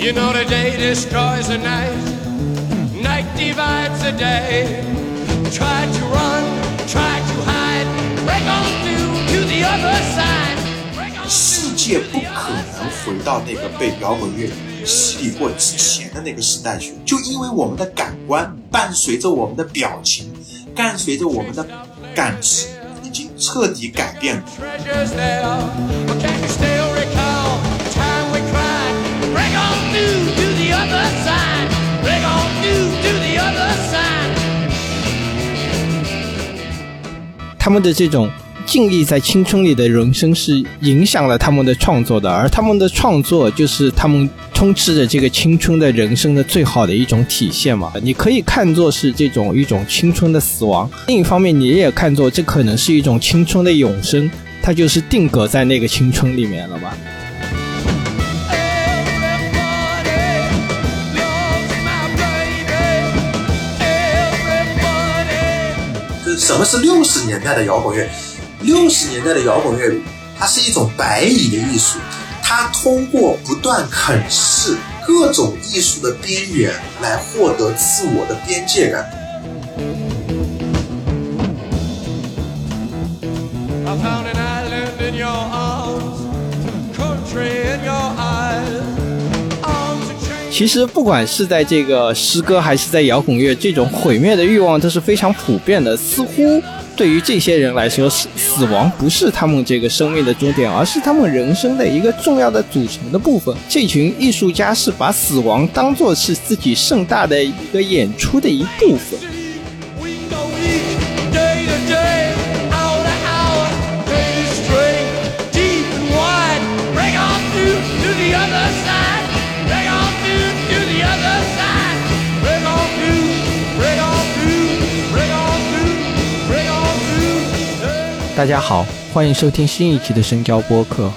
You know the day destroys the night, night divides the day. Try to run, try to hide, break on through to the other side. Break on 世界不可能回到那个被摇滚乐洗礼过之前的那个时代去，就因为我们的感官伴随着我们的表情，伴随着我们的感知，已经彻底改变了。他们的这种尽力在青春里的人生是影响了他们的创作的，而他们的创作就是他们充斥着这个青春的人生的最好的一种体现嘛。你可以看作是这种一种青春的死亡，另一方面你也看作这可能是一种青春的永生，它就是定格在那个青春里面了吧。什么是六十年代的摇滚乐？六十年代的摇滚乐，它是一种白蚁的艺术，它通过不断啃噬各种艺术的边缘，来获得自我的边界感。I found an island in your arms, country in your eyes. 其实不管是在这个诗歌还是在摇滚乐，这种毁灭的欲望都是非常普遍的。似乎对于这些人来说，死死亡不是他们这个生命的终点，而是他们人生的一个重要的组成的部分。这群艺术家是把死亡当作是自己盛大的一个演出的一部分。大家好，欢迎收听新一期的深交播客，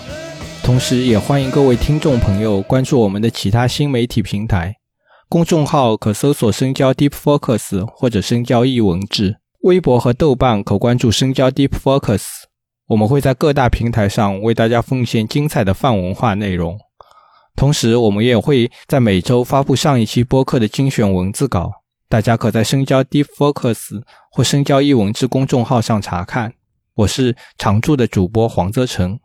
同时也欢迎各位听众朋友关注我们的其他新媒体平台。公众号可搜索“深交 Deep Focus” 或者“深交易文志”，微博和豆瓣可关注“深交 Deep Focus”。我们会在各大平台上为大家奉献精彩的泛文化内容，同时我们也会在每周发布上一期播客的精选文字稿，大家可在深交 Deep Focus 或深交易文志公众号上查看。我是常驻的主播黄泽成。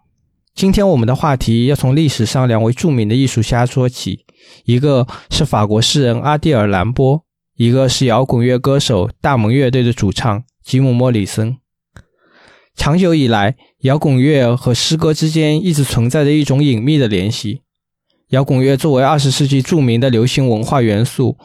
今天我们的话题要从历史上两位著名的艺术家说起，一个是法国诗人阿蒂尔·兰波，一个是摇滚乐歌手大蒙乐队的主唱吉姆·莫里森。长久以来，摇滚乐和诗歌之间一直存在着一种隐秘的联系。摇滚乐作为二十世纪著名的流行文化元素，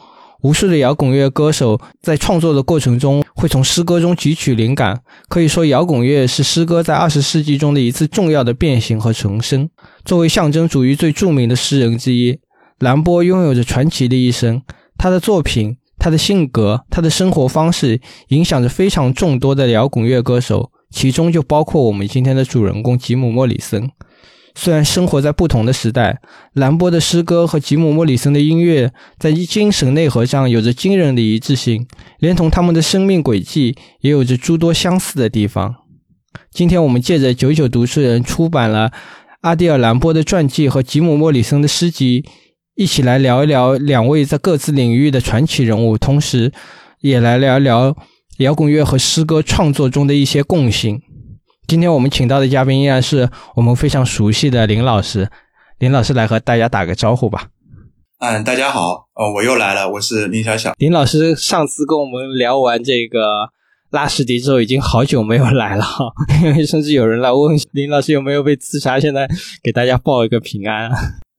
无数的摇滚乐歌手在创作的过程中会从诗歌中汲取灵感。可以说，摇滚乐是诗歌在二十世纪中的一次重要的变形和重生。作为象征主义最著名的诗人之一，兰波拥有着传奇的一生。他的作品、他的性格、他的生活方式，影响着非常众多的摇滚乐歌手，其中就包括我们今天的主人公吉姆·莫里森。虽然生活在不同的时代，兰波的诗歌和吉姆·莫里森的音乐在精神内核上有着惊人的一致性，连同他们的生命轨迹也有着诸多相似的地方。今天我们借着九九读书人出版了阿蒂尔·兰波的传记和吉姆·莫里森的诗集，一起来聊一聊两位在各自领域的传奇人物，同时也来聊一聊摇滚乐和诗歌创作中的一些共性。今天我们请到的嘉宾依然是我们非常熟悉的林老师，林老师来和大家打个招呼吧。嗯，大家好，呃，我又来了，我是林小小。林老师上次跟我们聊完这个拉什迪之后，已经好久没有来了哈，因 为甚至有人来问林老师有没有被刺杀，现在给大家报一个平安。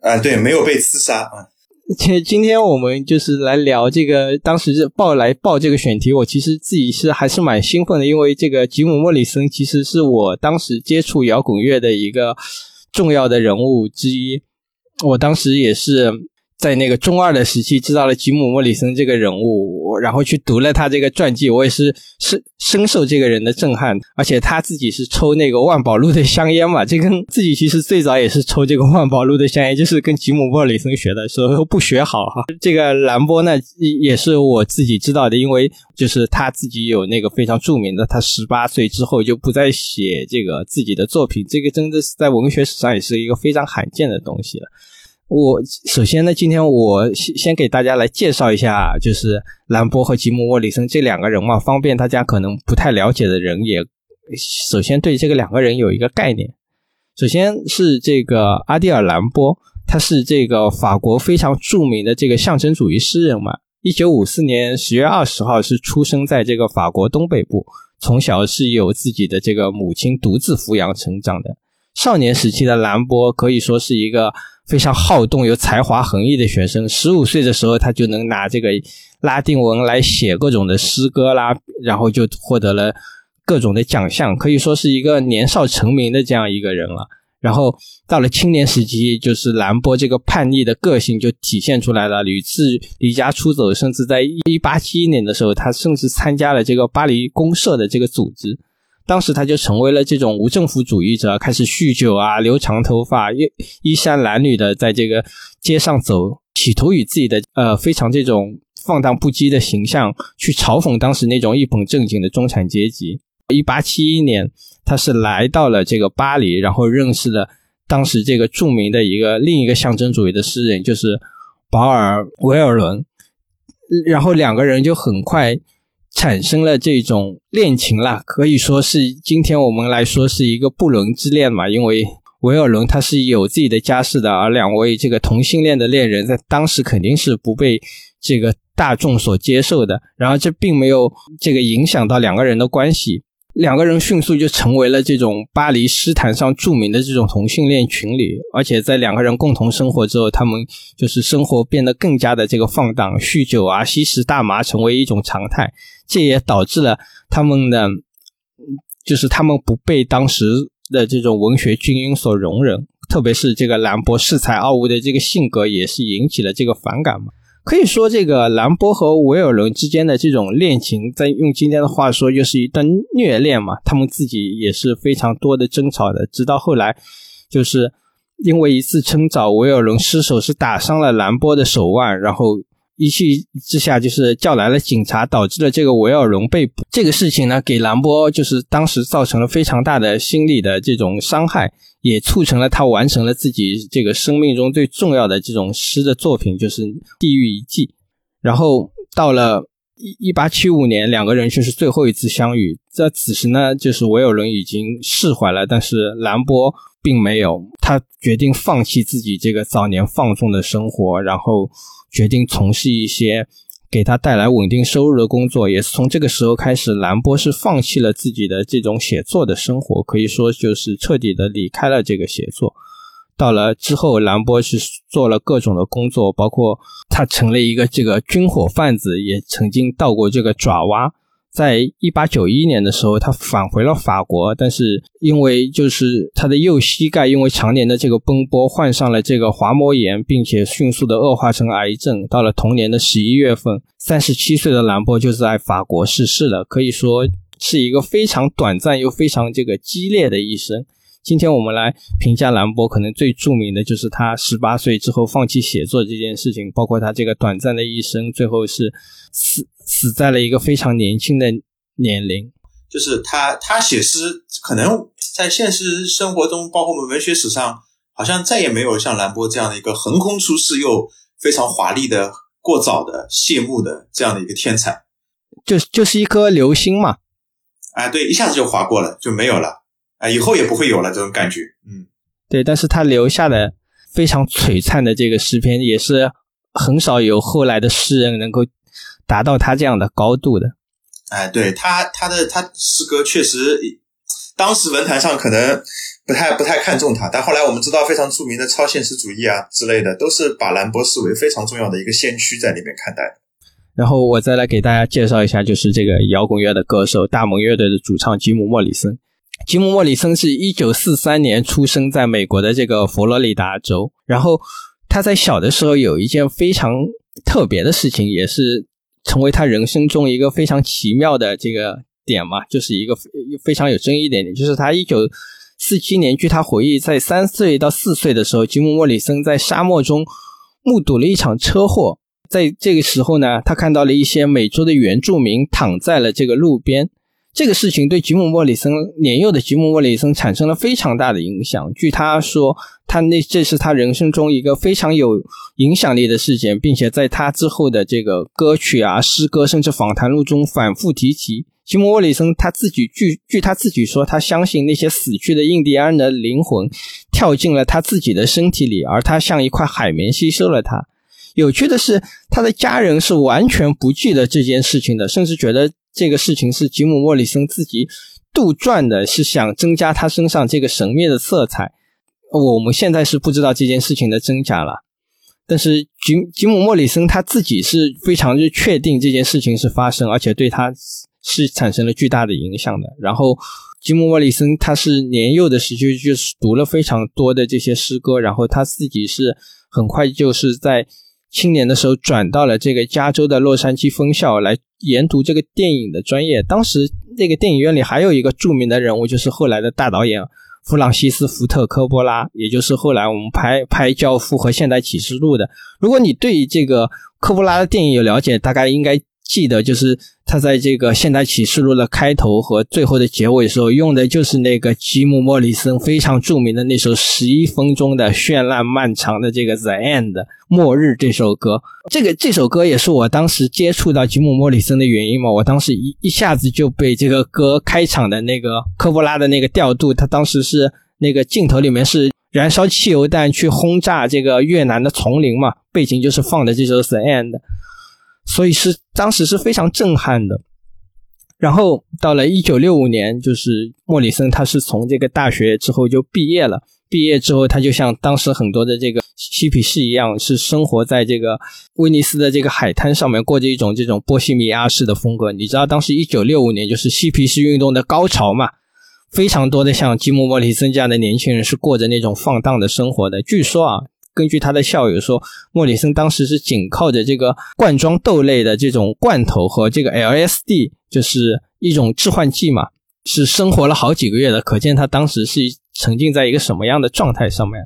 啊，对，没有被刺杀啊。今今天我们就是来聊这个，当时报来报这个选题，我其实自己是还是蛮兴奋的，因为这个吉姆·莫里森其实是我当时接触摇滚乐的一个重要的人物之一。我当时也是在那个中二的时期知道了吉姆·莫里森这个人物，然后去读了他这个传记，我也是深深受这个人的震撼。而且他自己是抽那个万宝路的香烟嘛，这跟自己其实最早也是抽这个万宝路的香烟，就是跟吉姆·莫里森学的，说不学好哈。这个兰波呢也是我自己知道的，因为就是他自己有那个非常著名的，他十八岁之后就不再写这个自己的作品，这个真的是在文学史上也是一个非常罕见的东西了。我首先呢，今天我先先给大家来介绍一下，就是兰波和吉姆·沃里森这两个人嘛，方便大家可能不太了解的人也首先对这个两个人有一个概念。首先是这个阿蒂尔·兰波，他是这个法国非常著名的这个象征主义诗人嘛。一九五四年十月二十号是出生在这个法国东北部，从小是由自己的这个母亲独自抚养成长的。少年时期的兰波可以说是一个。非常好动、有才华横溢的学生，十五岁的时候，他就能拿这个拉丁文来写各种的诗歌啦，然后就获得了各种的奖项，可以说是一个年少成名的这样一个人了。然后到了青年时期，就是兰波这个叛逆的个性就体现出来了，屡次离家出走，甚至在一八七一年的时候，他甚至参加了这个巴黎公社的这个组织。当时他就成为了这种无政府主义者，开始酗酒啊，留长头发，衣衣衫褴褛的在这个街上走，企图以自己的呃非常这种放荡不羁的形象去嘲讽当时那种一本正经的中产阶级。一八七一年，他是来到了这个巴黎，然后认识了当时这个著名的一个另一个象征主义的诗人，就是保尔·维尔伦，然后两个人就很快。产生了这种恋情啦，可以说是今天我们来说是一个不伦之恋嘛。因为维尔伦他是有自己的家室的，而两位这个同性恋的恋人在当时肯定是不被这个大众所接受的。然后这并没有这个影响到两个人的关系。两个人迅速就成为了这种巴黎诗坛上著名的这种同性恋群里，而且在两个人共同生活之后，他们就是生活变得更加的这个放荡，酗酒啊，吸食大麻成为一种常态。这也导致了他们的，就是他们不被当时的这种文学精英所容忍，特别是这个兰博恃才傲物的这个性格，也是引起了这个反感嘛。可以说，这个兰波和维尔伦之间的这种恋情，在用今天的话说，就是一段虐恋嘛。他们自己也是非常多的争吵的，直到后来，就是因为一次争吵，维尔伦失手是打伤了兰波的手腕，然后。一气之下，就是叫来了警察，导致了这个维尔伦被捕。这个事情呢，给兰波就是当时造成了非常大的心理的这种伤害，也促成了他完成了自己这个生命中最重要的这种诗的作品，就是《地狱遗迹》。然后到了一一八七五年，两个人却是最后一次相遇。在此时呢，就是维尔伦已经释怀了，但是兰波并没有，他决定放弃自己这个早年放纵的生活，然后。决定从事一些给他带来稳定收入的工作，也是从这个时候开始，兰波是放弃了自己的这种写作的生活，可以说就是彻底的离开了这个写作。到了之后，兰波是做了各种的工作，包括他成了一个这个军火贩子，也曾经到过这个爪哇。在一八九一年的时候，他返回了法国，但是因为就是他的右膝盖因为常年的这个奔波，患上了这个滑膜炎，并且迅速的恶化成癌症。到了同年的十一月份，三十七岁的兰波就在法国逝世了。可以说是一个非常短暂又非常这个激烈的一生。今天我们来评价兰波，可能最著名的就是他十八岁之后放弃写作这件事情，包括他这个短暂的一生，最后是死死在了一个非常年轻的年龄。就是他，他写诗可能在现实生活中，包括我们文学史上，好像再也没有像兰波这样的一个横空出世又非常华丽的、过早的谢幕的这样的一个天才，就就是一颗流星嘛。哎，对，一下子就划过了，就没有了。啊，以后也不会有了这种感觉，嗯，对，但是他留下的非常璀璨的这个诗篇，也是很少有后来的诗人能够达到他这样的高度的。哎，对他，他的他诗歌确实，当时文坛上可能不太不太看重他，但后来我们知道非常著名的超现实主义啊之类的，都是把兰博视为非常重要的一个先驱在里面看待的。然后我再来给大家介绍一下，就是这个摇滚乐的歌手大蒙乐队的主唱吉姆·莫里森。吉姆·莫里森是一九四三年出生在美国的这个佛罗里达州。然后他在小的时候有一件非常特别的事情，也是成为他人生中一个非常奇妙的这个点嘛，就是一个非常有争议点点，就是他一九四七年，据他回忆，在三岁到四岁的时候，吉姆·莫里森在沙漠中目睹了一场车祸。在这个时候呢，他看到了一些美洲的原住民躺在了这个路边。这个事情对吉姆·莫里森年幼的吉姆·莫里森产生了非常大的影响。据他说，他那这是他人生中一个非常有影响力的事件，并且在他之后的这个歌曲啊、诗歌甚至访谈录中反复提及。吉姆·莫里森他自己据据他自己说，他相信那些死去的印第安人的灵魂跳进了他自己的身体里，而他像一块海绵吸收了他。有趣的是，他的家人是完全不记得这件事情的，甚至觉得。这个事情是吉姆·莫里森自己杜撰的，是想增加他身上这个神秘的色彩。我们现在是不知道这件事情的真假了，但是吉吉姆·莫里森他自己是非常之确定这件事情是发生，而且对他是产生了巨大的影响的。然后，吉姆·莫里森他是年幼的时期就是读了非常多的这些诗歌，然后他自己是很快就是在。青年的时候转到了这个加州的洛杉矶分校来研读这个电影的专业。当时那个电影院里还有一个著名的人物，就是后来的大导演弗朗西斯·福特·科波拉，也就是后来我们拍拍《教父》和《现代启示录》的。如果你对这个科波拉的电影有了解，大概应该。记得就是他在这个《现代启示录》的开头和最后的结尾时候用的就是那个吉姆·莫里森非常著名的那首十一分钟的绚烂漫长的这个《The End》末日这首歌。这个这首歌也是我当时接触到吉姆·莫里森的原因嘛。我当时一一下子就被这个歌开场的那个科波拉的那个调度，他当时是那个镜头里面是燃烧汽油弹去轰炸这个越南的丛林嘛，背景就是放的这首《The End》。所以是当时是非常震撼的。然后到了一九六五年，就是莫里森他是从这个大学之后就毕业了。毕业之后，他就像当时很多的这个嬉皮士一样，是生活在这个威尼斯的这个海滩上面，过着一种这种波西米亚式的风格。你知道，当时一九六五年就是嬉皮士运动的高潮嘛，非常多的像吉姆·莫里森这样的年轻人是过着那种放荡的生活的。据说啊。根据他的校友说，莫里森当时是紧靠着这个罐装豆类的这种罐头和这个 LSD，就是一种致幻剂嘛，是生活了好几个月的。可见他当时是沉浸在一个什么样的状态上面。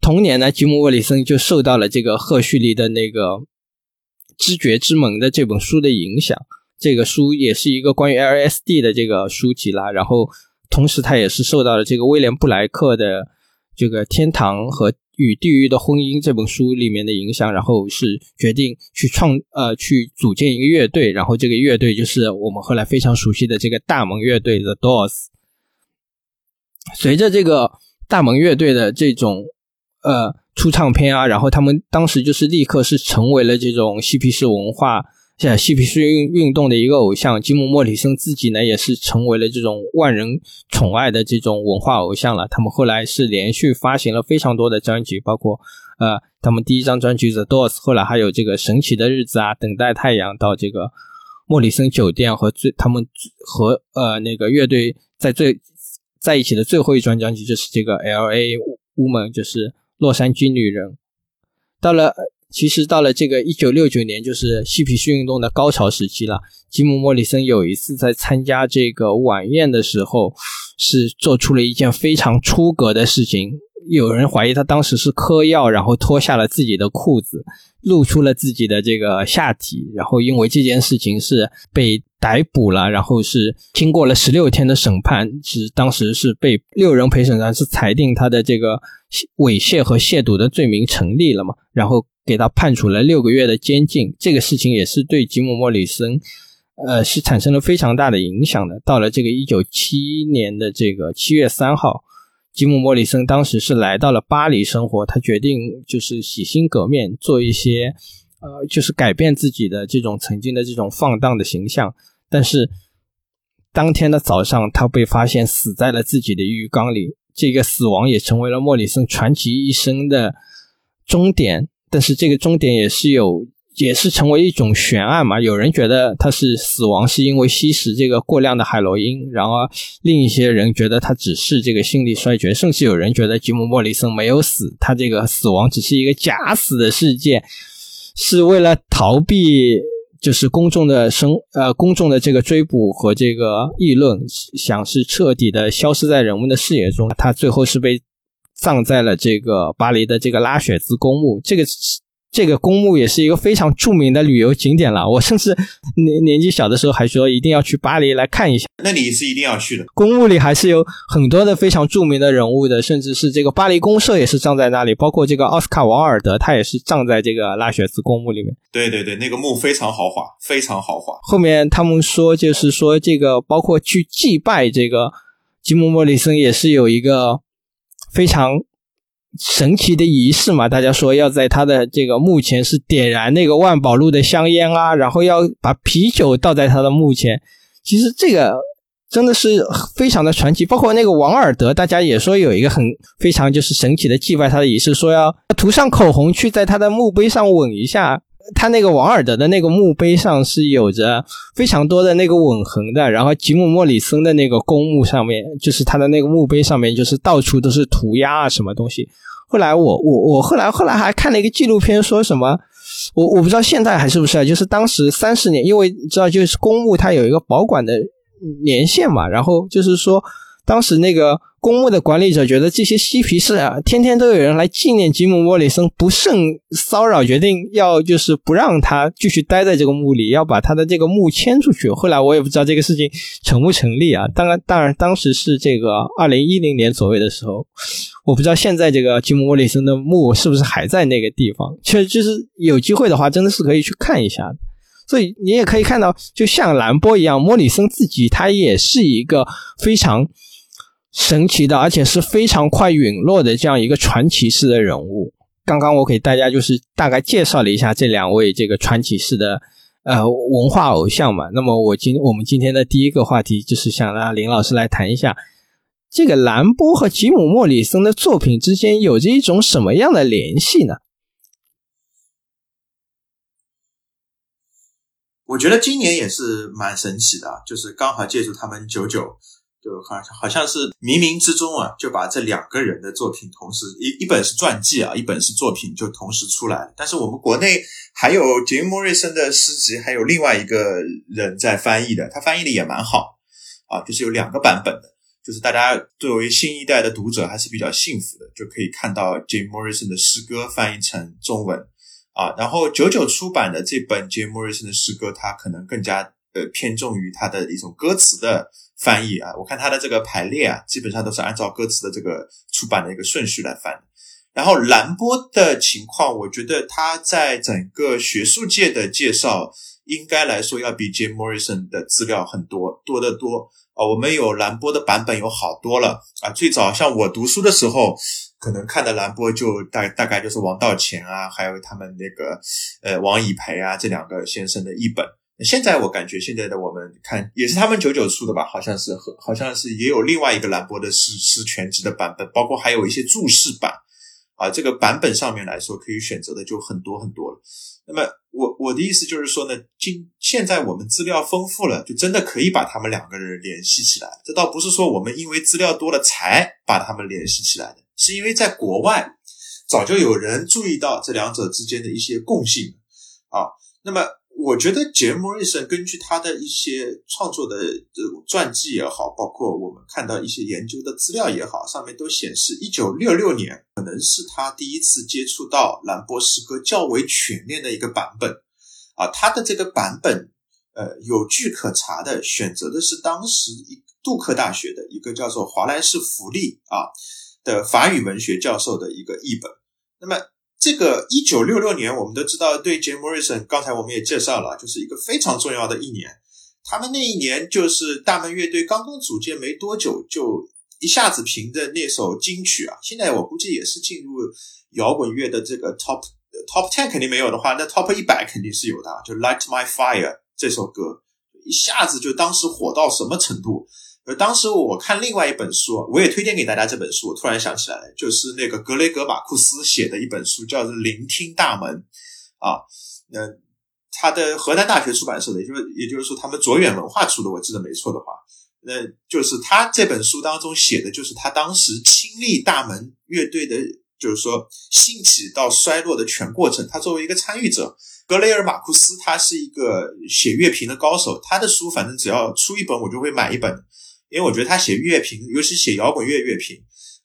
同年呢，吉姆·莫里森就受到了这个赫胥黎的那个《知觉之门》的这本书的影响。这个书也是一个关于 LSD 的这个书籍啦。然后，同时他也是受到了这个威廉·布莱克的这个《天堂》和。与地狱的婚姻这本书里面的影响，然后是决定去创呃去组建一个乐队，然后这个乐队就是我们后来非常熟悉的这个大门乐队 The Doors。随着这个大门乐队的这种呃出唱片啊，然后他们当时就是立刻是成为了这种嬉皮士文化。在嬉皮士运运动的一个偶像吉姆·莫里森自己呢，也是成为了这种万人宠爱的这种文化偶像了。他们后来是连续发行了非常多的专辑，包括呃，他们第一张专辑《The Doors》，后来还有这个《神奇的日子》啊，《等待太阳》到这个莫里森酒店和最他们和呃那个乐队在最在一起的最后一张专辑就是这个《L.A. Woman》，就是洛杉矶女人。到了。其实到了这个一九六九年，就是嬉皮士运动的高潮时期了。吉姆·莫里森有一次在参加这个晚宴的时候，是做出了一件非常出格的事情。有人怀疑他当时是嗑药，然后脱下了自己的裤子，露出了自己的这个下体。然后因为这件事情是被逮捕了，然后是经过了十六天的审判，是当时是被六人陪审团是裁定他的这个猥亵和亵渎的罪名成立了嘛？然后。给他判处了六个月的监禁，这个事情也是对吉姆·莫里森，呃，是产生了非常大的影响的。到了这个一九七一年的这个七月三号，吉姆·莫里森当时是来到了巴黎生活，他决定就是洗心革面，做一些，呃，就是改变自己的这种曾经的这种放荡的形象。但是当天的早上，他被发现死在了自己的浴缸里，这个死亡也成为了莫里森传奇一生的终点。但是这个终点也是有，也是成为一种悬案嘛。有人觉得他是死亡是因为吸食这个过量的海洛因，然而另一些人觉得他只是这个心力衰竭，甚至有人觉得吉姆·莫里森没有死，他这个死亡只是一个假死的事件，是为了逃避就是公众的生呃公众的这个追捕和这个议论，想是彻底的消失在人们的视野中。他最后是被。葬在了这个巴黎的这个拉雪兹公墓。这个这个公墓也是一个非常著名的旅游景点了。我甚至年年纪小的时候还说一定要去巴黎来看一下。那你是一定要去的。公墓里还是有很多的非常著名的人物的，甚至是这个巴黎公社也是葬在那里，包括这个奥斯卡·王尔德，他也是葬在这个拉雪兹公墓里面。对对对，那个墓非常豪华，非常豪华。后面他们说，就是说这个包括去祭拜这个吉姆·莫里森，也是有一个非常神奇的仪式嘛。大家说要在他的这个墓前是点燃那个万宝路的香烟啊，然后要把啤酒倒在他的墓前。其实这个真的是非常的传奇。包括那个王尔德，大家也说有一个很非常就是神奇的祭拜他的仪式，说要涂上口红去在他的墓碑上吻一下。他那个王尔德的那个墓碑上是有着非常多的那个吻痕的，然后吉姆·莫里森的那个公墓上面，就是他的那个墓碑上面，就是到处都是涂鸦啊，什么东西。后来我我我后来后来还看了一个纪录片，说什么我我不知道现在还是不是啊，就是当时三十年，因为知道就是公墓它有一个保管的年限嘛，然后就是说当时那个。公墓的管理者觉得这些嬉皮士啊，天天都有人来纪念吉姆·莫里森，不胜骚扰，决定要就是不让他继续待在这个墓里，要把他的这个墓迁出去。后来我也不知道这个事情成不成立啊。当然，当然，当时是这个二零一零年左右的时候，我不知道现在这个吉姆·莫里森的墓是不是还在那个地方。其实，就是有机会的话，真的是可以去看一下。所以你也可以看到，就像兰波一样，莫里森自己他也是一个非常。神奇的，而且是非常快陨落的这样一个传奇式的人物。刚刚我给大家就是大概介绍了一下这两位这个传奇式的呃文化偶像嘛。那么我今我们今天的第一个话题就是想让林老师来谈一下这个兰波和吉姆·莫里森的作品之间有着一种什么样的联系呢？我觉得今年也是蛮神奇的，就是刚好借助他们九九。就好像好像是冥冥之中啊，就把这两个人的作品同时一一本是传记啊，一本是作品就同时出来了。但是我们国内还有杰姆·莫瑞森的诗集，还有另外一个人在翻译的，他翻译的也蛮好啊，就是有两个版本的，就是大家作为新一代的读者还是比较幸福的，就可以看到杰姆·莫瑞森的诗歌翻译成中文啊。然后九九出版的这本杰姆·莫瑞森的诗歌，它可能更加呃偏重于他的一种歌词的。翻译啊，我看他的这个排列啊，基本上都是按照歌词的这个出版的一个顺序来翻。然后兰波的情况，我觉得他在整个学术界的介绍，应该来说要比 Jim Morrison 的资料很多，多得多啊。我们有兰波的版本有好多了啊。最早像我读书的时候，可能看的兰波就大大概就是王道乾啊，还有他们那个呃王以培啊这两个先生的译本。现在我感觉现在的我们看也是他们九九出的吧，好像是和好像是也有另外一个兰博的诗诗全集的版本，包括还有一些注释版啊。这个版本上面来说可以选择的就很多很多了。那么我我的意思就是说呢，今现在我们资料丰富了，就真的可以把他们两个人联系起来。这倒不是说我们因为资料多了才把他们联系起来的，是因为在国外早就有人注意到这两者之间的一些共性啊。那么。我觉得杰姆·瑞森根据他的一些创作的这种传记也好，包括我们看到一些研究的资料也好，上面都显示，一九六六年可能是他第一次接触到兰波诗歌较为全面的一个版本。啊，他的这个版本，呃，有据可查的，选择的是当时一杜克大学的一个叫做华莱士·弗利啊的法语文学教授的一个译本。那么。这个一九六六年，我们都知道，对杰姆·莫里森，刚才我们也介绍了，就是一个非常重要的一年。他们那一年就是大门乐队刚刚组建没多久，就一下子凭着那首金曲啊，现在我估计也是进入摇滚乐的这个 top top ten 肯定没有的话，那 top 一百肯定是有的，就《Light My Fire》这首歌，一下子就当时火到什么程度？而当时我看另外一本书，我也推荐给大家这本书。我突然想起来了，就是那个格雷格马库斯写的一本书，叫做《聆听大门》啊。那他的河南大学出版社的，也就是也就是说他们卓远文化出的，我记得没错的话，那就是他这本书当中写的就是他当时亲历大门乐队的，就是说兴起到衰落的全过程。他作为一个参与者，格雷尔马库斯他是一个写乐评的高手，他的书反正只要出一本，我就会买一本。因为我觉得他写乐评，尤其写摇滚乐乐评，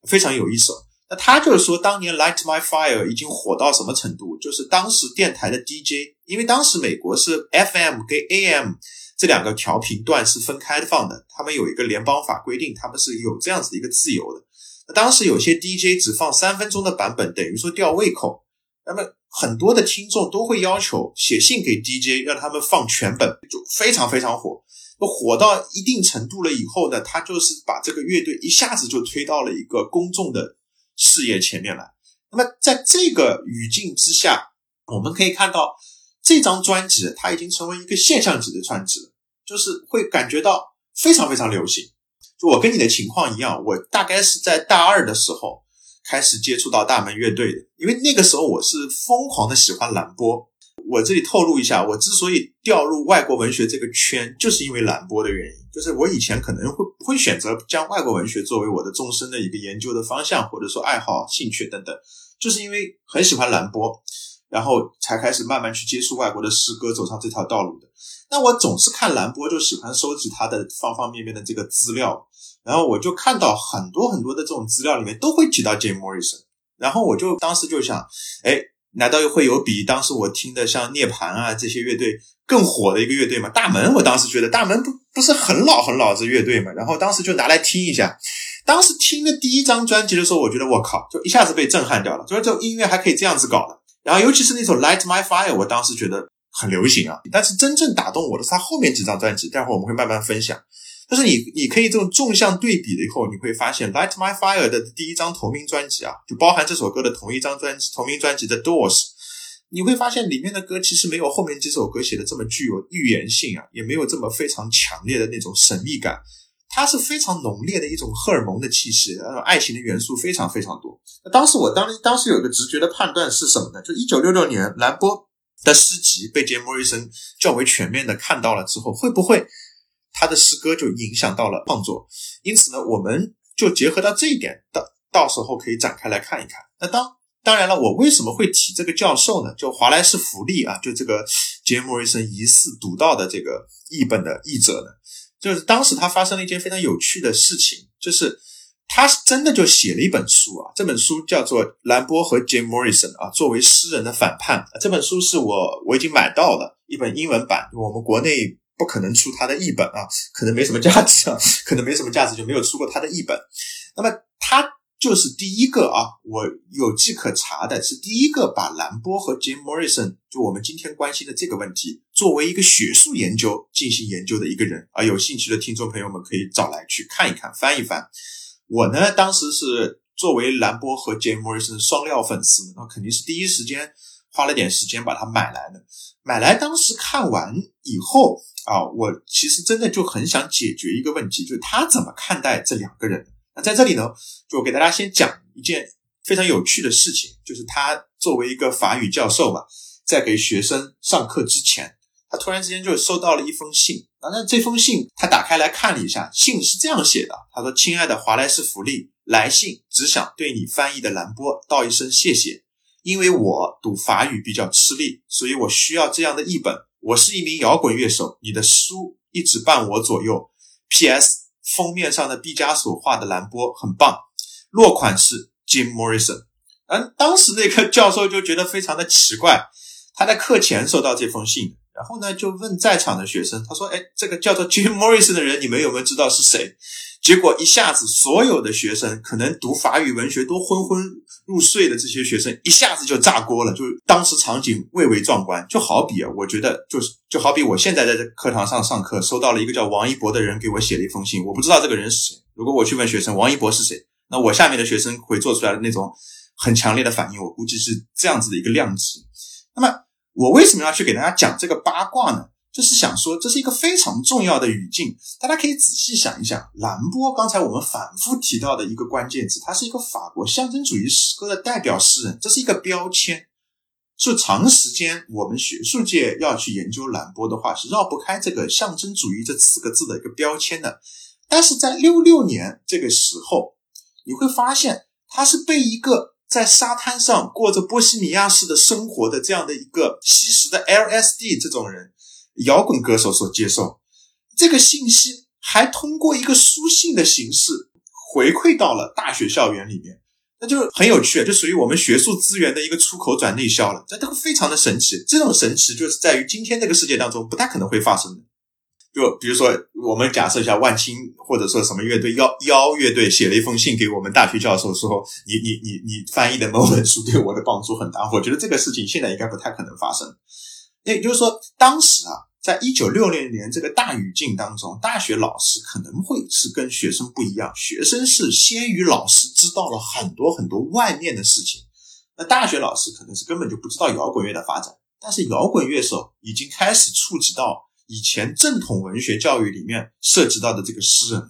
非常有一手。那他就是说，当年《Light My Fire》已经火到什么程度？就是当时电台的 DJ，因为当时美国是 FM 跟 AM 这两个调频段是分开放的，他们有一个联邦法规定，他们是有这样子的一个自由的。那当时有些 DJ 只放三分钟的版本，等于说吊胃口。那么很多的听众都会要求写信给 DJ，让他们放全本，就非常非常火。火到一定程度了以后呢，他就是把这个乐队一下子就推到了一个公众的。视野前面来，那么在这个语境之下，我们可以看到这张专辑它已经成为一个现象级的专辑了，就是会感觉到非常非常流行。就我跟你的情况一样，我大概是在大二的时候开始接触到大门乐队的，因为那个时候我是疯狂的喜欢蓝波。我这里透露一下，我之所以掉入外国文学这个圈，就是因为蓝波的原因。就是我以前可能会不会选择将外国文学作为我的终身的一个研究的方向，或者说爱好、兴趣等等，就是因为很喜欢蓝波，然后才开始慢慢去接触外国的诗歌，走上这条道路的。那我总是看蓝波，就喜欢收集他的方方面面的这个资料，然后我就看到很多很多的这种资料里面都会提到 Jim Morrison，然后我就当时就想，哎。难道又会有比当时我听的像涅槃啊这些乐队更火的一个乐队吗？大门，我当时觉得大门不不是很老很老的乐队嘛，然后当时就拿来听一下。当时听的第一张专辑的时候，我觉得我靠，就一下子被震撼掉了。就是这音乐还可以这样子搞的。然后尤其是那首《Light My Fire》，我当时觉得很流行啊。但是真正打动我的是他后面几张专辑，待会儿我们会慢慢分享。但是你你可以这种纵向对比了以后，你会发现《Light My Fire》的第一张同名专辑啊，就包含这首歌的同一张专辑同名专辑的《Doors》。你会发现里面的歌其实没有后面几首歌写的这么具有预言性啊，也没有这么非常强烈的那种神秘感，它是非常浓烈的一种荷尔蒙的气息，呃，爱情的元素非常非常多。当时我当当时有一个直觉的判断是什么呢？就一九六六年兰波的诗集被杰莫瑞森较为全面的看到了之后，会不会他的诗歌就影响到了创作？因此呢，我们就结合到这一点，到到时候可以展开来看一看。那当当然了，我为什么会提这个教授呢？就华莱士·福利啊，就这个杰莫瑞森疑似读到的这个译本的译者呢，就是当时他发生了一件非常有趣的事情，就是他真的就写了一本书啊，这本书叫做《兰波和杰莫瑞森》啊，作为诗人的反叛。这本书是我我已经买到了一本英文版，我们国内不可能出他的译本啊，可能没什么价值啊，可能没什么价值就没有出过他的译本。那么他。就是第一个啊，我有迹可查的是第一个把兰波和 Jim Morrison 就我们今天关心的这个问题作为一个学术研究进行研究的一个人啊，有兴趣的听众朋友们可以找来去看一看翻一翻。我呢，当时是作为兰波和 Jim Morrison 双料粉丝，那肯定是第一时间花了点时间把它买来的。买来当时看完以后啊，我其实真的就很想解决一个问题，就是他怎么看待这两个人。那在这里呢，就给大家先讲一件非常有趣的事情，就是他作为一个法语教授嘛，在给学生上课之前，他突然之间就收到了一封信。那这封信他打开来看了一下，信是这样写的：他说：“亲爱的华莱士·福利，来信只想对你翻译的兰波道一声谢谢，因为我读法语比较吃力，所以我需要这样的译本。我是一名摇滚乐手，你的书一直伴我左右。P.S.” 封面上的毕加索画的蓝波很棒，落款是 Jim Morrison。嗯，当时那个教授就觉得非常的奇怪，他在课前收到这封信，然后呢就问在场的学生，他说：“哎，这个叫做 Jim Morrison 的人，你们有没有知道是谁？”结果一下子，所有的学生可能读法语文学都昏昏入睡的这些学生，一下子就炸锅了。就当时场景蔚为壮观，就好比啊，我觉得就是就好比我现在在这课堂上上课，收到了一个叫王一博的人给我写了一封信，我不知道这个人是谁。如果我去问学生王一博是谁，那我下面的学生会做出来的那种很强烈的反应，我估计是这样子的一个量级。那么我为什么要去给大家讲这个八卦呢？就是想说，这是一个非常重要的语境，大家可以仔细想一想。兰波刚才我们反复提到的一个关键词，他是一个法国象征主义诗歌的代表诗人，这是一个标签。是长时间我们学术界要去研究兰波的话，是绕不开这个象征主义这四个字的一个标签的。但是在六六年这个时候，你会发现他是被一个在沙滩上过着波西米亚式的生活的这样的一个吸食的 LSD 这种人。摇滚歌手所接受这个信息，还通过一个书信的形式回馈到了大学校园里面。那就很有趣，就属于我们学术资源的一个出口转内销了，这这个非常的神奇。这种神奇就是在于今天这个世界当中不太可能会发生的。就比如说，我们假设一下，万青或者说什么乐队幺幺乐队写了一封信给我们大学教授，说你你你你翻译的某本书对我的帮助很大。我觉得这个事情现在应该不太可能发生。那也就是说，当时啊，在一九六六年这个大语境当中，大学老师可能会是跟学生不一样，学生是先于老师知道了很多很多外面的事情。那大学老师可能是根本就不知道摇滚乐的发展，但是摇滚乐手已经开始触及到。以前正统文学教育里面涉及到的这个诗人、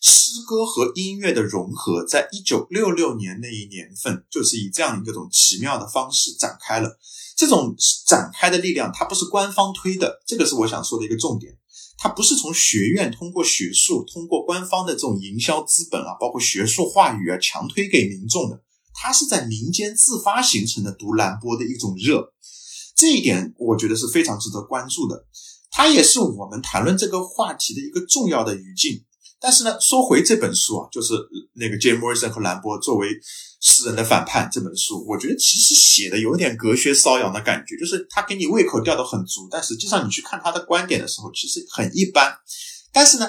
诗歌和音乐的融合，在一九六六年那一年份，就是以这样一种奇妙的方式展开了。这种展开的力量，它不是官方推的，这个是我想说的一个重点。它不是从学院通过学术、通过官方的这种营销资本啊，包括学术话语啊，强推给民众的。它是在民间自发形成的读兰波的一种热，这一点我觉得是非常值得关注的。它也是我们谈论这个话题的一个重要的语境。但是呢，说回这本书啊，就是那个杰姆·莫瑞森和兰波作为诗人的反叛这本书，我觉得其实写的有点隔靴搔痒的感觉，就是他给你胃口吊得很足，但实际上你去看他的观点的时候，其实很一般。但是呢。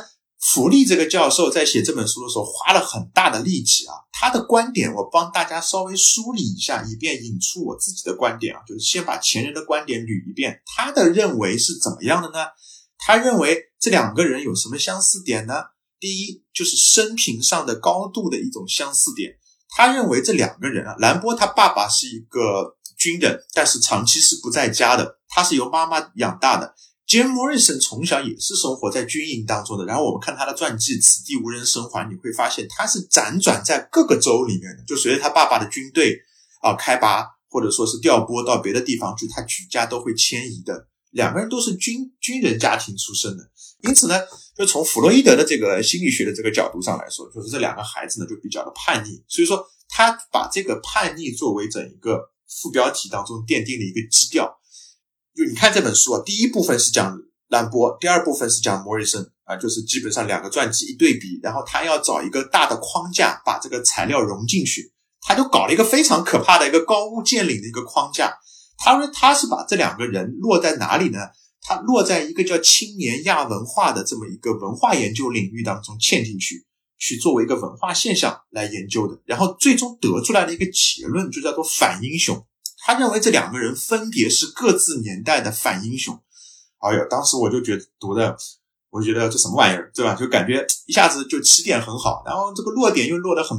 福利这个教授在写这本书的时候花了很大的力气啊，他的观点我帮大家稍微梳理一下，以便引出我自己的观点啊，就是先把前人的观点捋一遍。他的认为是怎么样的呢？他认为这两个人有什么相似点呢？第一就是生平上的高度的一种相似点。他认为这两个人啊，兰波他爸爸是一个军人，但是长期是不在家的，他是由妈妈养大的。Jim Morrison 从小也是生活在军营当中的，然后我们看他的传记《此地无人生还》，你会发现他是辗转在各个州里面的，就随着他爸爸的军队啊开拔或者说是调拨到别的地方去，他举家都会迁移的。两个人都是军军人家庭出身的，因此呢，就从弗洛伊德的这个心理学的这个角度上来说，就是这两个孩子呢就比较的叛逆，所以说他把这个叛逆作为整一个副标题当中奠定了一个基调。就你看这本书啊，第一部分是讲兰波，第二部分是讲莫瑞森啊，就是基本上两个传记一对比，然后他要找一个大的框架把这个材料融进去，他就搞了一个非常可怕的一个高屋建瓴的一个框架。他说他是把这两个人落在哪里呢？他落在一个叫青年亚文化的这么一个文化研究领域当中嵌进去，去作为一个文化现象来研究的，然后最终得出来的一个结论就叫做反英雄。他认为这两个人分别是各自年代的反英雄。哎呦，当时我就觉得读的，我就觉得这什么玩意儿，对吧？就感觉一下子就起点很好，然后这个落点又落得很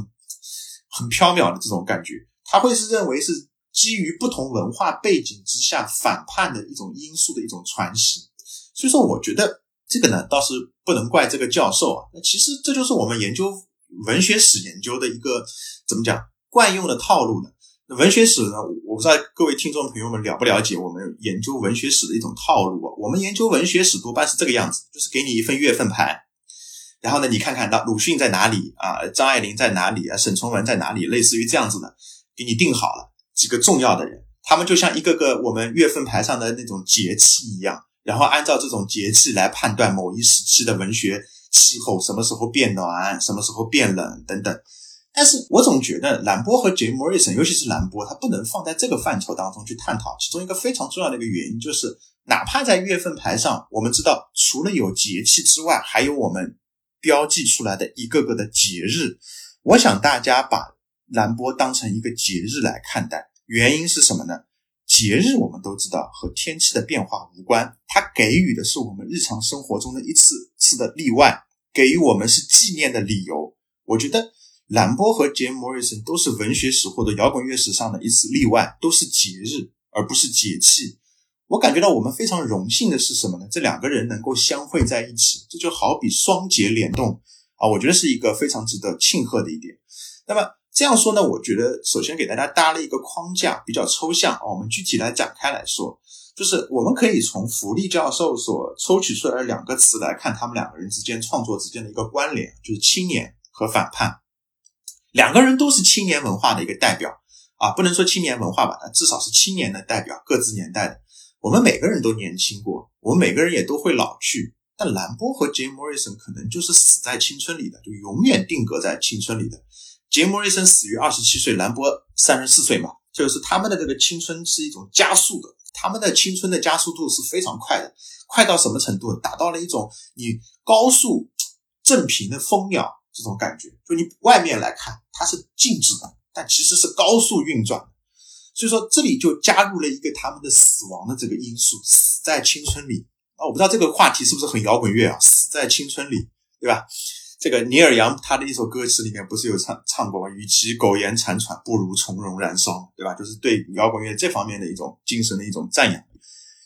很飘渺的这种感觉。他会是认为是基于不同文化背景之下反叛的一种因素的一种传习。所以说，我觉得这个呢，倒是不能怪这个教授啊。那其实这就是我们研究文学史研究的一个怎么讲惯用的套路呢？那文学史呢？我不知道各位听众朋友们了不了解我们研究文学史的一种套路啊？我们研究文学史多半是这个样子，就是给你一份月份牌，然后呢，你看看到鲁迅在哪里啊，张爱玲在哪里啊，沈从文在哪里，类似于这样子的，给你定好了几个重要的人，他们就像一个个我们月份牌上的那种节气一样，然后按照这种节气来判断某一时期的文学气候什么时候变暖，什么时候变冷等等。但是我总觉得兰波和杰姆·莫瑞森，尤其是兰波，他不能放在这个范畴当中去探讨。其中一个非常重要的一个原因就是，哪怕在月份牌上，我们知道除了有节气之外，还有我们标记出来的一个个的节日。我想大家把兰波当成一个节日来看待，原因是什么呢？节日我们都知道和天气的变化无关，它给予的是我们日常生活中的一次次的例外，给予我们是纪念的理由。我觉得。兰波和杰姆·莫瑞森都是文学史或者摇滚乐史上的一次例外，都是节日而不是节气。我感觉到我们非常荣幸的是什么呢？这两个人能够相会在一起，这就好比双节联动啊！我觉得是一个非常值得庆贺的一点。那么这样说呢，我觉得首先给大家搭了一个框架，比较抽象啊。我们具体来展开来说，就是我们可以从福利教授所抽取出来的两个词来看他们两个人之间创作之间的一个关联，就是青年和反叛。两个人都是青年文化的一个代表啊，不能说青年文化吧，但至少是青年的代表，各自年代的。我们每个人都年轻过，我们每个人也都会老去。但兰波和 Jim Morrison 可能就是死在青春里的，就永远定格在青春里的。杰莫瑞森死于二十七岁，兰波三十四岁嘛，就是他们的这个青春是一种加速的，他们的青春的加速度是非常快的，快到什么程度？达到了一种你高速正频的蜂鸟这种感觉，就你外面来看它是静止的，但其实是高速运转的。所以说这里就加入了一个他们的死亡的这个因素，死在青春里啊！我不知道这个话题是不是很摇滚乐啊？死在青春里，对吧？这个尼尔杨他的一首歌词里面不是有唱唱过吗？与其苟延残喘，不如从容燃烧，对吧？就是对摇滚乐这方面的一种精神的一种赞扬，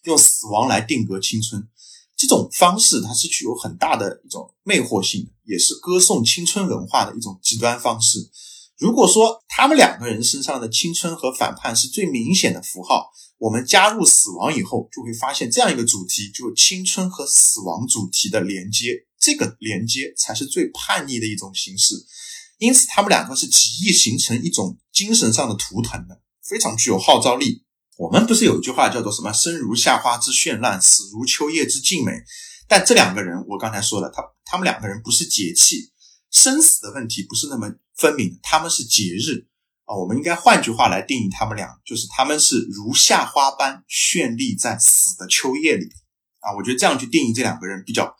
用死亡来定格青春，这种方式它是具有很大的一种魅惑性的，也是歌颂青春文化的一种极端方式。如果说他们两个人身上的青春和反叛是最明显的符号，我们加入死亡以后，就会发现这样一个主题，就是青春和死亡主题的连接，这个连接才是最叛逆的一种形式。因此，他们两个是极易形成一种精神上的图腾的，非常具有号召力。我们不是有一句话叫做什么“生如夏花之绚烂，死如秋叶之静美”？但这两个人，我刚才说了，他他们两个人不是节气。生死的问题不是那么分明，他们是节日啊。我们应该换句话来定义他们俩，就是他们是如夏花般绚丽在死的秋叶里啊。我觉得这样去定义这两个人比较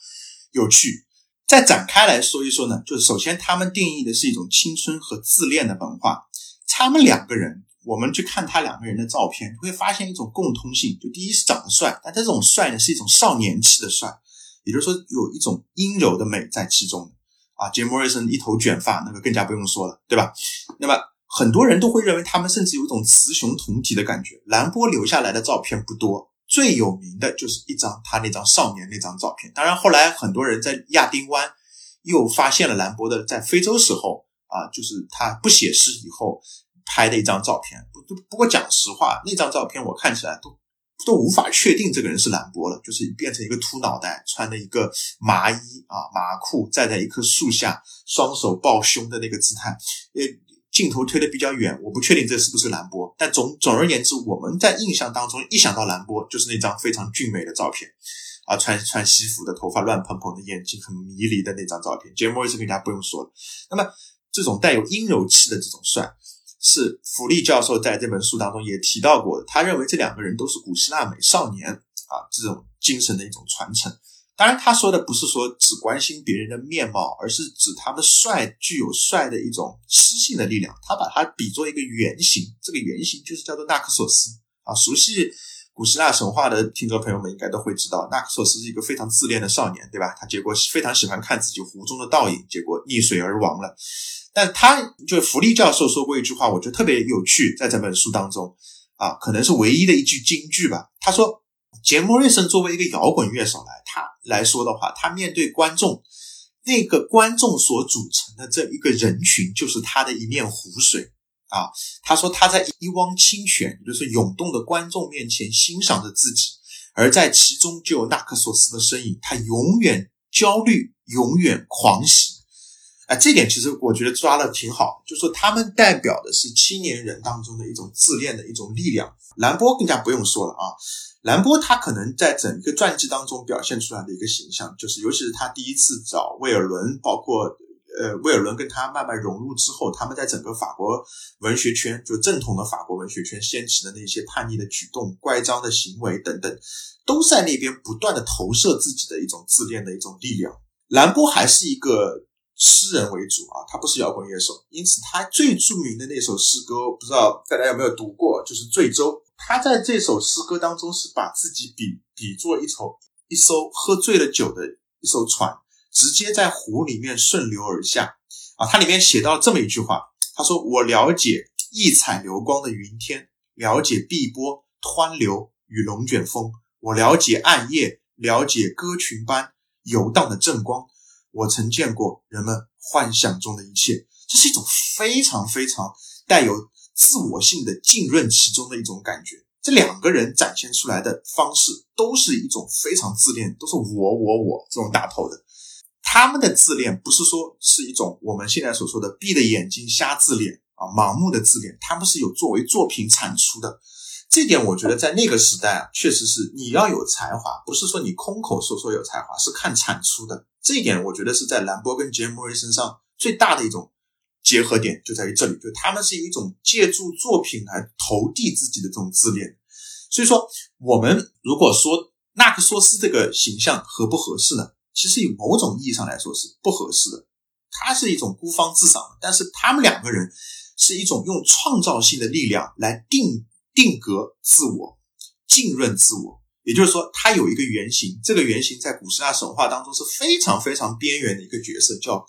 有趣。再展开来说一说呢，就是首先他们定义的是一种青春和自恋的文化。他们两个人，我们去看他两个人的照片，会发现一种共通性，就第一是长得帅，但这种帅呢是一种少年气的帅，也就是说有一种阴柔的美在其中。啊，杰莫瑞森一头卷发，那个更加不用说了，对吧？那么很多人都会认为他们甚至有一种雌雄同体的感觉。兰波留下来的照片不多，最有名的就是一张他那张少年那张照片。当然后来很多人在亚丁湾又发现了兰博的在非洲时候啊，就是他不写诗以后拍的一张照片。不不过讲实话，那张照片我看起来都。都无法确定这个人是兰博了，就是变成一个秃脑袋，穿的一个麻衣啊麻裤，站在一棵树下，双手抱胸的那个姿态。呃，镜头推的比较远，我不确定这是不是兰波。但总总而言之，我们在印象当中一想到兰波，就是那张非常俊美的照片啊，穿穿西服的，头发乱蓬蓬的，眼睛很迷离的那张照片。杰莫斯更加不用说了。那么这种带有阴柔气的这种帅。是弗利教授在这本书当中也提到过的，他认为这两个人都是古希腊美少年啊，这种精神的一种传承。当然，他说的不是说只关心别人的面貌，而是指他们帅具有帅的一种诗性的力量。他把它比作一个原型，这个原型就是叫做纳克索斯啊。熟悉古希腊神话的听众朋友们应该都会知道，纳克索斯是一个非常自恋的少年，对吧？他结果非常喜欢看自己湖中的倒影，结果溺水而亡了。但他就弗利教授说过一句话，我觉得特别有趣，在这本书当中啊，可能是唯一的一句金句吧。他说：“杰莫瑞森作为一个摇滚乐手来，他来说的话，他面对观众，那个观众所组成的这一个人群，就是他的一面湖水啊。他说他在一汪清泉，就是涌动的观众面前欣赏着自己，而在其中就有纳克索斯的身影，他永远焦虑，永远狂喜。”啊，这点其实我觉得抓的挺好，就说他们代表的是青年人当中的一种自恋的一种力量。兰波更加不用说了啊，兰波他可能在整个传记当中表现出来的一个形象，就是尤其是他第一次找威尔伦，包括呃威尔伦跟他慢慢融入之后，他们在整个法国文学圈，就正统的法国文学圈掀起的那些叛逆的举动、乖张的行为等等，都在那边不断的投射自己的一种自恋的一种力量。兰波还是一个。诗人为主啊，他不是摇滚乐手，因此他最著名的那首诗歌，不知道大家有没有读过，就是《醉舟》。他在这首诗歌当中是把自己比比作一艘一艘喝醉了酒的一艘船，直接在湖里面顺流而下啊。他里面写到这么一句话，他说：“我了解异彩流光的云天，了解碧波湍流与龙卷风，我了解暗夜，了解歌群般游荡的正光。”我曾见过人们幻想中的一切，这是一种非常非常带有自我性的浸润其中的一种感觉。这两个人展现出来的方式都是一种非常自恋，都是我我我这种大头的。他们的自恋不是说是一种我们现在所说的闭着眼睛瞎自恋啊，盲目的自恋，他们是有作为作品产出的。这点我觉得在那个时代啊，确实是你要有才华，不是说你空口说说有才华，是看产出的。这一点我觉得是在兰博跟杰莫瑞身上最大的一种结合点就在于这里，就他们是一种借助作品来投递自己的这种自恋。所以说，我们如果说纳克索斯这个形象合不合适呢？其实以某种意义上来说是不合适的。他是一种孤芳自赏，但是他们两个人是一种用创造性的力量来定定格自我、浸润自我。也就是说，他有一个原型，这个原型在古希腊神话当中是非常非常边缘的一个角色，叫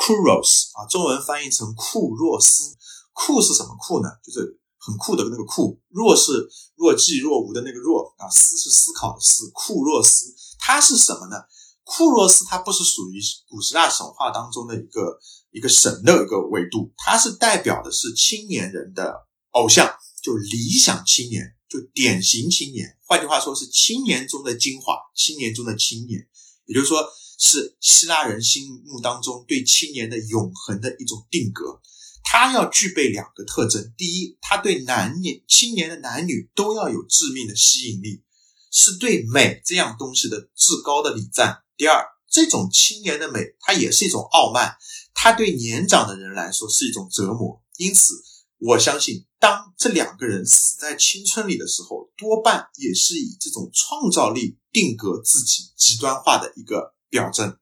Kuros 啊，中文翻译成库若斯。库是什么库呢？就是很酷的那个库。若是若即若无的那个若啊，思是思考的思。库若斯，它是什么呢？库若斯它不是属于古希腊神话当中的一个一个神的一个维度，它是代表的是青年人的偶像，就理想青年，就典型青年。换句话说，是青年中的精华，青年中的青年，也就是说。是希腊人心目当中对青年的永恒的一种定格，他要具备两个特征：第一，他对男女青年的男女都要有致命的吸引力，是对美这样东西的至高的礼赞；第二，这种青年的美，它也是一种傲慢，它对年长的人来说是一种折磨。因此，我相信，当这两个人死在青春里的时候，多半也是以这种创造力定格自己极端化的一个。表征。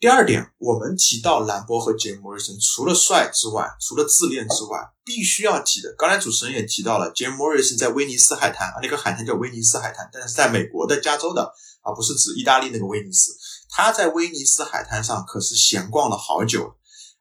第二点，我们提到兰博和杰莫瑞森，除了帅之外，除了自恋之外，必须要提的。刚才主持人也提到了，杰莫瑞森在威尼斯海滩啊，那个海滩叫威尼斯海滩，但是在美国的加州的啊，不是指意大利那个威尼斯。他在威尼斯海滩上可是闲逛了好久。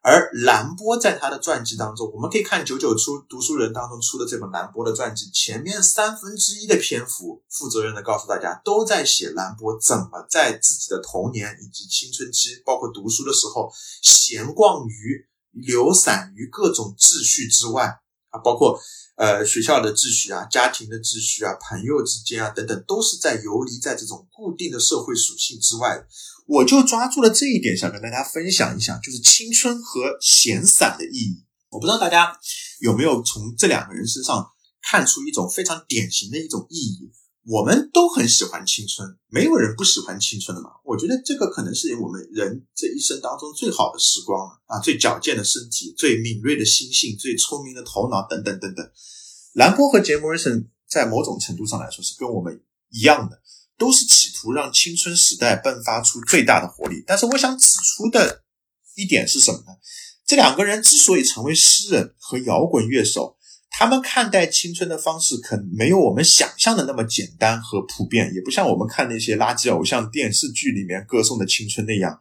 而兰波在他的传记当中，我们可以看九九出读书人当中出的这本兰波的传记，前面三分之一的篇幅，负责任的告诉大家，都在写兰波怎么在自己的童年以及青春期，包括读书的时候，闲逛于流散于各种秩序之外啊，包括呃学校的秩序啊、家庭的秩序啊、朋友之间啊等等，都是在游离在这种固定的社会属性之外。我就抓住了这一点，想跟大家分享一下，就是青春和闲散的意义。我不知道大家有没有从这两个人身上看出一种非常典型的一种意义。我们都很喜欢青春，没有人不喜欢青春的嘛。我觉得这个可能是我们人这一生当中最好的时光了啊，最矫健的身体，最敏锐的心性，最聪明的头脑等等等等。兰波和杰莫瑞森在某种程度上来说是跟我们一样的。都是企图让青春时代迸发出最大的活力，但是我想指出的一点是什么呢？这两个人之所以成为诗人和摇滚乐手，他们看待青春的方式可没有我们想象的那么简单和普遍，也不像我们看那些垃圾偶像电视剧里面歌颂的青春那样。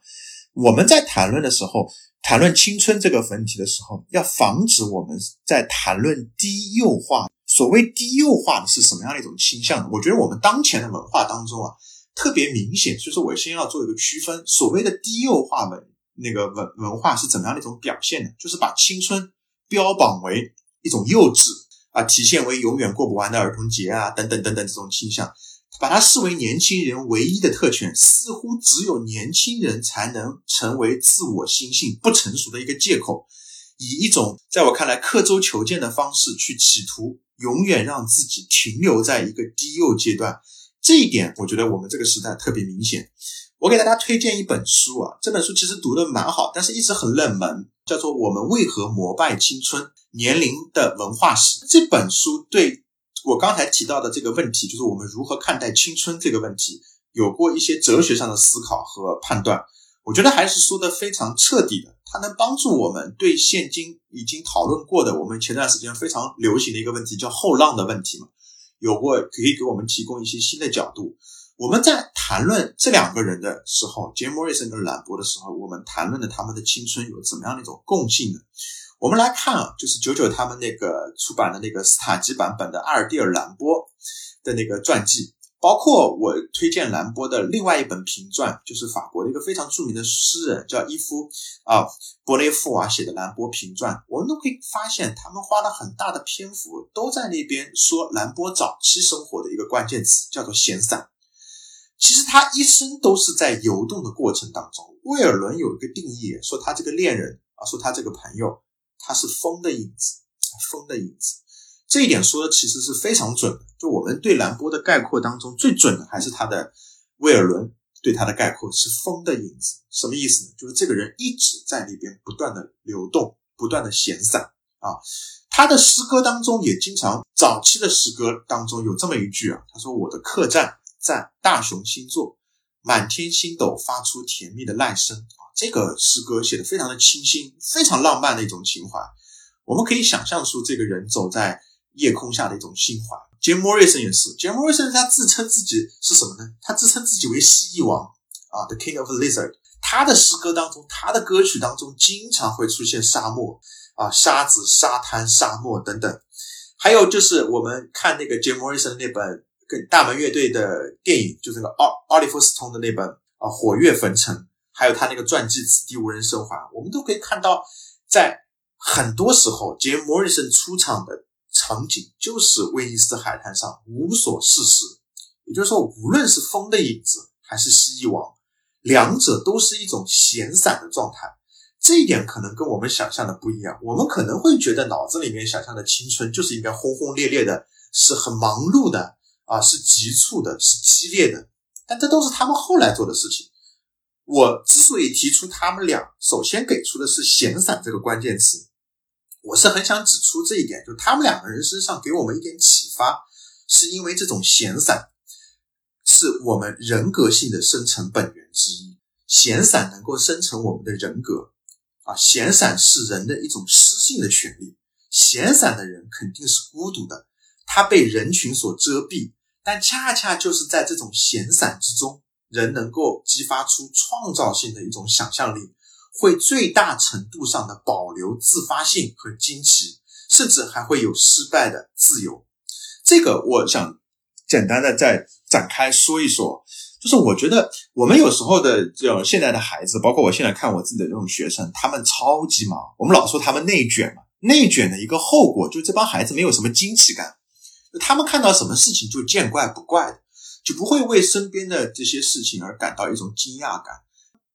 我们在谈论的时候，谈论青春这个问题的时候，要防止我们在谈论低幼化。所谓低幼化的是什么样的一种倾向呢？我觉得我们当前的文化当中啊，特别明显。所以说我先要做一个区分。所谓的低幼化文那个文文化是怎么样的一种表现呢？就是把青春标榜为一种幼稚啊，体现为永远过不完的儿童节啊，等等等等这种倾向，把它视为年轻人唯一的特权，似乎只有年轻人才能成为自我心性不成熟的一个借口，以一种在我看来刻舟求剑的方式去企图。永远让自己停留在一个低幼阶段，这一点我觉得我们这个时代特别明显。我给大家推荐一本书啊，这本书其实读的蛮好，但是一直很冷门，叫做《我们为何膜拜青春：年龄的文化史》。这本书对我刚才提到的这个问题，就是我们如何看待青春这个问题，有过一些哲学上的思考和判断。我觉得还是说的非常彻底的。它能帮助我们对现今已经讨论过的，我们前段时间非常流行的一个问题，叫后浪的问题嘛，有过可以给我们提供一些新的角度。我们在谈论这两个人的时候，杰莫瑞森跟兰博的时候，我们谈论的他们的青春有怎么样的一种共性呢？我们来看啊，就是九九他们那个出版的那个斯塔基版本的阿尔蒂尔兰波的那个传记。包括我推荐兰波的另外一本评传，就是法国的一个非常著名的诗人叫伊夫啊博雷夫瓦写的兰波评传，我们都可以发现，他们花了很大的篇幅都在那边说兰波早期生活的一个关键词叫做闲散。其实他一生都是在游动的过程当中。威尔伦有一个定义，说他这个恋人啊，说他这个朋友，他是风的影子，风的影子。这一点说的其实是非常准的。就我们对兰波的概括当中最准的，还是他的威尔伦对他的概括是风的影子。什么意思呢？就是这个人一直在里边不断的流动不断的闲散啊。他的诗歌当中也经常，早期的诗歌当中有这么一句啊，他说：“我的客栈在大雄星座，满天星斗发出甜蜜的籁声啊。”这个诗歌写的非常的清新，非常浪漫的一种情怀。我们可以想象出这个人走在夜空下的一种心怀。杰莫瑞森也是，杰莫瑞森他自称自己是什么呢？他自称自己为蜥蜴王啊，The King of Lizard。他的诗歌当中，他的歌曲当中经常会出现沙漠。啊，沙子、沙滩、沙漠等等，还有就是我们看那个 Jim Morrison 那本跟大门乐队的电影，就是那个奥奥利弗斯通的那本啊《火月焚城》，还有他那个传记《此地无人生还》，我们都可以看到，在很多时候杰莫瑞森出场的场景就是威尼斯海滩上无所事事，也就是说，无论是风的影子还是蜥蜴王，两者都是一种闲散的状态。这一点可能跟我们想象的不一样，我们可能会觉得脑子里面想象的青春就是应该轰轰烈烈的，是很忙碌的啊，是急促的，是激烈的。但这都是他们后来做的事情。我之所以提出他们俩，首先给出的是闲散这个关键词，我是很想指出这一点，就他们两个人身上给我们一点启发，是因为这种闲散是我们人格性的生成本源之一，闲散能够生成我们的人格。啊，闲散是人的一种诗性的权利。闲散的人肯定是孤独的，他被人群所遮蔽。但恰恰就是在这种闲散之中，人能够激发出创造性的一种想象力，会最大程度上的保留自发性和惊奇，甚至还会有失败的自由。这个我想简单的再展开说一说。就是我觉得我们有时候的这种现在的孩子，包括我现在看我自己的这种学生，他们超级忙。我们老说他们内卷嘛，内卷的一个后果就是这帮孩子没有什么惊奇感，他们看到什么事情就见怪不怪的，就不会为身边的这些事情而感到一种惊讶感。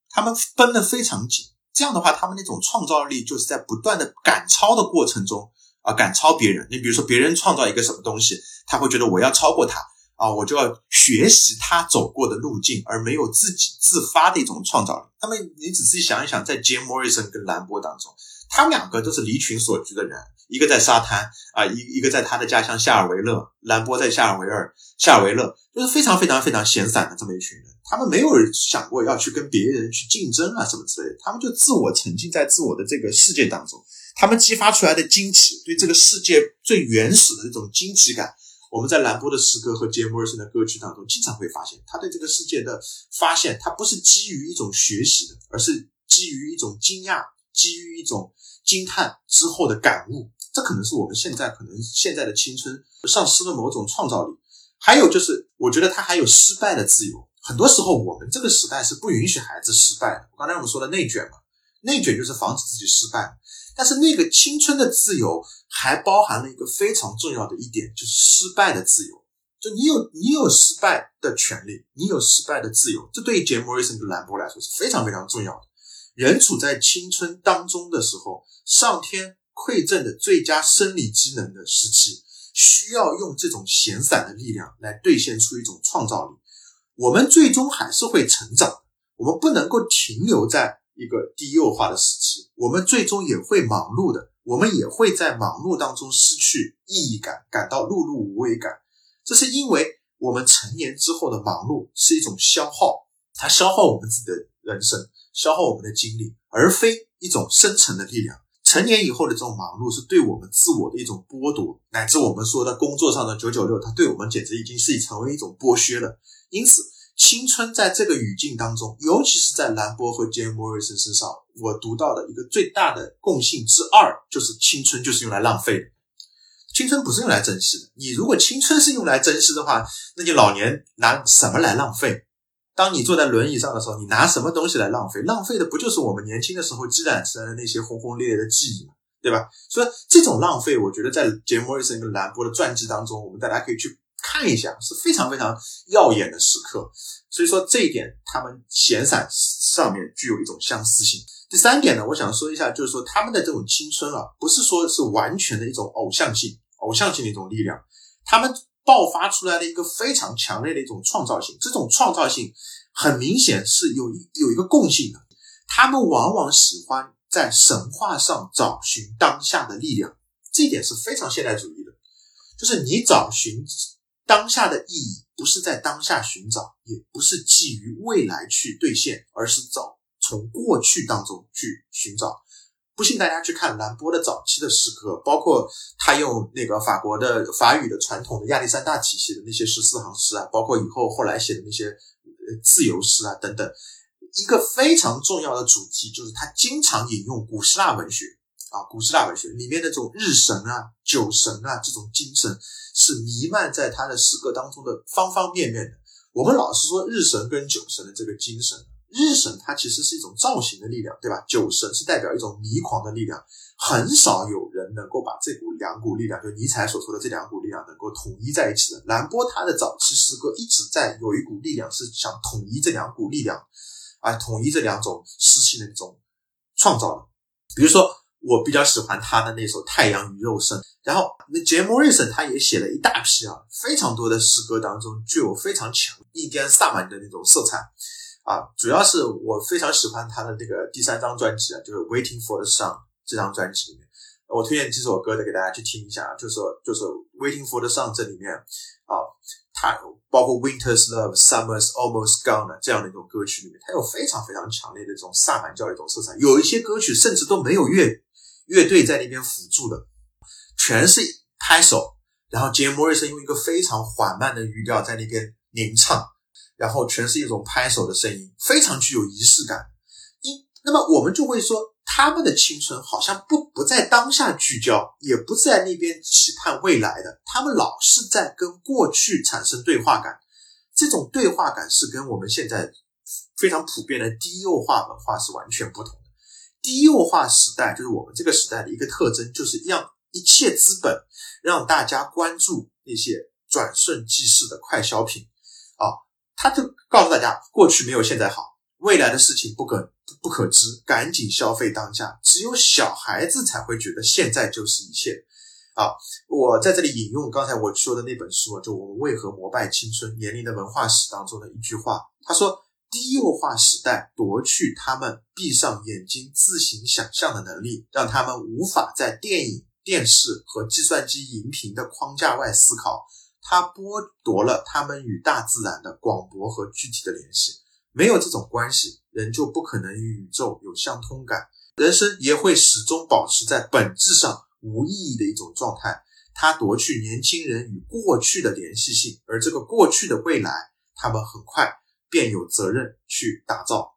他们绷得非常紧，这样的话，他们那种创造力就是在不断的赶超的过程中啊，赶超别人。你比如说，别人创造一个什么东西，他会觉得我要超过他。啊，我就要学习他走过的路径，而没有自己自发的一种创造力。他们，你仔细想一想，在杰莫瑞森跟兰波当中，他们两个都是离群所居的人，一个在沙滩啊，一一个在他的家乡夏尔维勒，兰波在夏尔维尔，夏尔维勒就是非常非常非常闲散的这么一群人。他们没有想过要去跟别人去竞争啊什么之类的，他们就自我沉浸在自我的这个世界当中，他们激发出来的惊奇，对这个世界最原始的那种惊奇感。我们在兰波的诗歌和杰莫尔森的歌曲当中，经常会发现他对这个世界的发现，他不是基于一种学习的，而是基于一种惊讶，基于一种惊叹之后的感悟。这可能是我们现在可能现在的青春丧失了某种创造力。还有就是，我觉得他还有失败的自由。很多时候，我们这个时代是不允许孩子失败的。刚才我们说的内卷嘛，内卷就是防止自己失败。但是那个青春的自由还包含了一个非常重要的一点，就是失败的自由。就你有你有失败的权利，你有失败的自由。这对于杰莫瑞森和兰博来说是非常非常重要的。人处在青春当中的时候，上天馈赠的最佳生理机能的时期，需要用这种闲散的力量来兑现出一种创造力。我们最终还是会成长，我们不能够停留在。一个低幼化的时期，我们最终也会忙碌的，我们也会在忙碌当中失去意义感，感到碌碌无为感。这是因为我们成年之后的忙碌是一种消耗，它消耗我们自己的人生，消耗我们的精力，而非一种生成的力量。成年以后的这种忙碌是对我们自我的一种剥夺，乃至我们说的工作上的九九六，它对我们简直已经是成为一种剥削了。因此。青春在这个语境当中，尤其是在兰博和杰莫瑞森身上，我读到的一个最大的共性之二，就是青春就是用来浪费的。青春不是用来珍惜的。你如果青春是用来珍惜的话，那你老年拿什么来浪费？当你坐在轮椅上的时候，你拿什么东西来浪费？浪费的不就是我们年轻的时候积攒起来的那些轰轰烈烈的记忆吗？对吧？所以这种浪费，我觉得在杰莫瑞森跟兰波的传记当中，我们大家可以去。看一下是非常非常耀眼的时刻，所以说这一点他们闲散上面具有一种相似性。第三点呢，我想说一下，就是说他们的这种青春啊，不是说是完全的一种偶像性、偶像性的一种力量，他们爆发出来的一个非常强烈的一种创造性。这种创造性很明显是有有一个共性的，他们往往喜欢在神话上找寻当下的力量，这一点是非常现代主义的。就是你找寻当下的意义，不是在当下寻找，也不是基于未来去兑现，而是找从过去当中去寻找。不信大家去看兰波的早期的诗歌，包括他用那个法国的法语的传统的亚历山大体系的那些十四行诗啊，包括以后后来写的那些自由诗啊等等。一个非常重要的主题就是他经常引用古希腊文学啊，古希腊文学里面的这种日神啊、酒神啊这种精神是弥漫在他的诗歌当中的方方面面的。我们老是说日神跟酒神的这个精神。日神它其实是一种造型的力量，对吧？酒神是代表一种迷狂的力量，很少有人能够把这股两股力量，就尼采所说的这两股力量能够统一在一起的。兰波他的早期诗歌一直在有一股力量是想统一这两股力量，啊，统一这两种诗性的一种创造的。比如说，我比较喜欢他的那首《太阳与肉身》，然后那杰莫瑞森他也写了一大批啊，非常多的诗歌当中具有非常强印第安萨满的那种色彩。啊，主要是我非常喜欢他的那个第三张专辑啊，就是《Waiting for the Sun》这张专辑里面，我推荐几首歌的给大家去听一下，就是就是《Waiting for the Sun》这里面啊，它包括《Winter's Love》《Summer's Almost Gone》这样的一种歌曲里面，它有非常非常强烈的这种萨满教的一种色彩，有一些歌曲甚至都没有乐乐队在那边辅助的，全是拍手，然后杰莫瑞森用一个非常缓慢的语调在那边吟唱。然后全是一种拍手的声音，非常具有仪式感。一，那么我们就会说，他们的青春好像不不在当下聚焦，也不在那边期盼未来的，他们老是在跟过去产生对话感。这种对话感是跟我们现在非常普遍的低幼化文化是完全不同。低幼化时代就是我们这个时代的一个特征，就是让一切资本让大家关注那些转瞬即逝的快消品啊。他就告诉大家，过去没有现在好，未来的事情不可不可知，赶紧消费当下。只有小孩子才会觉得现在就是一切。啊，我在这里引用刚才我说的那本书，就我们为何膜拜青春年龄的文化史当中的一句话，他说：低幼化时代夺去他们闭上眼睛自行想象的能力，让他们无法在电影、电视和计算机荧屏的框架外思考。它剥夺了他们与大自然的广博和具体的联系，没有这种关系，人就不可能与宇宙有相通感，人生也会始终保持在本质上无意义的一种状态。它夺去年轻人与过去的联系性，而这个过去的未来，他们很快便有责任去打造。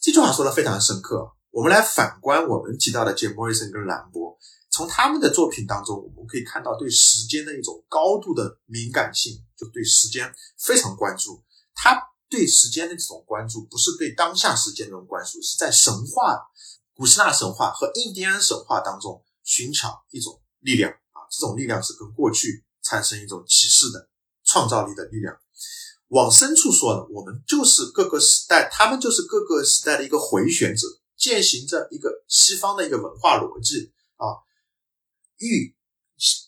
这句话说的非常深刻。我们来反观我们提到的杰莫瑞森跟兰博。从他们的作品当中，我们可以看到对时间的一种高度的敏感性，就对时间非常关注。他对时间的这种关注，不是对当下时间这种关注，是在神话、古希腊神话和印第安神话当中寻找一种力量啊。这种力量是跟过去产生一种启示的创造力的力量。往深处说呢，我们就是各个时代，他们就是各个时代的一个回旋者，践行着一个西方的一个文化逻辑啊。欲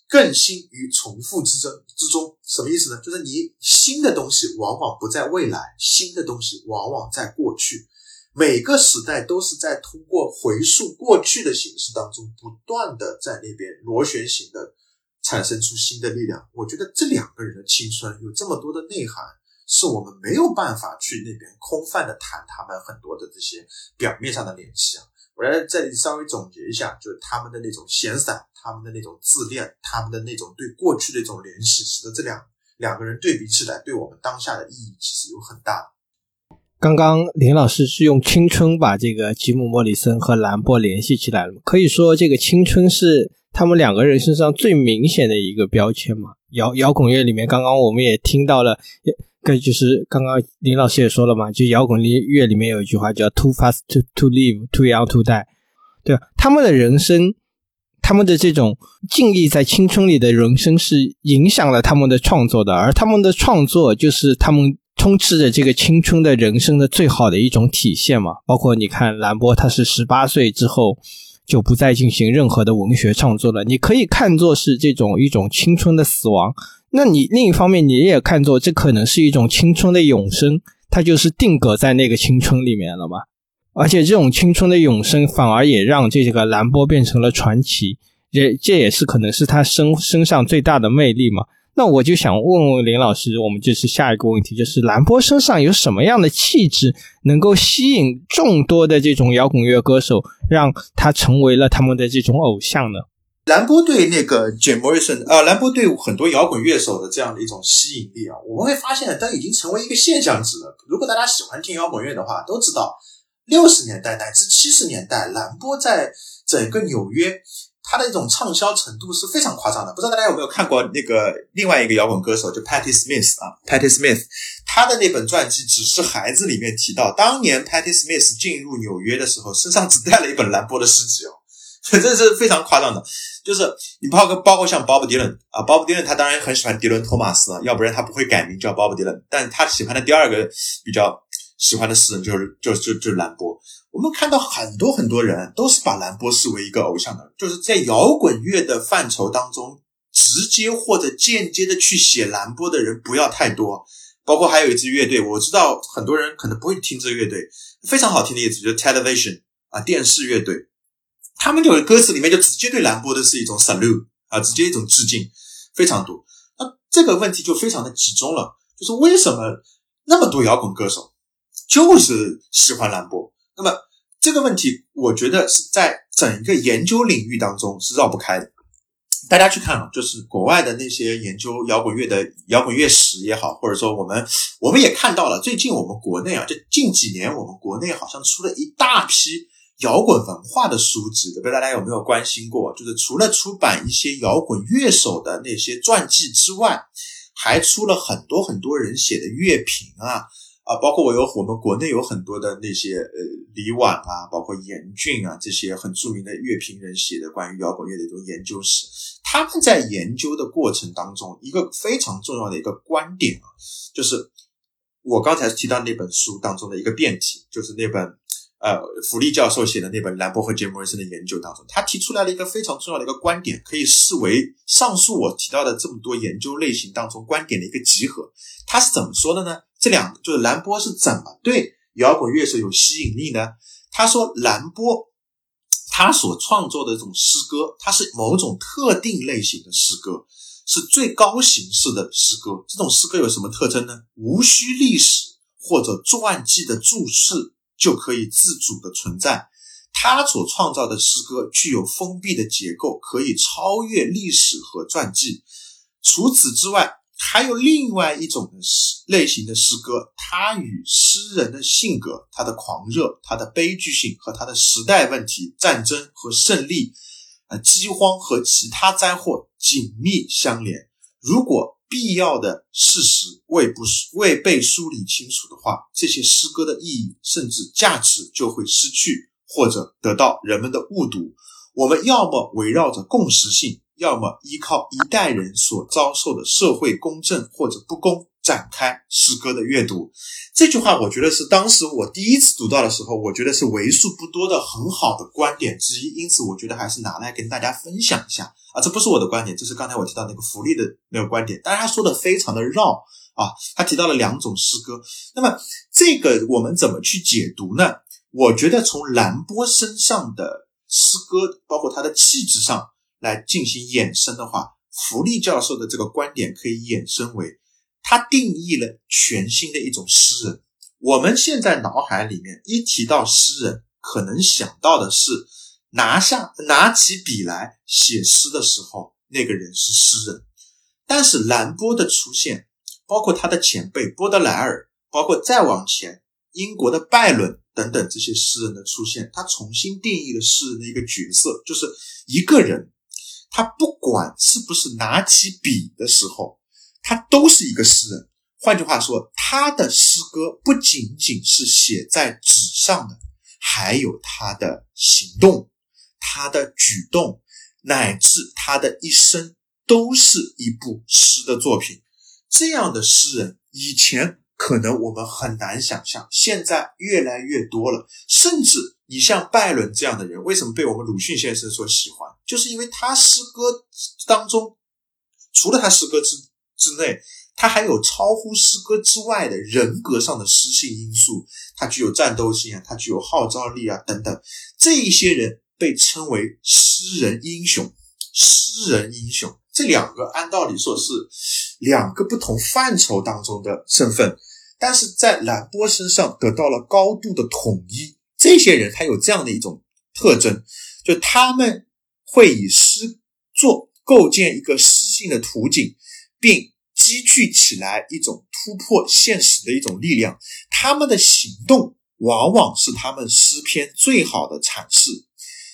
更新于重复之争之中，什么意思呢？就是你新的东西往往不在未来，新的东西往往在过去。每个时代都是在通过回溯过去的形式当中，不断的在那边螺旋形的产生出新的力量。我觉得这两个人的青春有这么多的内涵，是我们没有办法去那边空泛的谈他们很多的这些表面上的联系啊。我来这里稍微总结一下，就是他们的那种闲散，他们的那种自恋，他们的那种对过去的一种联系，使得这两两个人对比起来，对我们当下的意义其实有很大。刚刚林老师是用青春把这个吉姆·莫里森和兰波联系起来了，可以说这个青春是他们两个人身上最明显的一个标签嘛。摇摇滚乐里面，刚刚我们也听到了。这就是刚刚林老师也说了嘛，就摇滚乐里面有一句话叫 “too fast to to live, too young to die”，对吧？他们的人生，他们的这种尽力在青春里的人生是影响了他们的创作的，而他们的创作就是他们充斥着这个青春的人生的最好的一种体现嘛。包括你看兰波，他是十八岁之后就不再进行任何的文学创作了，你可以看作是这种一种青春的死亡。那你另一方面，你也看作这可能是一种青春的永生，它就是定格在那个青春里面了嘛？而且这种青春的永生，反而也让这个兰波变成了传奇，也这也是可能是他身身上最大的魅力嘛。那我就想问问林老师，我们就是下一个问题，就是兰波身上有什么样的气质，能够吸引众多的这种摇滚乐歌手，让他成为了他们的这种偶像呢？兰波对那个 Jim Morrison 啊，兰波对很多摇滚乐手的这样的一种吸引力啊，我们会发现，它已经成为一个现象级了。如果大家喜欢听摇滚乐的话，都知道六十年代乃至七十年代，兰波在整个纽约。他的一种畅销程度是非常夸张的，不知道大家有没有看过那个另外一个摇滚歌手，就 Patti Smith 啊，Patti Smith，他的那本传记《只是孩子》里面提到，当年 Patti Smith 进入纽约的时候，身上只带了一本兰波的诗集哦，这是非常夸张的。就是你包括包括像 Bob Dylan 啊，Bob Dylan 他当然很喜欢迪伦·托马斯，要不然他不会改名叫 Bob Dylan，但他喜欢的第二个比较喜欢的诗人就是就就就是兰波。我们看到很多很多人都是把兰波视为一个偶像的，就是在摇滚乐的范畴当中，直接或者间接的去写兰波的人不要太多。包括还有一支乐队，我知道很多人可能不会听这个乐队，非常好听的一支，就是 Television 啊，电视乐队。他们就歌词里面就直接对兰波的是一种 salute 啊，直接一种致敬，非常多。那这个问题就非常的集中了，就是为什么那么多摇滚歌手就是喜欢兰波？那么这个问题，我觉得是在整个研究领域当中是绕不开的。大家去看啊，就是国外的那些研究摇滚乐的摇滚乐史也好，或者说我们我们也看到了，最近我们国内啊，就近几年我们国内好像出了一大批摇滚文化的书籍，不知道大家有没有关心过？就是除了出版一些摇滚乐手的那些传记之外，还出了很多很多人写的乐评啊。啊，包括我有我们国内有很多的那些呃李婉啊，包括严俊啊这些很著名的乐评人写的关于摇滚乐的一种研究史，他们在研究的过程当中，一个非常重要的一个观点啊，就是我刚才提到那本书当中的一个辩题，就是那本呃福利教授写的那本兰博和杰莫瑞森的研究当中，他提出来了一个非常重要的一个观点，可以视为上述我提到的这么多研究类型当中观点的一个集合。他是怎么说的呢？这两就是兰波是怎么对摇滚乐手有吸引力呢？他说，兰波他所创作的这种诗歌，它是某种特定类型的诗歌，是最高形式的诗歌。这种诗歌有什么特征呢？无需历史或者传记的注释就可以自主的存在。他所创造的诗歌具有封闭的结构，可以超越历史和传记。除此之外。还有另外一种的诗类型的诗歌，它与诗人的性格、他的狂热、他的悲剧性和他的时代问题、战争和胜利、呃饥荒和其他灾祸紧密相连。如果必要的事实未不未被梳理清楚的话，这些诗歌的意义甚至价值就会失去，或者得到人们的误读。我们要么围绕着共识性。要么依靠一代人所遭受的社会公正或者不公展开诗歌的阅读，这句话我觉得是当时我第一次读到的时候，我觉得是为数不多的很好的观点之一，因此我觉得还是拿来跟大家分享一下啊，这不是我的观点，这是刚才我提到那个福利的那个观点，但是他说的非常的绕啊，他提到了两种诗歌，那么这个我们怎么去解读呢？我觉得从兰波身上的诗歌，包括他的气质上。来进行衍生的话，福利教授的这个观点可以衍生为，他定义了全新的一种诗人。我们现在脑海里面一提到诗人，可能想到的是拿下拿起笔来写诗的时候，那个人是诗人。但是兰波的出现，包括他的前辈波德莱尔，包括再往前英国的拜伦等等这些诗人的出现，他重新定义了诗人的一个角色，就是一个人。他不管是不是拿起笔的时候，他都是一个诗人。换句话说，他的诗歌不仅仅是写在纸上的，还有他的行动、他的举动，乃至他的一生，都是一部诗的作品。这样的诗人，以前可能我们很难想象，现在越来越多了，甚至。你像拜伦这样的人，为什么被我们鲁迅先生所喜欢？就是因为他诗歌当中，除了他诗歌之之内，它还有超乎诗歌之外的人格上的诗性因素，它具有战斗性啊，它具有号召力啊等等。这一些人被称为诗人英雄，诗人英雄这两个按道理说是两个不同范畴当中的身份，但是在兰波身上得到了高度的统一。这些人他有这样的一种特征，就他们会以诗作构建一个诗性的图景，并积聚起来一种突破现实的一种力量。他们的行动往往是他们诗篇最好的阐释，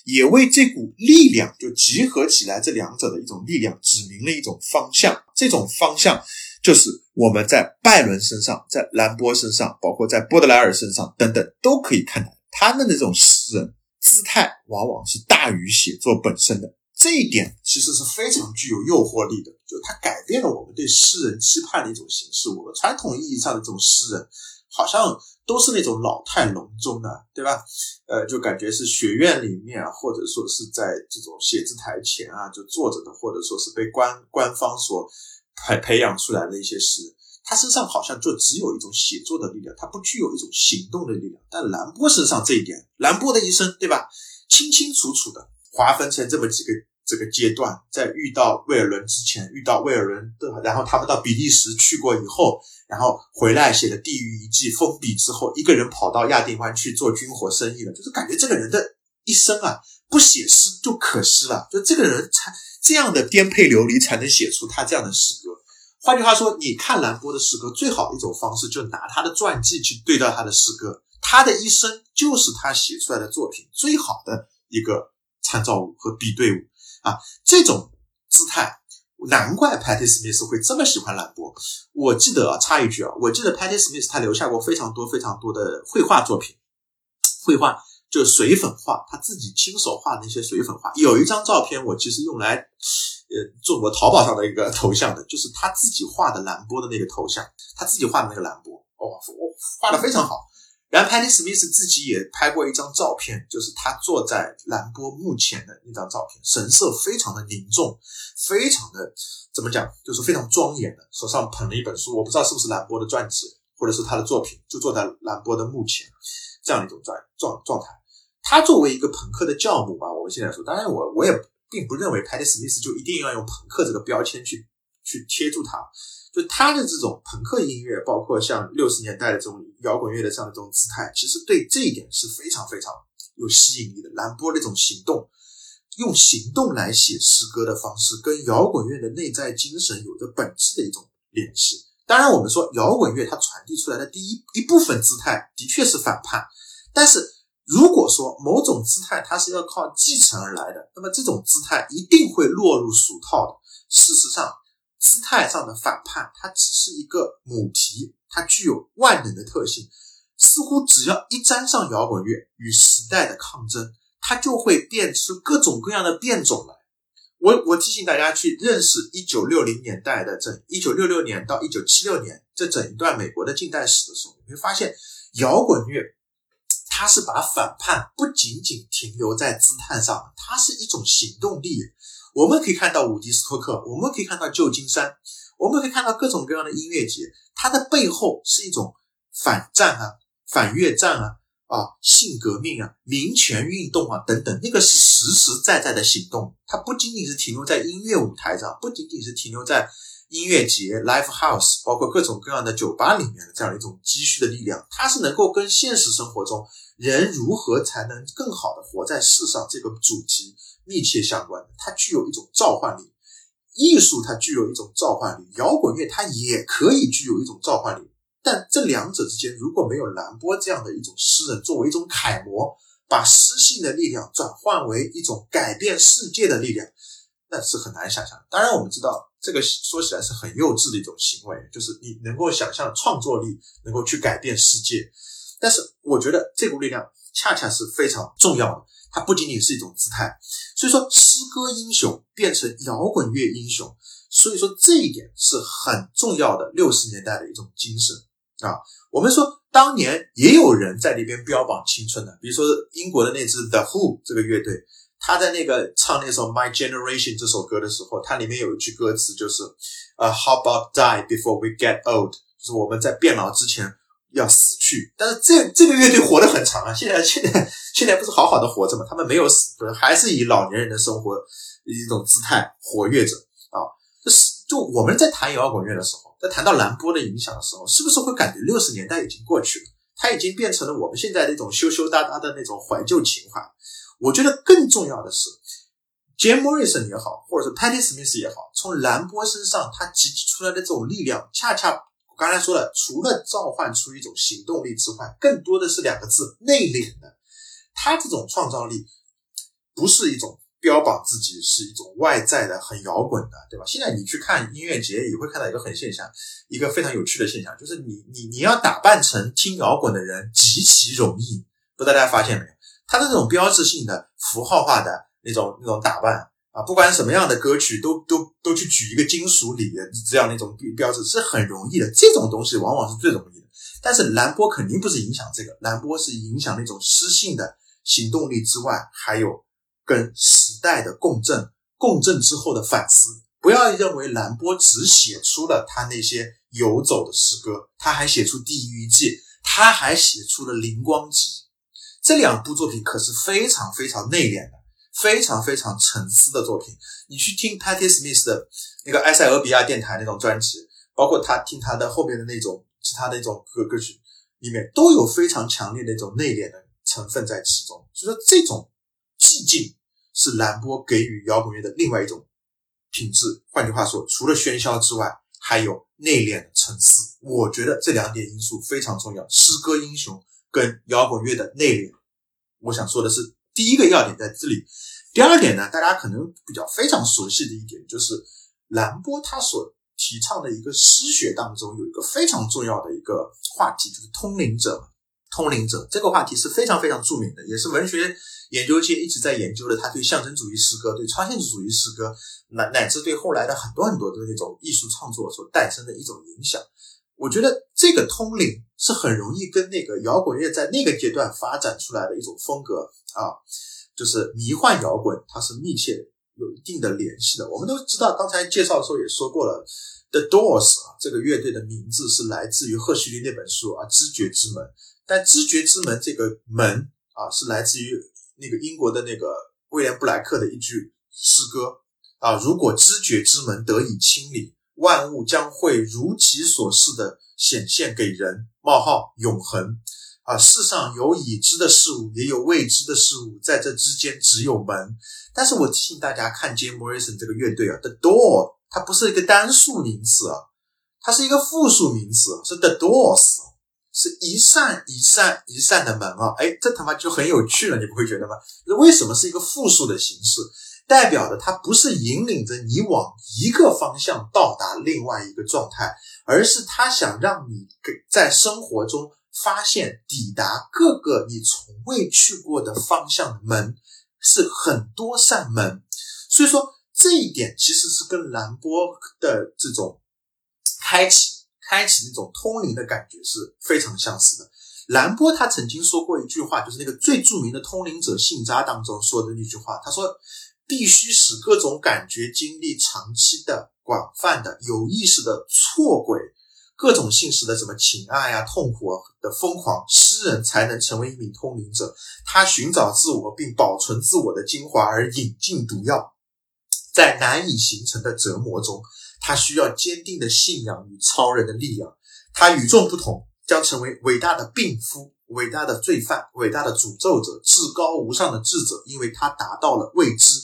也为这股力量就集合起来这两者的一种力量指明了一种方向。这种方向就是我们在拜伦身上、在兰波身上，包括在波德莱尔身上等等都可以看到。他们的这种诗人姿态往往是大于写作本身的，这一点其实是非常具有诱惑力的。就它改变了我们对诗人期盼的一种形式。我们传统意义上的这种诗人，好像都是那种老态龙钟的，对吧？呃，就感觉是学院里面，或者说是在这种写字台前啊，就坐着的，或者说是被官官方所培培养出来的一些诗人。他身上好像就只有一种写作的力量，他不具有一种行动的力量。但兰波身上这一点，兰波的一生，对吧？清清楚楚的划分成这么几个这个阶段，在遇到威尔伦之前，遇到威尔伦的，然后他们到比利时去过以后，然后回来写了《地狱遗迹》封笔之后，一个人跑到亚丁湾去做军火生意了，就是感觉这个人的一生啊，不写诗就可惜了，就这个人才这样的颠沛流离，才能写出他这样的诗歌。换句话说，你看兰波的诗歌，最好的一种方式，就拿他的传记去对照他的诗歌。他的一生就是他写出来的作品最好的一个参照物和比对物啊！这种姿态，难怪 Patty Smith 会这么喜欢兰波。我记得啊，插一句啊，我记得 Patty Smith 他留下过非常多非常多的绘画作品，绘画就是水粉画，他自己亲手画的那些水粉画。有一张照片，我其实用来。呃，做过淘宝上的一个头像的，就是他自己画的兰波的那个头像，他自己画的那个兰波，哦，画的非常好。然后 Patty Smith 自己也拍过一张照片，就是他坐在兰波墓前的那张照片，神色非常的凝重，非常的怎么讲，就是非常庄严的，手上捧了一本书，我不知道是不是兰波的传记，或者是他的作品，就坐在兰波的墓前，这样一种状状状态。他作为一个朋克的教母吧，我们现在说，当然我我也。并不认为 Patty Smith 就一定要用朋克这个标签去去贴住他，就他的这种朋克音乐，包括像六十年代的这种摇滚乐的这样的这种姿态，其实对这一点是非常非常有吸引力的。兰波那种行动，用行动来写诗歌的方式，跟摇滚乐的内在精神有着本质的一种联系。当然，我们说摇滚乐它传递出来的第一一部分姿态的确是反叛，但是。如果说某种姿态它是要靠继承而来的，那么这种姿态一定会落入俗套的。事实上，姿态上的反叛它只是一个母题，它具有万能的特性。似乎只要一沾上摇滚乐与时代的抗争，它就会变出各种各样的变种来。我我提醒大家去认识一九六零年代的整一九六六年到一九七六年这整一段美国的近代史的时候，你会发现摇滚乐。它是把反叛不仅仅停留在姿态上，它是一种行动力。我们可以看到伍迪斯托克，我们可以看到旧金山，我们可以看到各种各样的音乐节，它的背后是一种反战啊、反越战啊、啊性革命啊、民权运动啊等等，那个是实实在在的行动。它不仅仅是停留在音乐舞台上，不仅仅是停留在。音乐节、live house，包括各种各样的酒吧里面的这样一种积蓄的力量，它是能够跟现实生活中人如何才能更好的活在世上这个主题密切相关的。它具有一种召唤力，艺术它具有一种召唤力，摇滚乐它也可以具有一种召唤力。但这两者之间如果没有兰波这样的一种诗人作为一种楷模，把诗性的力量转换为一种改变世界的力量，那是很难想象。当然，我们知道。这个说起来是很幼稚的一种行为，就是你能够想象创作力能够去改变世界，但是我觉得这股力量恰恰是非常重要的，它不仅仅是一种姿态。所以说，诗歌英雄变成摇滚乐英雄，所以说这一点是很重要的。六十年代的一种精神啊，我们说当年也有人在里边标榜青春的，比如说英国的那支 The Who 这个乐队。他在那个唱那首《My Generation》这首歌的时候，它里面有一句歌词就是呃、How about die before we get old？就是我们在变老之前要死去。但是这这个乐队活得很长啊，现在现在现在不是好好的活着吗？他们没有死，还是以老年人的生活一种姿态活跃着啊。就是就我们在谈摇滚乐的时候，在谈到兰波的影响的时候，是不是会感觉六十年代已经过去了？它已经变成了我们现在那种羞羞答答的那种怀旧情怀。我觉得更重要的是，Jim Morrison 也好，或者是 Patty Smith 也好，从兰波身上他集集出来的这种力量，恰恰我刚才说了，除了召唤出一种行动力之外，更多的是两个字：内敛的。他这种创造力不是一种标榜自己是一种外在的很摇滚的，对吧？现在你去看音乐节，也会看到一个很现象，一个非常有趣的现象，就是你你你要打扮成听摇滚的人极其容易，不知道大家发现没有？他的那种标志性的符号化的那种那种打扮啊，不管什么样的歌曲，都都都去举一个金属里这样的一种标志是很容易的。这种东西往往是最容易的。但是兰波肯定不是影响这个，兰波是影响那种诗性的行动力之外，还有跟时代的共振，共振之后的反思。不要认为兰波只写出了他那些游走的诗歌，他还写出《地狱记》，他还写出了《灵光集》。这两部作品可是非常非常内敛的，非常非常沉思的作品。你去听 Patti Smith 的那个埃塞俄比亚电台那种专辑，包括他听他的后面的那种其他那种歌歌曲，里面都有非常强烈的那种内敛的成分在其中。所以说，这种寂静是兰波给予摇滚乐的另外一种品质。换句话说，除了喧嚣之外，还有内敛的沉思。我觉得这两点因素非常重要。诗歌英雄。跟摇滚乐的内敛，我想说的是，第一个要点在这里。第二点呢，大家可能比较非常熟悉的一点，就是兰波他所提倡的一个诗学当中有一个非常重要的一个话题，就是通灵者。通灵者这个话题是非常非常著名的，也是文学研究界一直在研究的。他对象征主义诗歌、对超现实主义诗歌，乃乃至对后来的很多很多的那种艺术创作所诞生的一种影响。我觉得这个通灵是很容易跟那个摇滚乐在那个阶段发展出来的一种风格啊，就是迷幻摇滚，它是密切有一定的联系的。我们都知道，刚才介绍的时候也说过了，The Doors 啊，这个乐队的名字是来自于赫胥黎那本书啊，《知觉之门》。但《知觉之门》这个门啊，是来自于那个英国的那个威廉布莱克的一句诗歌啊，如果知觉之门得以清理。万物将会如其所示的显现给人。冒号永恒啊！世上有已知的事物，也有未知的事物，在这之间只有门。但是我提醒大家，看 Jim Morrison 这个乐队啊，The Door，它不是一个单数名词啊，它是一个复数名词，是 The Doors，是一扇一扇一扇的门啊！哎，这他妈就很有趣了，你不会觉得吗？为什么是一个复数的形式？代表的它不是引领着你往一个方向到达另外一个状态，而是他想让你给在生活中发现抵达各个你从未去过的方向的门，是很多扇门。所以说这一点其实是跟兰波的这种开启、开启那种通灵的感觉是非常相似的。兰波他曾经说过一句话，就是那个最著名的通灵者信札当中说的那句话，他说。必须使各种感觉经历长期的、广泛的、有意识的错轨，各种性质的什么情爱啊、痛苦啊的疯狂，诗人才能成为一名通灵者。他寻找自我并保存自我的精华，而引进毒药，在难以形成的折磨中，他需要坚定的信仰与超人的力量。他与众不同，将成为伟大的病夫。伟大的罪犯，伟大的诅咒者，至高无上的智者，因为他达到了未知。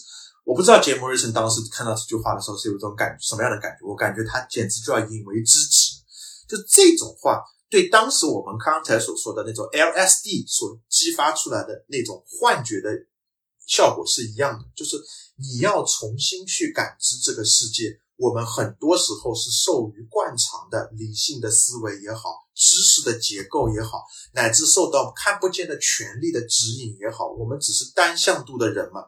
我不知道杰莫瑞森当时看到这句话的时候是有一种感什么样的感觉？我感觉他简直就要引为知己。就这种话，对当时我们刚才所说的那种 LSD 所激发出来的那种幻觉的效果是一样的。就是你要重新去感知这个世界，我们很多时候是受于惯常的理性的思维也好，知识的结构也好，乃至受到看不见的权力的指引也好，我们只是单向度的人嘛。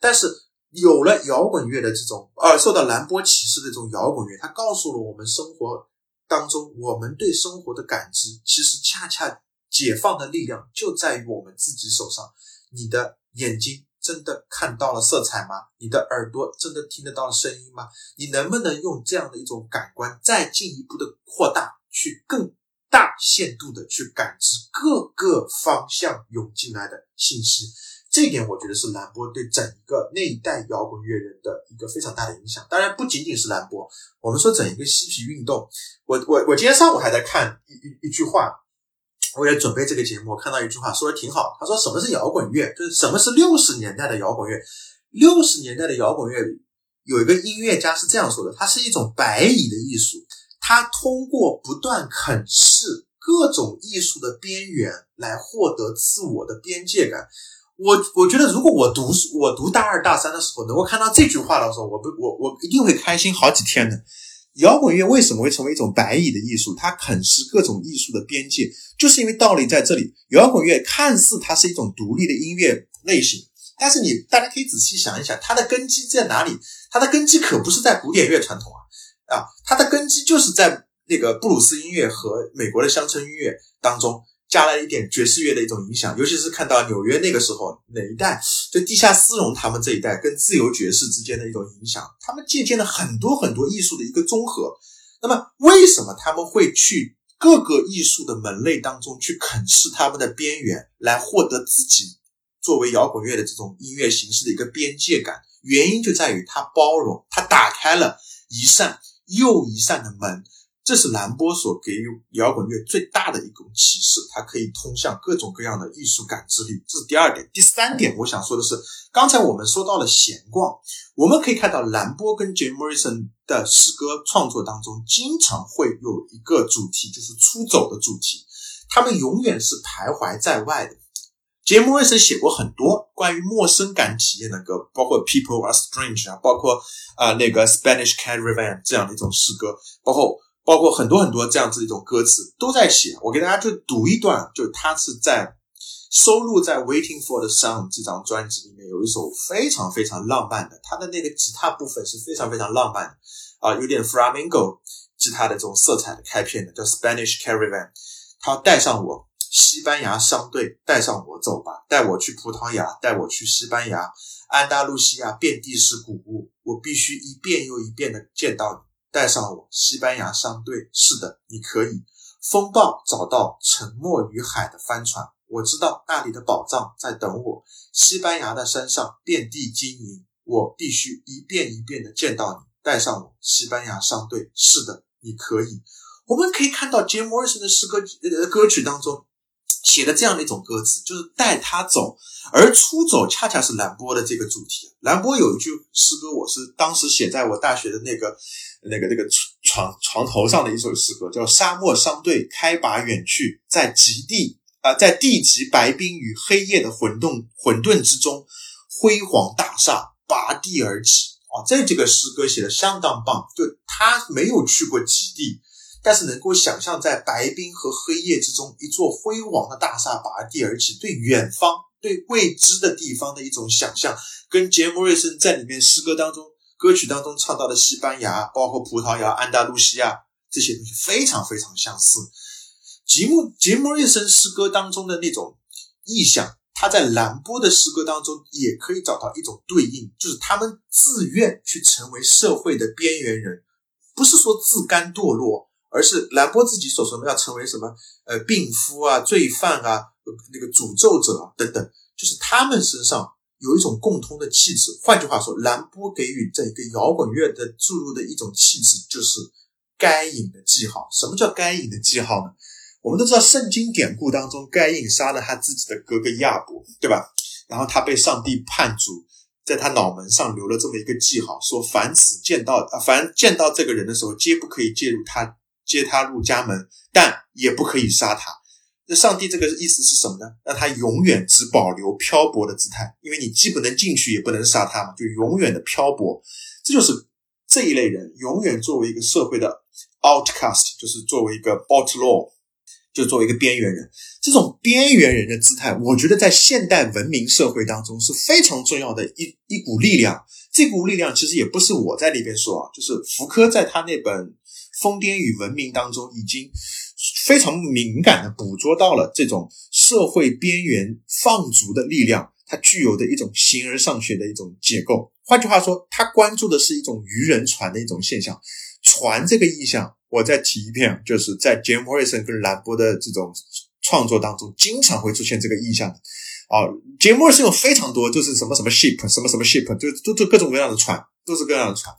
但是。有了摇滚乐的这种，呃，受到兰波启示的这种摇滚乐，它告诉了我们生活当中我们对生活的感知，其实恰恰解放的力量就在于我们自己手上。你的眼睛真的看到了色彩吗？你的耳朵真的听得到声音吗？你能不能用这样的一种感官再进一步的扩大，去更大限度的去感知各个方向涌进来的信息？这一点我觉得是兰波对整个那一代摇滚乐人的一个非常大的影响。当然，不仅仅是兰波，我们说整一个嬉皮运动。我我我今天上午还在看一一一句话，为了准备这个节目，看到一句话说的挺好。他说：“什么是摇滚乐？就是什么是六十年代的摇滚乐？六十年代的摇滚乐里有一个音乐家是这样说的：它是一种白蚁的艺术，它通过不断啃噬各种艺术的边缘来获得自我的边界感。”我我觉得，如果我读我读大二大三的时候，能够看到这句话的时候，我不我我一定会开心好几天的。摇滚乐为什么会成为一种白蚁的艺术？它啃食各种艺术的边界，就是因为道理在这里。摇滚乐看似它是一种独立的音乐类型，但是你大家可以仔细想一想，它的根基在哪里？它的根基可不是在古典乐传统啊啊，它的根基就是在那个布鲁斯音乐和美国的乡村音乐当中。加了一点爵士乐的一种影响，尤其是看到纽约那个时候哪一代，就地下丝绒他们这一代跟自由爵士之间的一种影响，他们借鉴了很多很多艺术的一个综合。那么，为什么他们会去各个艺术的门类当中去啃噬他们的边缘，来获得自己作为摇滚乐的这种音乐形式的一个边界感？原因就在于它包容，它打开了一扇又一扇的门。这是兰波所给予摇滚乐最大的一种启示，它可以通向各种各样的艺术感知力。这是第二点。第三点，我想说的是，刚才我们说到了闲逛，我们可以看到兰波跟 Jim Morrison 的诗歌创作当中，经常会有一个主题，就是出走的主题。他们永远是徘徊在外的。Jim Morrison 写过很多关于陌生感体验的歌，包括 People Are Strange 啊，包括啊那个 Spanish Caravan 这样的一种诗歌，包括。包括很多很多这样子一种歌词都在写，我给大家就读一段，就他是在收录在《Waiting for the Sun》这张专辑里面有一首非常非常浪漫的，他的那个吉他部分是非常非常浪漫的啊，有点 flamenco 吉他的这种色彩的开篇的，叫《Spanish Caravan》，他带上我西班牙商队，带上我走吧，带我去葡萄牙，带我去西班牙，安达卢西亚遍地是古物，我必须一遍又一遍的见到你。带上我，西班牙商队。是的，你可以。风暴找到沉没于海的帆船，我知道那里的宝藏在等我。西班牙的山上遍地金银，我必须一遍一遍的见到你。带上我，西班牙商队。是的，你可以。我们可以看到杰摩尔森的诗歌呃歌曲当中写的这样的一种歌词，就是带他走，而出走恰恰是兰波的这个主题。兰波有一句诗歌，我是当时写在我大学的那个。那个那个床床头上的一首诗歌，叫《沙漠商队开拔远去，在极地啊，在地极白冰与黑夜的混沌混沌之中，辉煌大厦拔地而起啊！这这个诗歌写的相当棒，就他没有去过极地，但是能够想象在白冰和黑夜之中，一座辉煌的大厦拔地而起，对远方、对未知的地方的一种想象，跟杰姆瑞森在里面诗歌当中。歌曲当中唱到的西班牙，包括葡萄牙、安达卢西亚这些东西非常非常相似。吉姆杰莫瑞森诗歌当中的那种意象，他在兰波的诗歌当中也可以找到一种对应，就是他们自愿去成为社会的边缘人，不是说自甘堕落，而是兰波自己所说的要成为什么呃病夫啊、罪犯啊、那个诅咒者啊等等，就是他们身上。有一种共通的气质，换句话说，兰波给予这一个摇滚乐的注入的一种气质，就是该隐的记号。什么叫该隐的记号呢？我们都知道，圣经典故当中，该隐杀了他自己的哥哥亚伯，对吧？然后他被上帝判处，在他脑门上留了这么一个记号，说凡此见到啊，凡见到这个人的时候，皆不可以介入他，接他入家门，但也不可以杀他。那上帝这个意思是什么呢？让他永远只保留漂泊的姿态，因为你既不能进去，也不能杀他嘛，就永远的漂泊。这就是这一类人永远作为一个社会的 outcast，就是作为一个 outlaw，就作为一个边缘人。这种边缘人的姿态，我觉得在现代文明社会当中是非常重要的一一股力量。这股力量其实也不是我在那边说啊，就是福柯在他那本《疯癫与文明》当中已经。非常敏感的捕捉到了这种社会边缘放逐的力量，它具有的一种形而上学的一种结构。换句话说，他关注的是一种渔人船的一种现象。船这个意象，我再提一遍，就是在杰姆·莫里森跟兰波的这种创作当中，经常会出现这个意象。啊，杰姆·莫里森有非常多，就是什么什么 ship，什么什么 ship，就就就各种各样的船，都是各样的船。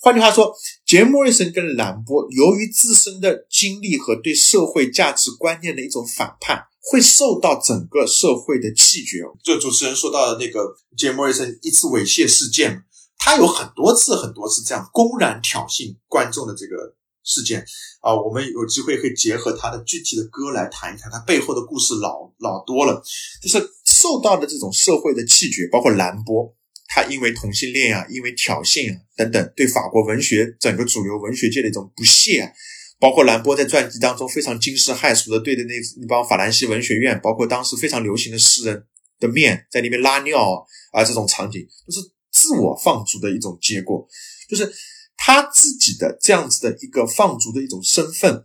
换句话说，杰·莫里森跟兰波由于自身的经历和对社会价值观念的一种反叛，会受到整个社会的气绝。就主持人说到的那个杰·莫里森一次猥亵事件，他有很多次、很多次这样公然挑衅观众的这个事件啊。我们有机会可以结合他的具体的歌来谈一谈，他背后的故事老老多了。就是受到的这种社会的气绝，包括兰波。他因为同性恋啊，因为挑衅啊等等，对法国文学整个主流文学界的一种不屑啊，包括兰波在传记当中非常惊世骇俗的对着那那帮法兰西文学院，包括当时非常流行的诗人的面，在那边拉尿啊，这种场景都是自我放逐的一种结果，就是他自己的这样子的一个放逐的一种身份，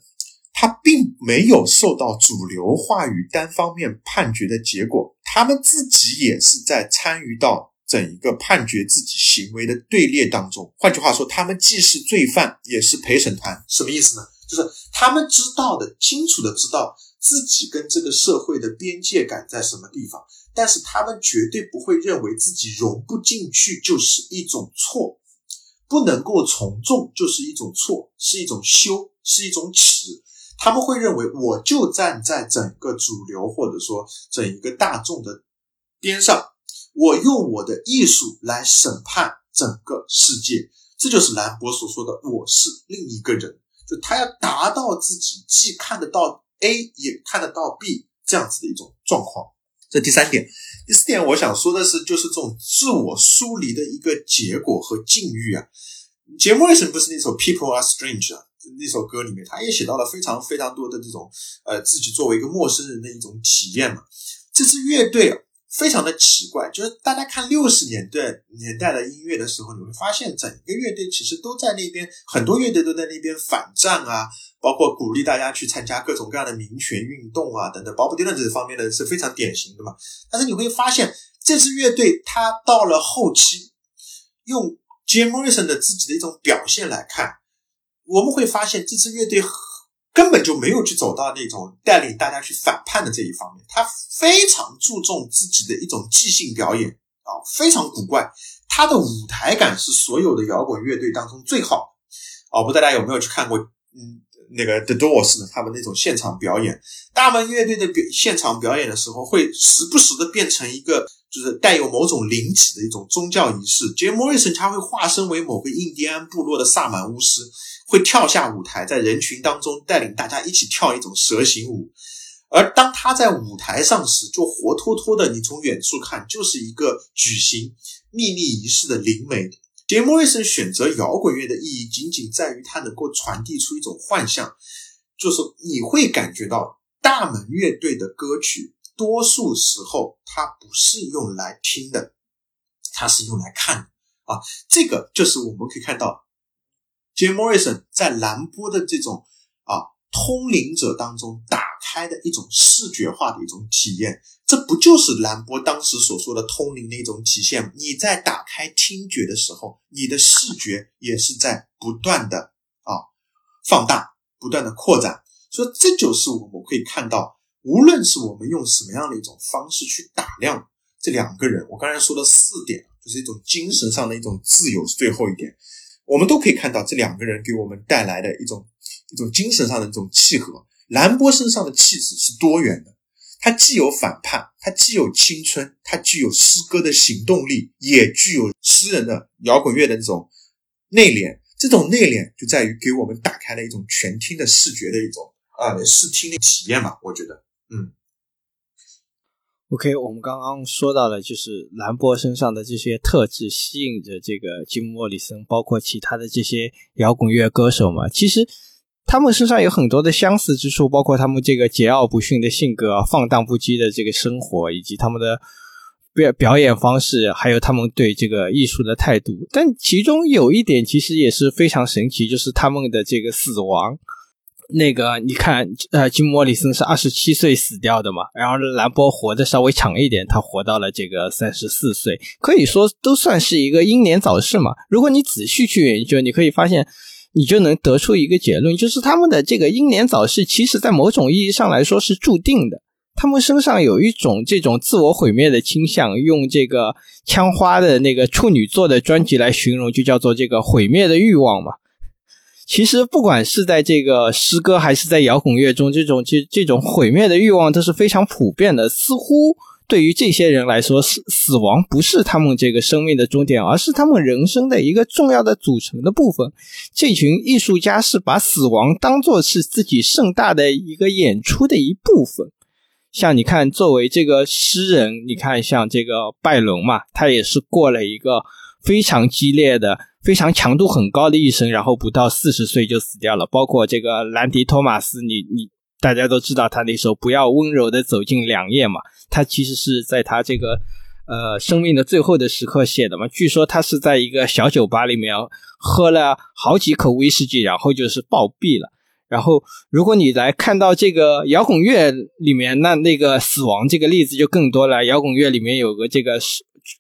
他并没有受到主流话语单方面判决的结果，他们自己也是在参与到。整一个判决自己行为的队列当中，换句话说，他们既是罪犯，也是陪审团。什么意思呢？就是他们知道的，清楚的知道自己跟这个社会的边界感在什么地方，但是他们绝对不会认为自己融不进去就是一种错，不能够从众就是一种错，是一种羞，是一种耻。他们会认为，我就站在整个主流或者说整一个大众的边上。我用我的艺术来审判整个世界，这就是兰博所说的“我是另一个人”。就他要达到自己既看得到 A 也看得到 B 这样子的一种状况。这第三点，第四点，我想说的是，就是这种自我疏离的一个结果和境遇啊。节目为什么不是那首《People Are Strange》啊？那首歌里面，他也写到了非常非常多的这种呃，自己作为一个陌生人的一种体验嘛。这支乐队。非常的奇怪，就是大家看六十年代年代的音乐的时候，你会发现整个乐队其实都在那边，很多乐队都在那边反战啊，包括鼓励大家去参加各种各样的民权运动啊等等。包括迪伦这方面的是非常典型的嘛。但是你会发现，这支乐队它到了后期，用 Jim Morrison 的自己的一种表现来看，我们会发现这支乐队。根本就没有去走到那种带领大家去反叛的这一方面，他非常注重自己的一种即兴表演啊，非常古怪。他的舞台感是所有的摇滚乐队当中最好的啊！不知道大家有没有去看过，嗯，那个 The Doors 的他们那种现场表演，大门乐队的表现场表演的时候，会时不时的变成一个就是带有某种灵体的一种宗教仪式。杰莫瑞森他会化身为某个印第安部落的萨满巫师。会跳下舞台，在人群当中带领大家一起跳一种蛇形舞，而当他在舞台上时，就活脱脱的，你从远处看就是一个举行秘密仪式的灵媒。杰莫瑞森选择摇滚乐的意义，仅仅在于他能够传递出一种幻象，就是你会感觉到大门乐队的歌曲，多数时候它不是用来听的，它是用来看的啊。这个就是我们可以看到。Jim Morrison 在兰波的这种啊通灵者当中打开的一种视觉化的一种体验，这不就是兰波当时所说的通灵的一种体现？你在打开听觉的时候，你的视觉也是在不断的啊放大、不断的扩展。所以这就是我们可以看到，无论是我们用什么样的一种方式去打量这两个人，我刚才说的四点，就是一种精神上的一种自由，是最后一点。我们都可以看到这两个人给我们带来的一种一种精神上的一种契合。兰波身上的气质是多元的，他既有反叛，他既有青春，他具有诗歌的行动力，也具有诗人的摇滚乐的这种内敛。这种内敛就在于给我们打开了一种全听的视觉的一种啊视听的体验嘛。我觉得，嗯。OK，我们刚刚说到了，就是兰波身上的这些特质吸引着这个吉姆·莫里森，包括其他的这些摇滚乐歌手嘛。其实他们身上有很多的相似之处，包括他们这个桀骜不驯的性格、放荡不羁的这个生活，以及他们的表表演方式，还有他们对这个艺术的态度。但其中有一点其实也是非常神奇，就是他们的这个死亡。那个你看，呃，金莫里森是二十七岁死掉的嘛，然后兰博活的稍微长一点，他活到了这个三十四岁，可以说都算是一个英年早逝嘛。如果你仔细去研究，你可以发现，你就能得出一个结论，就是他们的这个英年早逝，其实在某种意义上来说是注定的。他们身上有一种这种自我毁灭的倾向，用这个枪花的那个处女座的专辑来形容，就叫做这个毁灭的欲望嘛。其实，不管是在这个诗歌还是在摇滚乐中，这种这这种毁灭的欲望都是非常普遍的。似乎对于这些人来说，死死亡不是他们这个生命的终点，而是他们人生的一个重要的组成的部分。这群艺术家是把死亡当做是自己盛大的一个演出的一部分。像你看，作为这个诗人，你看像这个拜伦嘛，他也是过了一个非常激烈的。非常强度很高的一生，然后不到四十岁就死掉了。包括这个兰迪·托马斯，你你大家都知道他那首《不要温柔的走进两夜》嘛，他其实是在他这个呃生命的最后的时刻写的嘛。据说他是在一个小酒吧里面喝了好几口威士忌，然后就是暴毙了。然后如果你来看到这个摇滚乐里面，那那个死亡这个例子就更多了。摇滚乐里面有个这个。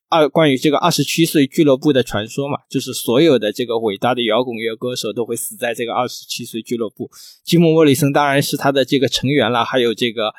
二关于这个二十七岁俱乐部的传说嘛，就是所有的这个伟大的摇滚乐歌手都会死在这个二十七岁俱乐部。吉姆·莫里森当然是他的这个成员了，还有这个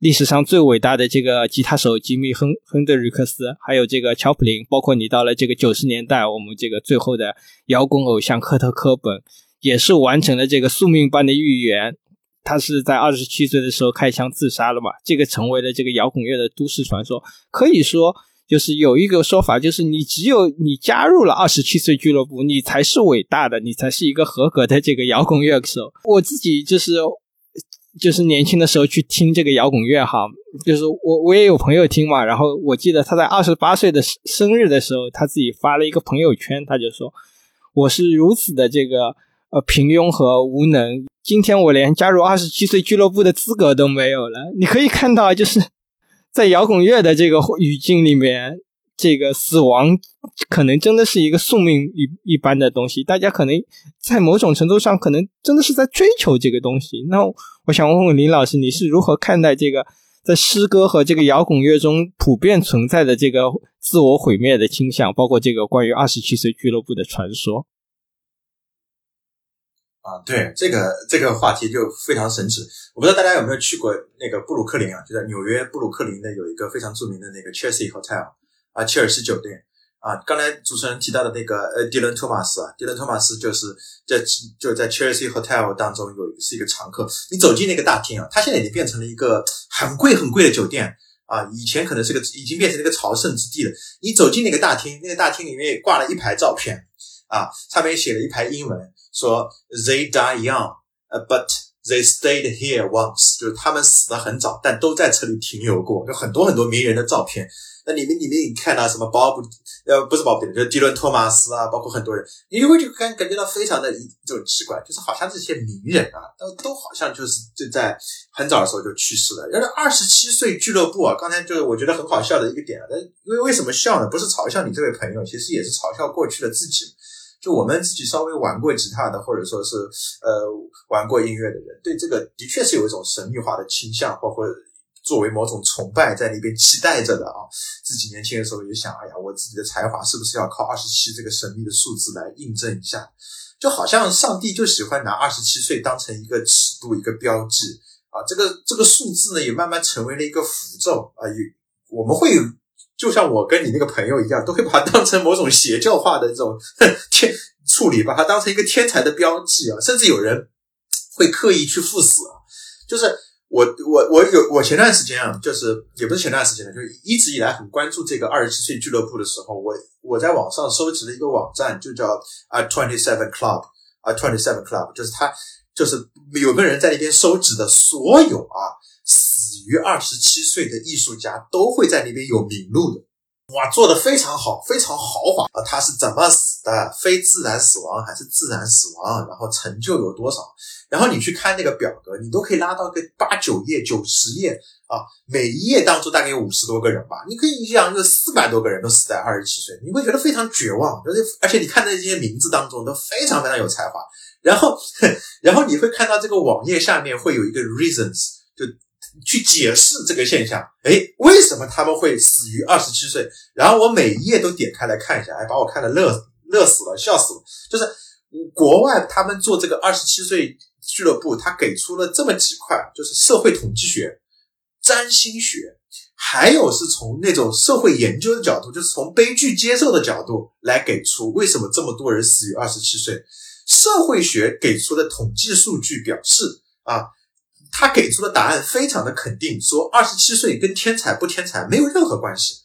历史上最伟大的这个吉他手吉米·亨亨德里克斯，还有这个乔普林，包括你到了这个九十年代，我们这个最后的摇滚偶像科特·科本也是完成了这个宿命般的预言，他是在二十七岁的时候开枪自杀了嘛，这个成为了这个摇滚乐的都市传说，可以说。就是有一个说法，就是你只有你加入了二十七岁俱乐部，你才是伟大的，你才是一个合格的这个摇滚乐手。我自己就是就是年轻的时候去听这个摇滚乐哈，就是我我也有朋友听嘛，然后我记得他在二十八岁的生日的时候，他自己发了一个朋友圈，他就说我是如此的这个呃平庸和无能，今天我连加入二十七岁俱乐部的资格都没有了。你可以看到，就是。在摇滚乐的这个语境里面，这个死亡可能真的是一个宿命一一般的东西。大家可能在某种程度上，可能真的是在追求这个东西。那我想问问林老师，你是如何看待这个在诗歌和这个摇滚乐中普遍存在的这个自我毁灭的倾向，包括这个关于二十七岁俱乐部的传说？啊，对这个这个话题就非常神奇。我不知道大家有没有去过那个布鲁克林啊？就在纽约布鲁克林的有一个非常著名的那个 Chelsea Hotel 啊，切尔西酒店啊。刚才主持人提到的那个呃，迪伦托马斯啊，迪伦托马斯就是在就在 Chelsea Hotel 当中有是一个常客。你走进那个大厅啊，它现在已经变成了一个很贵很贵的酒店啊。以前可能是个已经变成了一个朝圣之地了。你走进那个大厅，那个大厅里面也挂了一排照片啊，上面写了一排英文。说 they die young, 呃 but they stayed here once，就是他们死的很早，但都在这里停留过，有很多很多名人的照片。那里面里面你看到什么鲍勃，呃，不是鲍勃，就是迪伦托马斯啊，包括很多人，你就会就感感觉到非常的这种奇怪，就是好像这些名人啊，都都好像就是就在很早的时候就去世了。要是二十七岁俱乐部啊，刚才就是我觉得很好笑的一个点，但因为为什么笑呢？不是嘲笑你这位朋友，其实也是嘲笑过去的自己。就我们自己稍微玩过吉他的，或者说是呃玩过音乐的人，对这个的确是有一种神秘化的倾向，包括作为某种崇拜在那边期待着的啊。自己年轻的时候也想，哎呀，我自己的才华是不是要靠二十七这个神秘的数字来印证一下？就好像上帝就喜欢拿二十七岁当成一个尺度、一个标记啊。这个这个数字呢，也慢慢成为了一个符咒啊。也我们会。就像我跟你那个朋友一样，都会把它当成某种邪教化的这种 天处理，把它当成一个天才的标记啊，甚至有人会刻意去赴死啊。就是我我我有我前段时间啊，就是也不是前段时间了，就是一直以来很关注这个二十七岁俱乐部的时候，我我在网上收集了一个网站，就叫啊 Twenty Seven Club 啊 Twenty Seven Club，就是他就是有个人在那边收集的所有啊。死于二十七岁的艺术家都会在那边有名录的，哇，做的非常好，非常豪华啊！他是怎么死的？非自然死亡还是自然死亡？然后成就有多少？然后你去看那个表格，你都可以拉到个八九页、九十页啊，每一页当中大概有五十多个人吧。你可以想，有四百多个人都死在二十七岁，你会觉得非常绝望。而且而且你看那些名字当中都非常非常有才华。然后，然后你会看到这个网页下面会有一个 reasons，就去解释这个现象。哎，为什么他们会死于二十七岁？然后我每一页都点开来看一下，哎，把我看的乐乐死了，笑死了。就是国外他们做这个二十七岁俱乐部，他给出了这么几块，就是社会统计学、占星学。还有是从那种社会研究的角度，就是从悲剧接受的角度来给出为什么这么多人死于二十七岁。社会学给出的统计数据表示，啊，他给出的答案非常的肯定，说二十七岁跟天才不天才没有任何关系，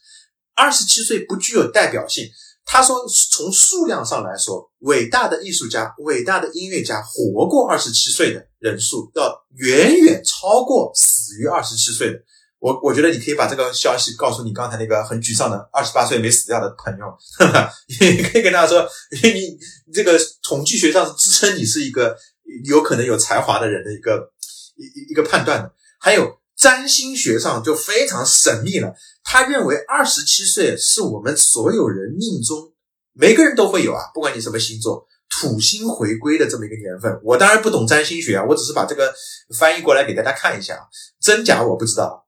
二十七岁不具有代表性。他说，从数量上来说，伟大的艺术家、伟大的音乐家活过二十七岁的人数要远远超过死于二十七岁的。我我觉得你可以把这个消息告诉你刚才那个很沮丧的二十八岁没死掉的朋友，你可以跟他说，你这个统计学上是支撑你是一个有可能有才华的人的一个一一一个判断的。还有占星学上就非常神秘了，他认为二十七岁是我们所有人命中每个人都会有啊，不管你什么星座，土星回归的这么一个年份。我当然不懂占星学啊，我只是把这个翻译过来给大家看一下啊，真假我不知道。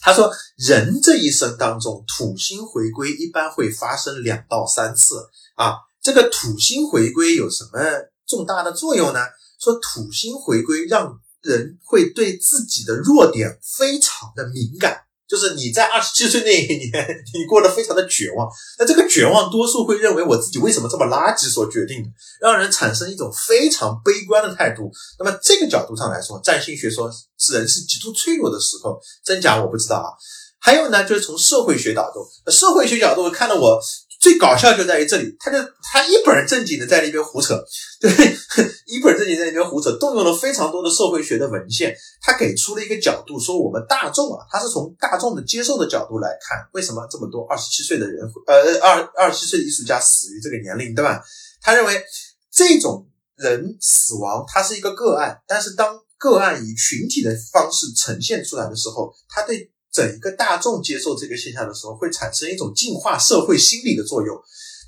他说，人这一生当中，土星回归一般会发生两到三次啊。这个土星回归有什么重大的作用呢？说土星回归让人会对自己的弱点非常的敏感。就是你在二十七岁那一年，你过得非常的绝望。那这个绝望，多数会认为我自己为什么这么垃圾所决定的，让人产生一种非常悲观的态度。那么这个角度上来说，占星学说是人是极度脆弱的时候，真假我不知道啊。还有呢，就是从社会学角度，社会学角度看到我。最搞笑就在于这里，他就他一本正经的在那边胡扯，对，一本正经在那边胡扯，动用了非常多的社会学的文献，他给出了一个角度，说我们大众啊，他是从大众的接受的角度来看，为什么这么多二十七岁的人，呃，二二十七岁的艺术家死于这个年龄，对吧？他认为这种人死亡，他是一个个案，但是当个案以群体的方式呈现出来的时候，他对。整一个大众接受这个现象的时候，会产生一种净化社会心理的作用，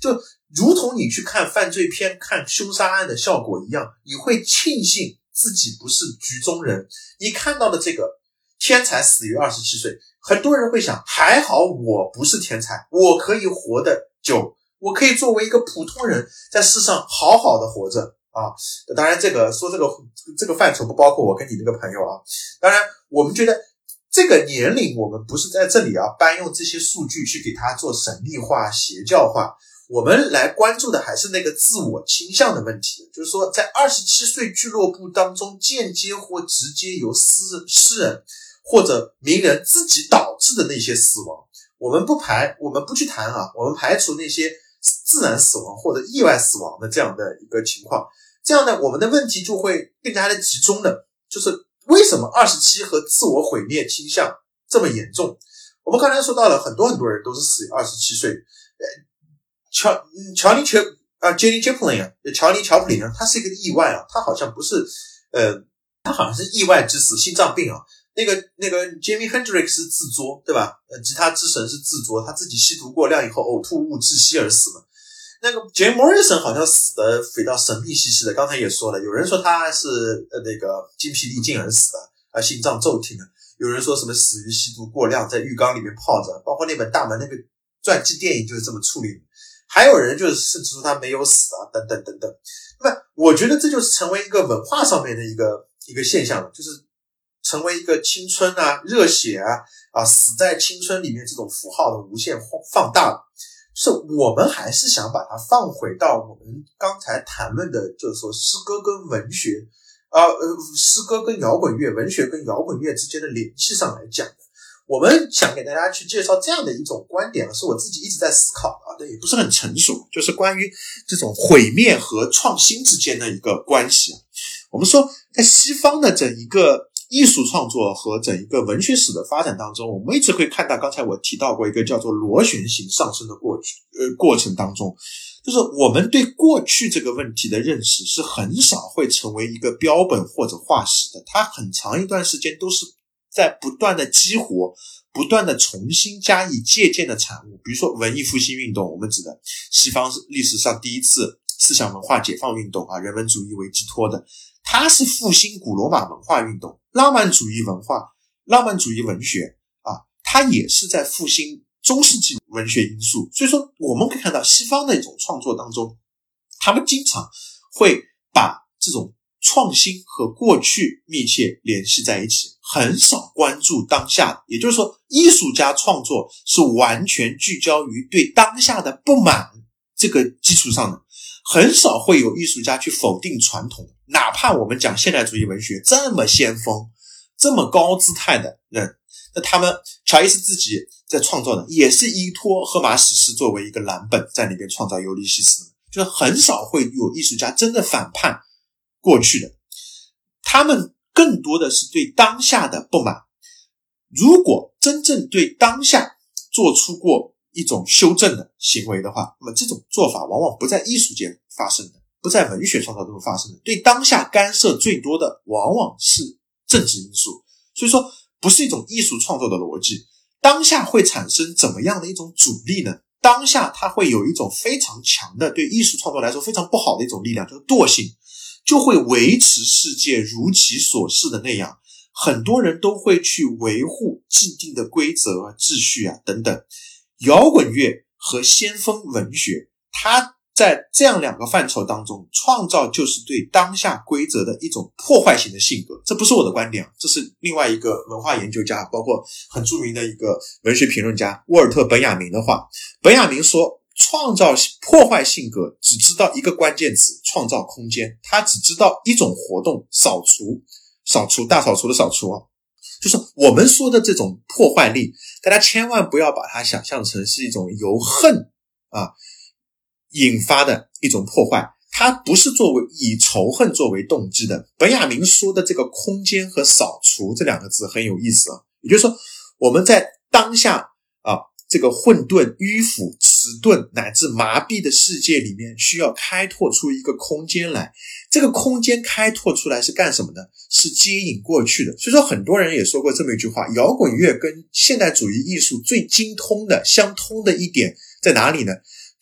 就如同你去看犯罪片、看凶杀案的效果一样，你会庆幸自己不是局中人。你看到的这个天才死于二十七岁，很多人会想：还好我不是天才，我可以活得久，我可以作为一个普通人在世上好好的活着啊。当然，这个说这个这个范畴不包括我跟你那个朋友啊。当然，我们觉得。这个年龄，我们不是在这里啊搬用这些数据去给他做神秘化、邪教化。我们来关注的还是那个自我倾向的问题，就是说，在二十七岁俱乐部当中，间接或直接由诗诗人或者名人自己导致的那些死亡，我们不排，我们不去谈啊，我们排除那些自然死亡或者意外死亡的这样的一个情况。这样呢，我们的问题就会更加的集中的，就是。为什么二十七和自我毁灭倾向这么严重？我们刚才说到了很多很多人都是死于二十七岁。呃，乔乔尼乔啊，杰尼杰普林啊，乔尼乔普林啊，他是一个意外啊，他好像不是呃，他好像是意外之死，心脏病啊。那个那个杰米亨德瑞克是自作对吧？呃，吉他之神是自作，他自己吸毒过量以后呕吐物窒息而死的。那个杰莫瑞森好像死的非常神秘兮兮的，刚才也说了，有人说他是呃那个精疲力尽而死的，啊心脏骤停的；有人说什么死于吸毒过量，在浴缸里面泡着，包括那本大门那个传记电影就是这么处理。还有人就是甚至说他没有死啊，等等等等。那么我觉得这就是成为一个文化上面的一个一个现象了，就是成为一个青春啊、热血啊啊死在青春里面这种符号的无限放放大。是我们还是想把它放回到我们刚才谈论的，就是说诗歌跟文学，啊呃，诗歌跟摇滚乐，文学跟摇滚乐之间的联系上来讲的。我们想给大家去介绍这样的一种观点，是我自己一直在思考的，但也不是很成熟，就是关于这种毁灭和创新之间的一个关系。我们说，在西方的整一个。艺术创作和整一个文学史的发展当中，我们一直会看到，刚才我提到过一个叫做螺旋形上升的过去，呃，过程当中，就是我们对过去这个问题的认识是很少会成为一个标本或者化石的，它很长一段时间都是在不断的激活、不断的重新加以借鉴的产物。比如说文艺复兴运动，我们指的西方历史上第一次思想文化解放运动啊，人文主义为寄托的，它是复兴古罗马文化运动，浪漫主义文化、浪漫主义文学啊，它也是在复兴中世纪文学因素。所以说，我们可以看到西方的一种创作当中，他们经常会把这种创新和过去密切联系在一起，很少关注当下。也就是说，艺术家创作是完全聚焦于对当下的不满这个基础上的。很少会有艺术家去否定传统，哪怕我们讲现代主义文学这么先锋、这么高姿态的人，那他们乔伊斯自己在创作的也是依托荷马史诗作为一个蓝本，在里边创造尤利西斯，就是很少会有艺术家真的反叛过去的，他们更多的是对当下的不满。如果真正对当下做出过。一种修正的行为的话，那么这种做法往往不在艺术界发生的，不在文学创造中发生的。对当下干涉最多的往往是政治因素，所以说不是一种艺术创作的逻辑。当下会产生怎么样的一种阻力呢？当下它会有一种非常强的对艺术创作来说非常不好的一种力量，就是惰性，就会维持世界如其所示的那样。很多人都会去维护既定的规则、秩序啊等等。摇滚乐和先锋文学，它在这样两个范畴当中，创造就是对当下规则的一种破坏性的性格。这不是我的观点，这是另外一个文化研究家，包括很著名的一个文学评论家沃尔特·本雅明的话。本雅明说：“创造破坏性格，只知道一个关键词——创造空间。他只知道一种活动——扫除，扫除，大扫除的扫除。”就是我们说的这种破坏力，大家千万不要把它想象成是一种由恨啊引发的一种破坏，它不是作为以仇恨作为动机的。本雅明说的这个空间和扫除这两个字很有意思啊，也就是说我们在当下啊这个混沌、迂腐、迟钝乃至麻痹的世界里面，需要开拓出一个空间来。这个空间开拓出来是干什么的？是接引过去的。所以说，很多人也说过这么一句话：摇滚乐跟现代主义艺术最精通的、相通的一点在哪里呢？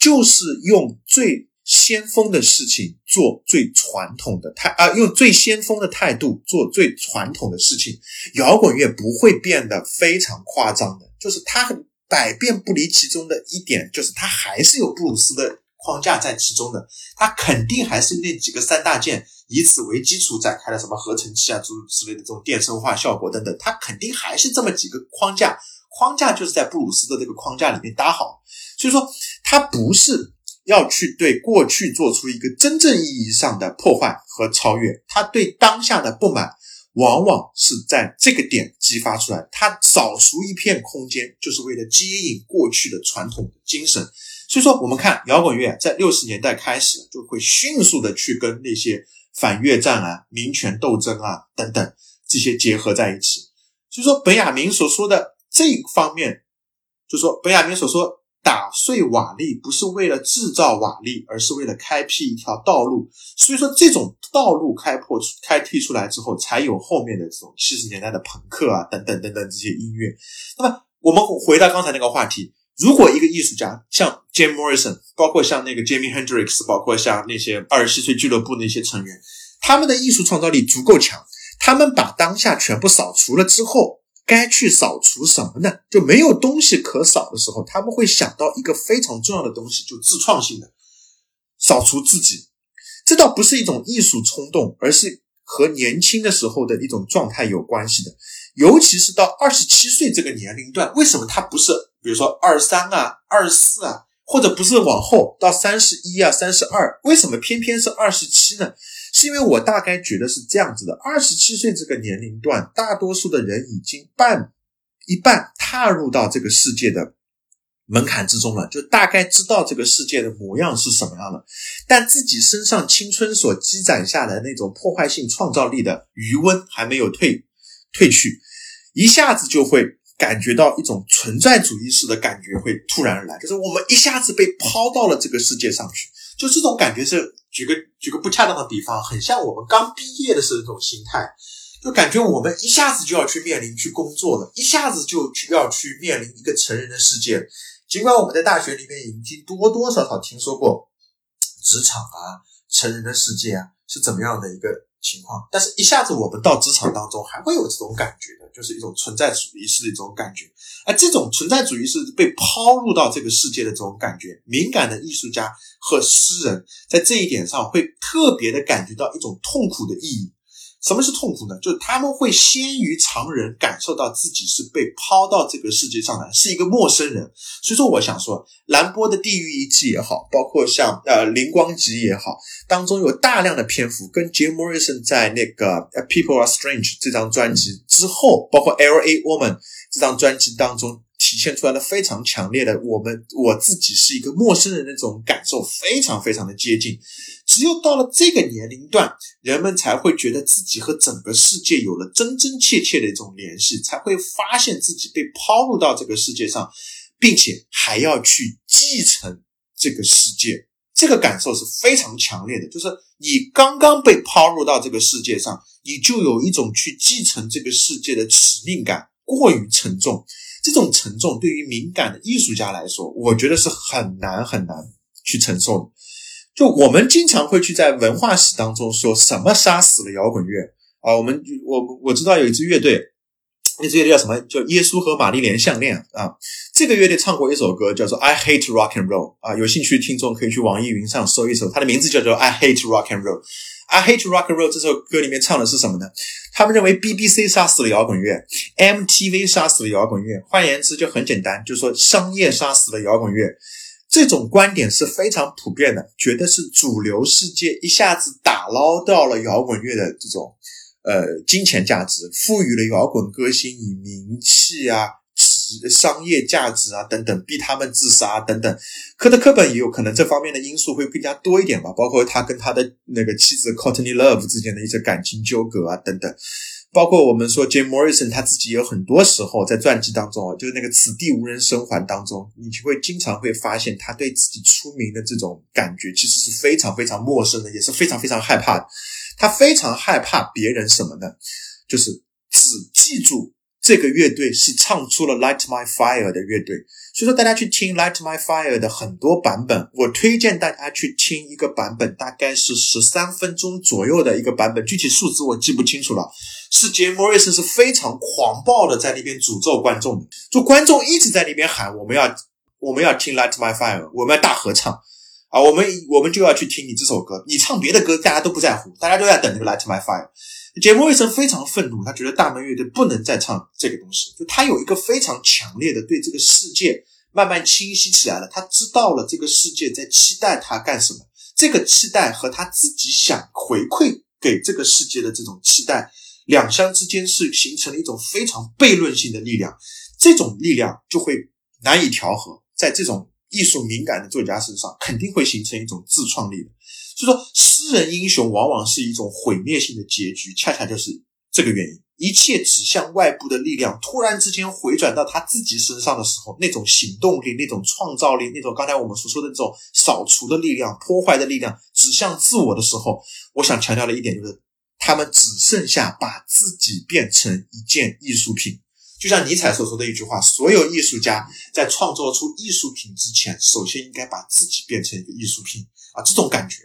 就是用最先锋的事情做最传统的态啊，用最先锋的态度做最传统的事情。摇滚乐不会变得非常夸张的，就是它很百变不离其中的一点，就是它还是有布鲁斯的。框架在其中的，它肯定还是那几个三大件，以此为基础展开的什么合成器啊，诸如此类的这种电声化效果等等，它肯定还是这么几个框架，框架就是在布鲁斯的这个框架里面搭好，所以说它不是要去对过去做出一个真正意义上的破坏和超越，它对当下的不满，往往是在这个点激发出来，它扫除一片空间，就是为了接引过去的传统精神。所以说，我们看摇滚乐在六十年代开始就会迅速的去跟那些反越战啊、民权斗争啊等等这些结合在一起。所以说，本雅明所说的这一方面，就说本雅明所说打碎瓦砾不是为了制造瓦砾，而是为了开辟一条道路。所以说，这种道路开拓出、开辟出来之后，才有后面的这种七十年代的朋克啊等等等等这些音乐。那么，我们回到刚才那个话题。如果一个艺术家像 Jim Morrison，包括像那个 Jimi Hendrix，包括像那些二十七岁俱乐部那些成员，他们的艺术创造力足够强，他们把当下全部扫除了之后，该去扫除什么呢？就没有东西可扫的时候，他们会想到一个非常重要的东西，就自创性的扫除自己。这倒不是一种艺术冲动，而是和年轻的时候的一种状态有关系的。尤其是到二十七岁这个年龄段，为什么他不是比如说二三啊、二四啊，或者不是往后到三十一啊、三十二？为什么偏偏是二十七呢？是因为我大概觉得是这样子的：二十七岁这个年龄段，大多数的人已经半一半踏入到这个世界的门槛之中了，就大概知道这个世界的模样是什么样的，但自己身上青春所积攒下来那种破坏性创造力的余温还没有退。退去，一下子就会感觉到一种存在主义式的感觉会突然而来，就是我们一下子被抛到了这个世界上去，就这种感觉是举个举个不恰当的比方，很像我们刚毕业的时候那种心态，就感觉我们一下子就要去面临去工作了，一下子就去要去面临一个成人的世界。尽管我们在大学里面已经多多少少听说过职场啊、成人的世界啊是怎么样的一个情况。但是，一下子我们到职场当中，还会有这种感觉的，就是一种存在主义式的一种感觉。而这种存在主义是被抛入到这个世界的这种感觉，敏感的艺术家和诗人在这一点上会特别的感觉到一种痛苦的意义。什么是痛苦呢？就是他们会先于常人感受到自己是被抛到这个世界上来，是一个陌生人。所以说，我想说，兰波的《地狱遗迹》也好，包括像呃《灵光集》也好，当中有大量的篇幅跟 Jim Morrison 在那个《People Are Strange》这张专辑之后，包括《L A Woman》这张专辑当中。体现出来的非常强烈的，我们我自己是一个陌生人的这种感受，非常非常的接近。只有到了这个年龄段，人们才会觉得自己和整个世界有了真真切切的一种联系，才会发现自己被抛入到这个世界上，并且还要去继承这个世界。这个感受是非常强烈的，就是你刚刚被抛入到这个世界上，你就有一种去继承这个世界的使命感，过于沉重。这种沉重对于敏感的艺术家来说，我觉得是很难很难去承受的。就我们经常会去在文化史当中说什么杀死了摇滚乐啊？我们我我知道有一支乐队，那支乐队叫什么？叫耶稣和玛丽莲项链啊。这个乐队唱过一首歌叫做《I Hate Rock and Roll》啊。有兴趣听众可以去网易云上搜一搜，它的名字叫做《I Hate Rock and Roll》。I Hate Rock and Roll 这首歌里面唱的是什么呢？他们认为 BBC 杀死了摇滚乐，MTV 杀死了摇滚乐。换言之，就很简单，就是说商业杀死了摇滚乐。这种观点是非常普遍的，觉得是主流世界一下子打捞到了摇滚乐的这种呃金钱价值，赋予了摇滚歌星以名气啊。商业价值啊，等等，逼他们自杀等等。科特·科本也有可能这方面的因素会更加多一点吧，包括他跟他的那个妻子 Courtney Love 之间的一些感情纠葛啊，等等。包括我们说 Jim Morrison 他自己有很多时候在传记当中啊，就是那个此地无人生还当中，你就会经常会发现他对自己出名的这种感觉其实是非常非常陌生的，也是非常非常害怕的。他非常害怕别人什么呢？就是只记住。这个乐队是唱出了《Light My Fire》的乐队，所以说大家去听《Light My Fire》的很多版本，我推荐大家去听一个版本，大概是十三分钟左右的一个版本，具体数字我记不清楚了。是 Jim Morrison 是非常狂暴的在那边诅咒观众，就观众一直在那边喊我们要我们要听《Light My Fire》，我们要大合唱啊，我们我们就要去听你这首歌，你唱别的歌大家都不在乎，大家都在等那个《Light My Fire》。杰莫瑞森非常愤怒，他觉得大门乐队不能再唱这个东西。就他有一个非常强烈的对这个世界慢慢清晰起来了，他知道了这个世界在期待他干什么。这个期待和他自己想回馈给这个世界的这种期待，两相之间是形成了一种非常悖论性的力量。这种力量就会难以调和，在这种艺术敏感的作家身上，肯定会形成一种自创力的。所以说，诗人英雄往往是一种毁灭性的结局，恰恰就是这个原因。一切指向外部的力量突然之间回转到他自己身上的时候，那种行动力、那种创造力、那种刚才我们所说的那种扫除的力量、破坏的力量，指向自我的时候，我想强调的一点就是，他们只剩下把自己变成一件艺术品。就像尼采所说的一句话：，所有艺术家在创作出艺术品之前，首先应该把自己变成一个艺术品啊！这种感觉。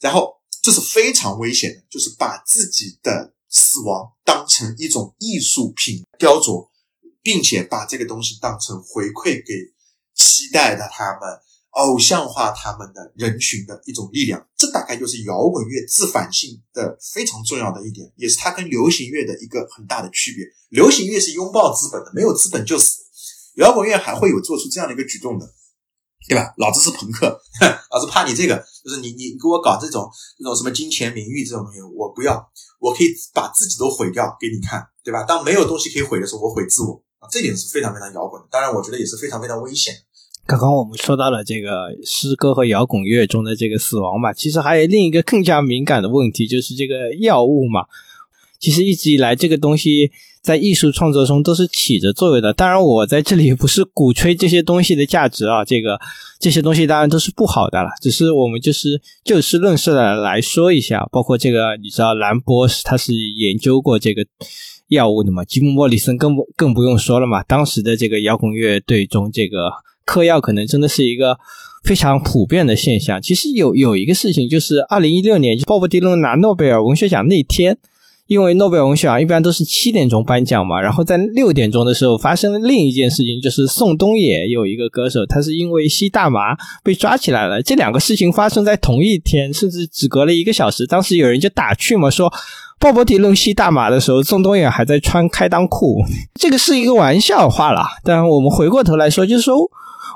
然后，这是非常危险的，就是把自己的死亡当成一种艺术品雕琢，并且把这个东西当成回馈给期待的他们、偶像化他们的人群的一种力量。这大概就是摇滚乐自反性的非常重要的一点，也是它跟流行乐的一个很大的区别。流行乐是拥抱资本的，没有资本就死；摇滚乐还会有做出这样的一个举动的。对吧？老子是朋克，老子怕你这个，就是你你给我搞这种这种什么金钱名誉这种东西，我不要，我可以把自己都毁掉给你看，对吧？当没有东西可以毁的时候，我毁自我啊，这点是非常非常摇滚的。当然，我觉得也是非常非常危险。刚刚我们说到了这个诗歌和摇滚乐中的这个死亡嘛，其实还有另一个更加敏感的问题，就是这个药物嘛。其实一直以来，这个东西。在艺术创作中都是起着作用的。当然，我在这里不是鼓吹这些东西的价值啊，这个这些东西当然都是不好的了。只是我们就是就事论事的来说一下。包括这个，你知道兰博是他是研究过这个药物的嘛？吉姆莫里森更不更不用说了嘛。当时的这个摇滚乐队中，这个嗑药可能真的是一个非常普遍的现象。其实有有一个事情，就是二零一六年鲍勃迪伦拿诺贝尔文学奖那天。因为诺贝尔文学奖一般都是七点钟颁奖嘛，然后在六点钟的时候发生了另一件事情，就是宋冬野有一个歌手，他是因为吸大麻被抓起来了。这两个事情发生在同一天，甚至只隔了一个小时。当时有人就打趣嘛，说鲍勃迪伦吸大麻的时候，宋冬野还在穿开裆裤，这个是一个玩笑话啦。但我们回过头来说，就是说。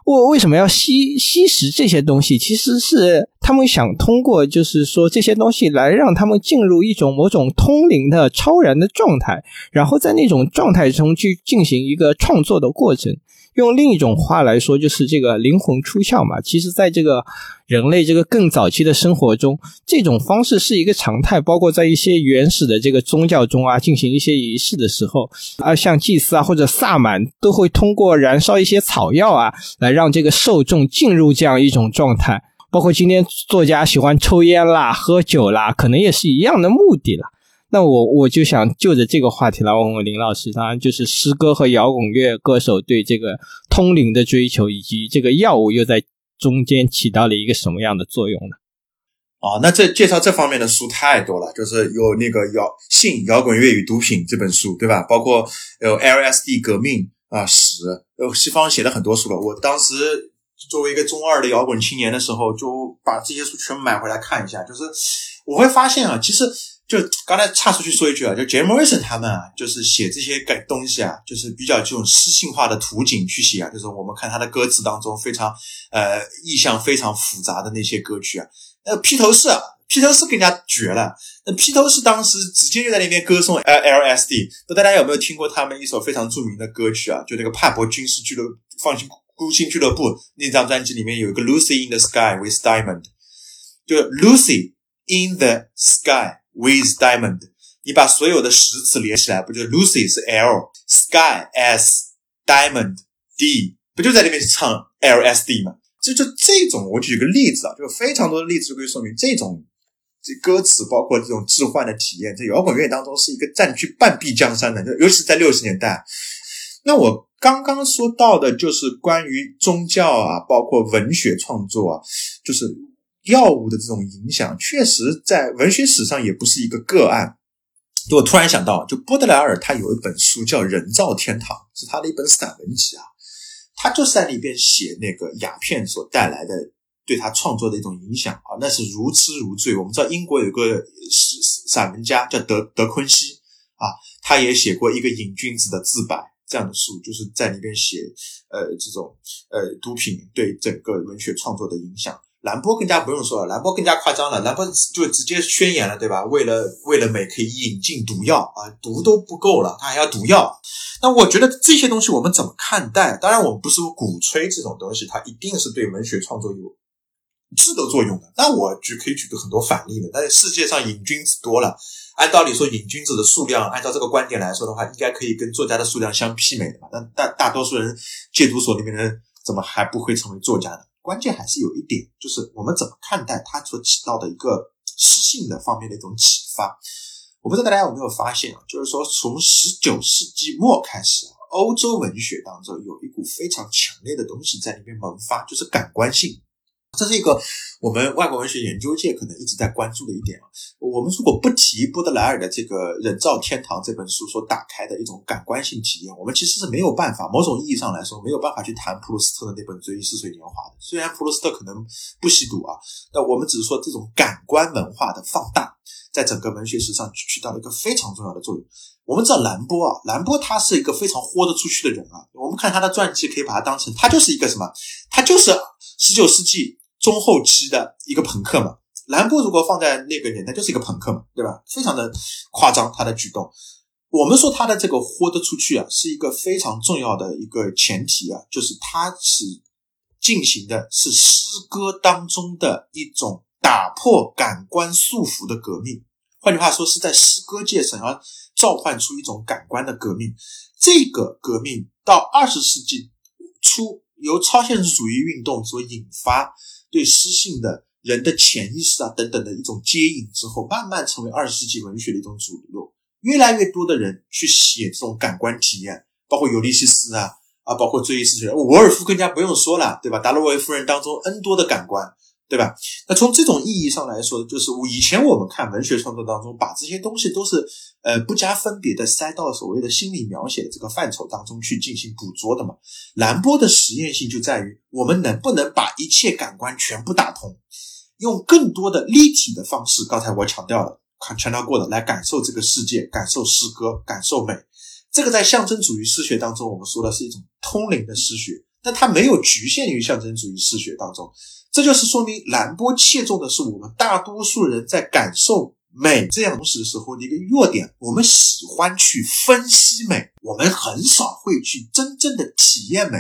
我为什么要吸吸食这些东西？其实是他们想通过，就是说这些东西来让他们进入一种某种通灵的超然的状态，然后在那种状态中去进行一个创作的过程。用另一种话来说，就是这个灵魂出窍嘛。其实，在这个人类这个更早期的生活中，这种方式是一个常态。包括在一些原始的这个宗教中啊，进行一些仪式的时候啊，像祭司啊或者萨满，都会通过燃烧一些草药啊，来让这个受众进入这样一种状态。包括今天作家喜欢抽烟啦、喝酒啦，可能也是一样的目的了。那我我就想就着这个话题来问问林老师，当然就是诗歌和摇滚乐歌手对这个通灵的追求，以及这个药物又在中间起到了一个什么样的作用呢？哦，那这介绍这方面的书太多了，就是有那个摇性摇滚乐与毒品这本书，对吧？包括有 LSD 革命啊史，呃，西方写了很多书了。我当时作为一个中二的摇滚青年的时候，就把这些书全买回来看一下，就是我会发现啊，其实。就刚才岔出去说一句啊，就 Jim Morrison 他们啊，就是写这些改东西啊，就是比较这种诗性化的图景去写啊，就是我们看他的歌词当中非常呃意象非常复杂的那些歌曲啊。那披头士啊，披头士更加绝了。那披头士当时直接就在那边歌颂 L LSD。那大家有没有听过他们一首非常著名的歌曲啊？就那个帕博军事俱乐放心孤星俱乐部那张专辑里面有一个 Lucy in the Sky with Diamond，就 Lucy in the Sky。With diamond，你把所有的实词连起来，不就 Lucy 是 L，Sky S，Diamond D，不就在那边唱 LSD 吗？就就这种，我举个例子啊，就非常多的例子可以说明这种这歌词，包括这种置换的体验，在摇滚乐当中是一个占据半壁江山的，尤其是在六十年代。那我刚刚说到的就是关于宗教啊，包括文学创作啊，就是。药物的这种影响，确实在文学史上也不是一个个案。就我突然想到，就波德莱尔他有一本书叫《人造天堂》，是他的一本散文集啊。他就是在里边写那个鸦片所带来的对他创作的一种影响啊，那是如痴如醉。我们知道英国有个诗散文家叫德德昆西啊，他也写过一个瘾君子的自白这样的书，就是在里边写呃这种呃毒品对整个文学创作的影响。兰波更加不用说了，兰波更加夸张了，兰波就直接宣言了，对吧？为了为了美，可以引进毒药啊，毒都不够了，他还要毒药。那我觉得这些东西我们怎么看待？当然，我们不是鼓吹这种东西，它一定是对文学创作有质的作用的。那我举可以举个很多反例的。但是世界上瘾君子多了，按道理说，瘾君子的数量，按照这个观点来说的话，应该可以跟作家的数量相媲美的吧。但大大多数人戒毒所里面的人，怎么还不会成为作家呢？关键还是有一点，就是我们怎么看待它所起到的一个诗性的方面的一种启发。我不知道大家有没有发现啊，就是说从十九世纪末开始啊，欧洲文学当中有一股非常强烈的东西在里面萌发，就是感官性。这是一个我们外国文学研究界可能一直在关注的一点啊。我们如果不提波德莱尔的这个《人造天堂》这本书所打开的一种感官性体验，我们其实是没有办法，某种意义上来说没有办法去谈普鲁斯特的那本《追忆似水年华》的。虽然普鲁斯特可能不吸毒啊，但我们只是说这种感官文化的放大，在整个文学史上起到了一个非常重要的作用。我们知道兰波啊，兰波他是一个非常豁得出去的人啊。我们看他的传记，可以把他当成他就是一个什么？他就是十九世纪。中后期的一个朋克嘛，兰波如果放在那个年代就是一个朋克嘛，对吧？非常的夸张他的举动。我们说他的这个豁得出去啊，是一个非常重要的一个前提啊，就是他是进行的是诗歌当中的一种打破感官束缚的革命。换句话说，是在诗歌界想要召唤出一种感官的革命。这个革命到二十世纪初由超现实主义运动所引发。对诗性的人的潜意识啊等等的一种接引之后，慢慢成为二十世纪文学的一种主流。越来越多的人去写这种感官体验，包括尤利西斯啊啊，包括追忆似水，沃尔夫更加不用说了，对吧？达洛维夫人当中 N 多的感官。对吧？那从这种意义上来说，就是以前我们看文学创作当中，把这些东西都是呃不加分别的塞到所谓的心理描写的这个范畴当中去进行捕捉的嘛。兰波的实验性就在于，我们能不能把一切感官全部打通，用更多的立体的方式，刚才我强调了，强调过的，来感受这个世界，感受诗歌，感受美。这个在象征主义诗学当中，我们说的是一种通灵的诗学，但它没有局限于象征主义诗学当中。这就是说明兰波切中的是我们大多数人在感受美这样东西的时候的一个弱点。我们喜欢去分析美，我们很少会去真正的体验美。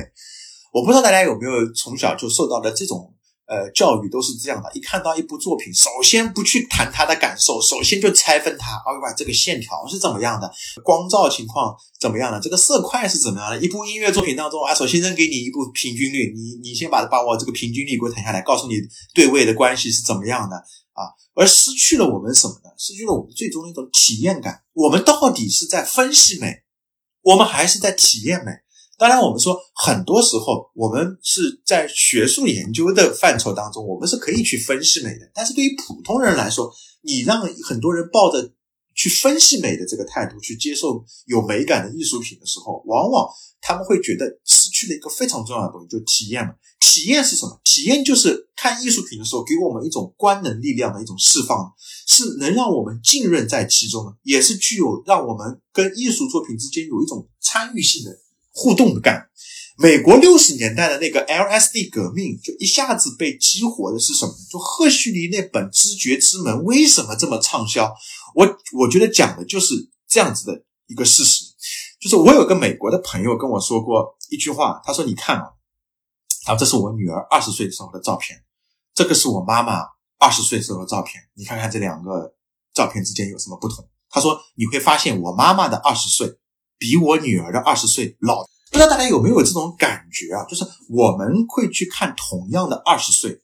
我不知道大家有没有从小就受到的这种。呃，教育都是这样的，一看到一部作品，首先不去谈他的感受，首先就拆分它。哎呀，这个线条是怎么样的？光照情况怎么样的？这个色块是怎么样的？一部音乐作品当中啊，首先扔给你一部平均律，你你先把把我这个平均律给我谈下来，告诉你对位的关系是怎么样的啊？而失去了我们什么呢？失去了我们最终的一种体验感。我们到底是在分析美，我们还是在体验美？当然，我们说很多时候，我们是在学术研究的范畴当中，我们是可以去分析美的。但是对于普通人来说，你让很多人抱着去分析美的这个态度去接受有美感的艺术品的时候，往往他们会觉得失去了一个非常重要的东西，就体验嘛。体验是什么？体验就是看艺术品的时候给我们一种观能力量的一种释放，是能让我们浸润在其中的，也是具有让我们跟艺术作品之间有一种参与性的。互动的干，美国六十年代的那个 LSD 革命，就一下子被激活的是什么？就赫胥黎那本《知觉之门》为什么这么畅销？我我觉得讲的就是这样子的一个事实。就是我有个美国的朋友跟我说过一句话，他说：“你看啊，啊，这是我女儿二十岁时候的照片，这个是我妈妈二十岁时候的照片，你看看这两个照片之间有什么不同？”他说：“你会发现我妈妈的二十岁。”比我女儿的二十岁老，不知道大家有没有这种感觉啊？就是我们会去看同样的二十岁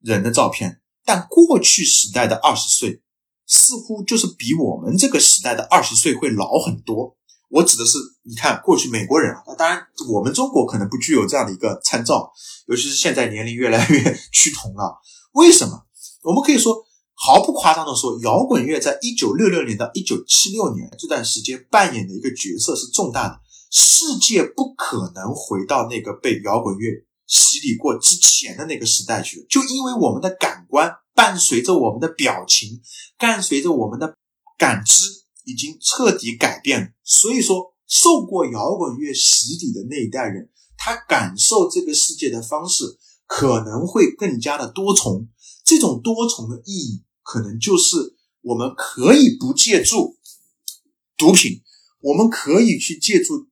人的照片，但过去时代的二十岁似乎就是比我们这个时代的二十岁会老很多。我指的是，你看过去美国人啊，那当然我们中国可能不具有这样的一个参照，尤其是现在年龄越来越趋同了。为什么？我们可以说。毫不夸张的说，摇滚乐在一九六六年到一九七六年这段时间扮演的一个角色是重大的。世界不可能回到那个被摇滚乐洗礼过之前的那个时代去，就因为我们的感官伴随着我们的表情，伴随着我们的感知已经彻底改变了。所以说，受过摇滚乐洗礼的那一代人，他感受这个世界的方式可能会更加的多重。这种多重的意义。可能就是我们可以不借助毒品，我们可以去借助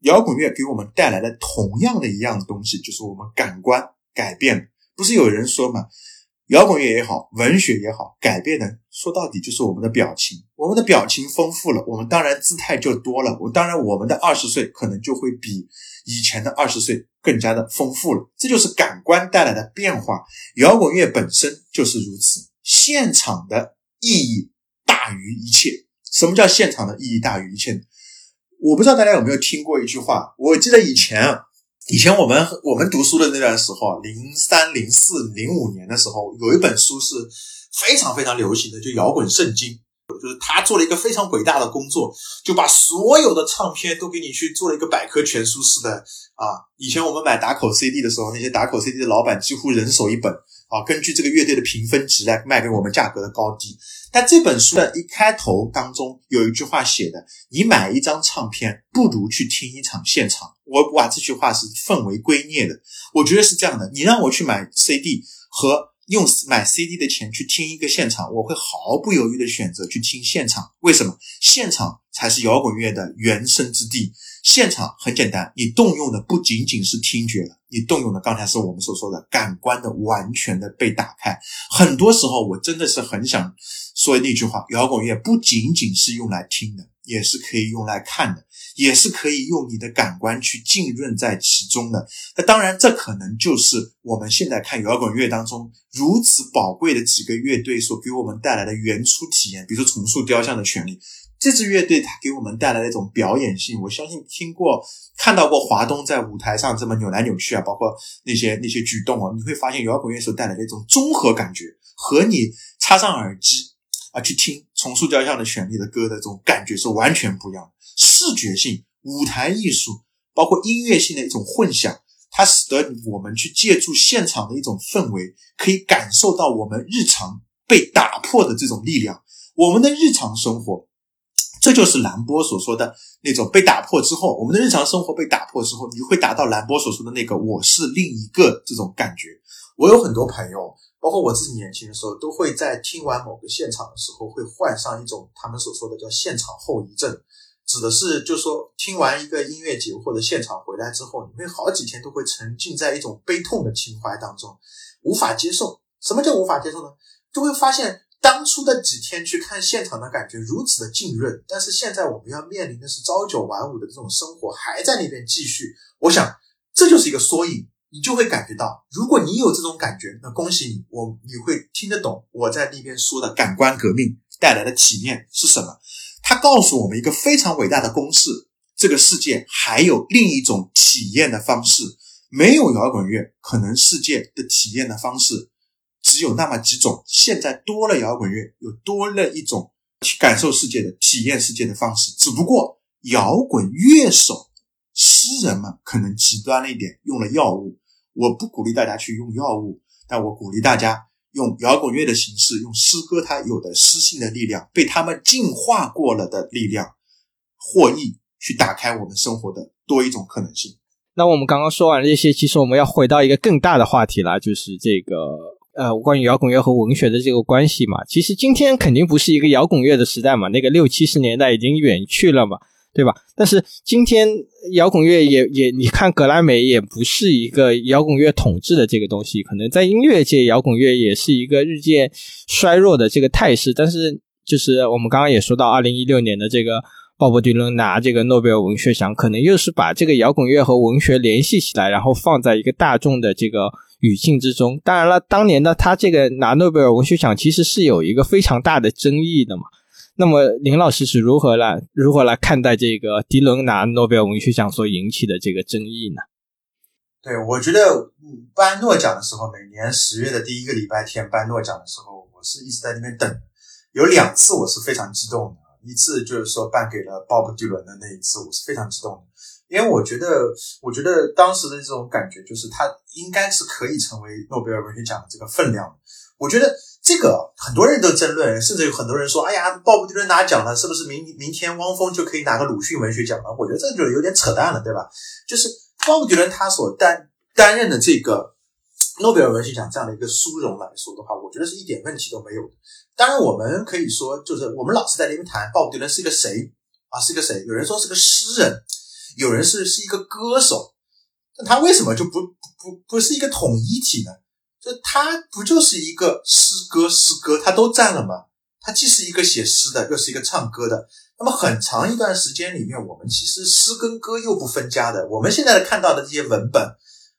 摇滚乐给我们带来的同样的一样东西，就是我们感官改变。不是有人说嘛，摇滚乐也好，文学也好，改变的说到底就是我们的表情。我们的表情丰富了，我们当然姿态就多了。我当然我们的二十岁可能就会比以前的二十岁更加的丰富了。这就是感官带来的变化。摇滚乐本身就是如此。现场的意义大于一切。什么叫现场的意义大于一切？我不知道大家有没有听过一句话。我记得以前，以前我们我们读书的那段时候，零三、零四、零五年的时候，有一本书是非常非常流行的，就《摇滚圣经》。就是他做了一个非常伟大的工作，就把所有的唱片都给你去做了一个百科全书式的啊。以前我们买打口 CD 的时候，那些打口 CD 的老板几乎人手一本。啊，根据这个乐队的评分值来卖给我们价格的高低。但这本书的一开头当中有一句话写的：“你买一张唱片，不如去听一场现场。”我把这句话是奉为圭臬的。我觉得是这样的：你让我去买 CD 和用买 CD 的钱去听一个现场，我会毫不犹豫的选择去听现场。为什么？现场才是摇滚乐的原生之地。现场很简单，你动用的不仅仅是听觉了。你动用的刚才是我们所说的感官的完全的被打开。很多时候，我真的是很想说那句话：摇滚乐不仅仅是用来听的，也是可以用来看的，也是可以用你的感官去浸润在其中的。那当然，这可能就是我们现在看摇滚乐当中如此宝贵的几个乐队所给我们带来的原初体验。比如说，重塑雕像的权利，这支乐队它给我们带来的一种表演性，我相信听过、看到过华东在舞台上这么扭来扭去啊，包括那些那些举动啊，你会发现摇滚乐手带来的一种综合感觉，和你插上耳机啊去听《重塑雕像的旋律》的歌的这种感觉是完全不一样的。视觉性、舞台艺术，包括音乐性的一种混响，它使得我们去借助现场的一种氛围，可以感受到我们日常被打破的这种力量。我们的日常生活，这就是兰波所说的那种被打破之后，我们的日常生活被打破之后，你会达到兰波所说的那个“我是另一个”这种感觉。我有很多朋友，包括我自己年轻的时候，都会在听完某个现场的时候，会患上一种他们所说的叫现场后遗症，指的是就是说听完一个音乐节或者现场回来之后，你会好几天都会沉浸在一种悲痛的情怀当中，无法接受。什么叫无法接受呢？就会发现。当初的几天去看现场的感觉如此的浸润，但是现在我们要面临的是朝九晚五的这种生活，还在那边继续。我想这就是一个缩影，你就会感觉到，如果你有这种感觉，那恭喜你，我你会听得懂我在那边说的感官革命带来的体验是什么。它告诉我们一个非常伟大的公式：这个世界还有另一种体验的方式，没有摇滚乐，可能世界的体验的方式。只有那么几种，现在多了摇滚乐，又多了一种去感受世界的、体验世界的方式。只不过摇滚乐手、诗人们可能极端了一点，用了药物。我不鼓励大家去用药物，但我鼓励大家用摇滚乐的形式，用诗歌它有的诗性的力量，被他们净化过了的力量，获益去打开我们生活的多一种可能性。那我们刚刚说完这些，其实我们要回到一个更大的话题了，就是这个。呃，关于摇滚乐和文学的这个关系嘛，其实今天肯定不是一个摇滚乐的时代嘛，那个六七十年代已经远去了嘛，对吧？但是今天摇滚乐也也，你看格莱美也不是一个摇滚乐统治的这个东西，可能在音乐界摇滚乐也是一个日渐衰弱的这个态势。但是就是我们刚刚也说到，二零一六年的这个鲍勃迪伦拿这个诺贝尔文学奖，可能又是把这个摇滚乐和文学联系起来，然后放在一个大众的这个。语境之中，当然了，当年呢，他这个拿诺贝尔文学奖其实是有一个非常大的争议的嘛。那么林老师是如何来如何来看待这个迪伦拿诺贝尔文学奖所引起的这个争议呢？对，我觉得颁诺奖的时候，每年十月的第一个礼拜天颁诺奖的时候，我是一直在那边等。有两次我是非常激动的，一次就是说颁给了鲍勃迪伦的那一次，我是非常激动的。因为我觉得，我觉得当时的这种感觉就是，他应该是可以成为诺贝尔文学奖的这个分量。我觉得这个很多人都争论，甚至有很多人说：“哎呀，鲍勃迪伦拿奖了，是不是明明天汪峰就可以拿个鲁迅文学奖了？”我觉得这就有点扯淡了，对吧？就是鲍勃迪伦他所担担任的这个诺贝尔文学奖这样的一个殊荣来说的话，我觉得是一点问题都没有的。当然，我们可以说，就是我们老是在那边谈鲍勃迪伦是一个谁啊？是一个谁？有人说是个诗人。有人是是一个歌手，那他为什么就不不不是一个统一体呢？就他不就是一个诗歌诗歌，他都占了吗？他既是一个写诗的，又是一个唱歌的。那么很长一段时间里面，我们其实诗跟歌又不分家的。我们现在看到的这些文本，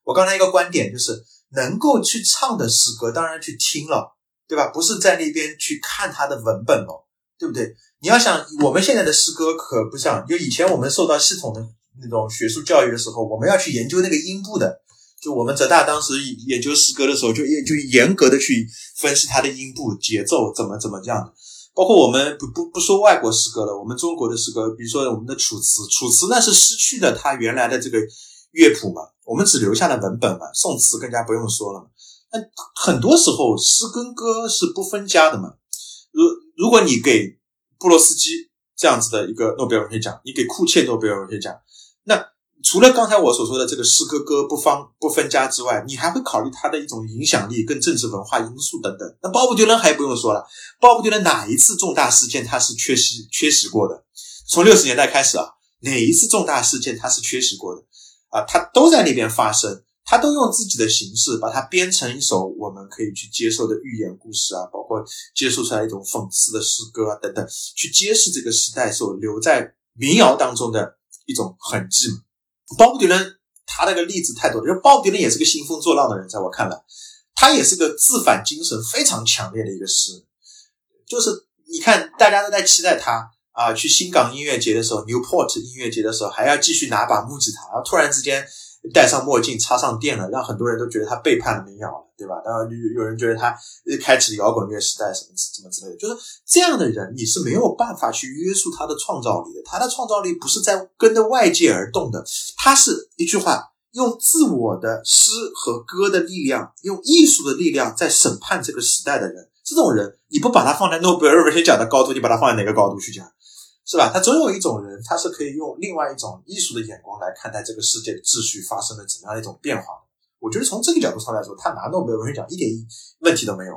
我刚才一个观点就是，能够去唱的诗歌，当然去听了，对吧？不是在那边去看他的文本了，对不对？你要想，我们现在的诗歌可不像，就以前我们受到系统的。那种学术教育的时候，我们要去研究那个音部的。就我们浙大当时研究诗歌的时候，就严就严格的去分析它的音部、节奏怎么怎么样的。包括我们不不不说外国诗歌了，我们中国的诗歌，比如说我们的《楚辞》，《楚辞》那是失去了它原来的这个乐谱嘛，我们只留下了文本嘛。宋词更加不用说了嘛。那很多时候诗跟歌是不分家的嘛。如如果你给布洛斯基这样子的一个诺贝尔文学奖，你给库切诺贝尔文学奖。那除了刚才我所说的这个诗歌歌不方不分家之外，你还会考虑它的一种影响力跟政治文化因素等等。那鲍勃迪伦还不用说了，鲍勃迪伦哪一次重大事件他是缺席缺席过的？从六十年代开始啊，哪一次重大事件他是缺席过的？啊，他都在那边发生，他都用自己的形式把它编成一首我们可以去接受的寓言故事啊，包括接受出来一种讽刺的诗歌啊等等，去揭示这个时代所留在民谣当中的。一种痕迹嘛，鲍勃迪伦他那个例子太多了。因为鲍勃迪伦也是个兴风作浪的人，在我看来，他也是个自反精神非常强烈的一个诗人。就是你看，大家都在期待他啊，去新港音乐节的时候，Newport 音乐节的时候，还要继续拿把木吉他，然后突然之间戴上墨镜，插上电了，让很多人都觉得他背叛了民谣了，对吧？当然，有有人觉得他开启了摇滚乐时代，什么什么之类的。就是这样的人，你是没有办法去约束他的创造力的。他的创造力不是在跟着外界而动的，他是一句话，用自我的诗和歌的力量，用艺术的力量在审判这个时代的人。这种人，你不把他放在诺贝尔文学奖的高度，你把他放在哪个高度去讲？是吧？他总有一种人，他是可以用另外一种艺术的眼光来看待这个世界的秩序发生了怎么样的一种变化。我觉得从这个角度上来说，他拿诺贝尔文学奖一点问题都没有。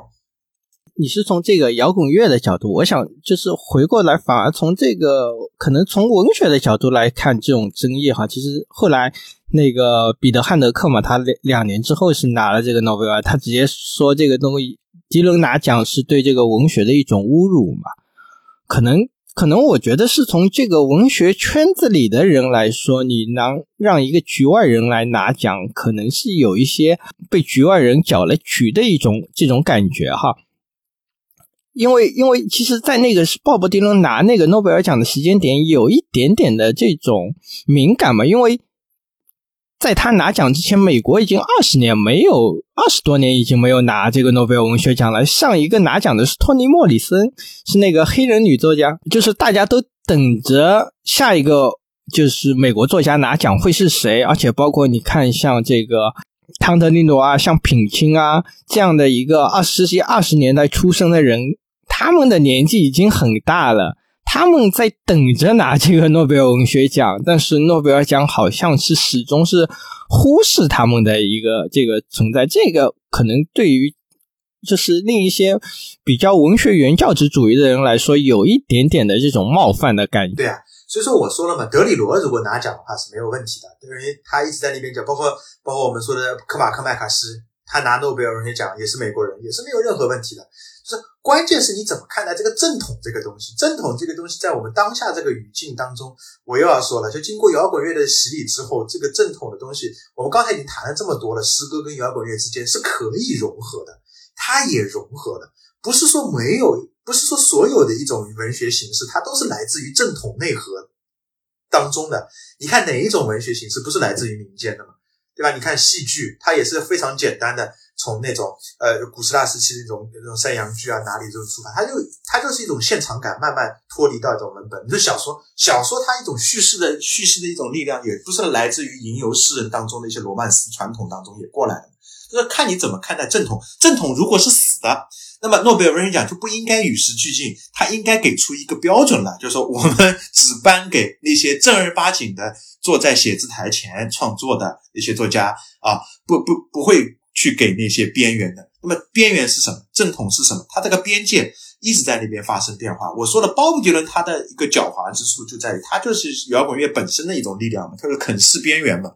你是从这个摇滚乐的角度，我想就是回过来，反而从这个可能从文学的角度来看这种争议哈。其实后来那个彼得汉德克嘛，他两两年之后是拿了这个诺贝尔，他直接说这个东西迪伦拿奖是对这个文学的一种侮辱嘛，可能。可能我觉得是从这个文学圈子里的人来说，你能让一个局外人来拿奖，可能是有一些被局外人搅了局的一种这种感觉哈。因为，因为其实，在那个是鲍勃迪伦拿那个诺贝尔奖的时间点，有一点点的这种敏感嘛，因为。在他拿奖之前，美国已经二十年没有二十多年已经没有拿这个诺贝尔文学奖了。上一个拿奖的是托尼·莫里森，是那个黑人女作家。就是大家都等着下一个就是美国作家拿奖会是谁，而且包括你看像这个汤德利诺啊，像品清啊这样的一个二十世纪二十年代出生的人，他们的年纪已经很大了。他们在等着拿这个诺贝尔文学奖，但是诺贝尔奖好像是始终是忽视他们的一个这个存在。这个可能对于就是另一些比较文学原教旨主义的人来说，有一点点的这种冒犯的感觉。对啊，所以说我说了嘛，德里罗如果拿奖的话是没有问题的，因为他一直在那边讲，包括包括我们说的科马克麦卡锡，他拿诺贝尔文学奖也是美国人，也是没有任何问题的。就是关键是你怎么看待这个正统这个东西？正统这个东西在我们当下这个语境当中，我又要说了，就经过摇滚乐的洗礼之后，这个正统的东西，我们刚才已经谈了这么多了，诗歌跟摇滚乐之间是可以融合的，它也融合了，不是说没有，不是说所有的一种文学形式，它都是来自于正统内核当中的。你看哪一种文学形式不是来自于民间的嘛？对吧？你看戏剧，它也是非常简单的。从那种呃古希腊时期那种那种山羊剧啊哪里就出发，它就它就是一种现场感，慢慢脱离到一种文本。你说小说，小说它一种叙事的叙事的一种力量，也不是来自于吟游诗人当中的一些罗曼史传统当中也过来的。就是看你怎么看待正统。正统如果是死的，那么诺贝尔文学奖就不应该与时俱进，它应该给出一个标准了，就是说我们只颁给那些正儿八经的坐在写字台前创作的那些作家啊，不不不会。去给那些边缘的，那么边缘是什么？正统是什么？它这个边界一直在那边发生变化。我说的鲍勃迪伦，他的一个狡猾之处就在于，他就是摇滚乐本身的一种力量嘛，他是啃噬边缘嘛，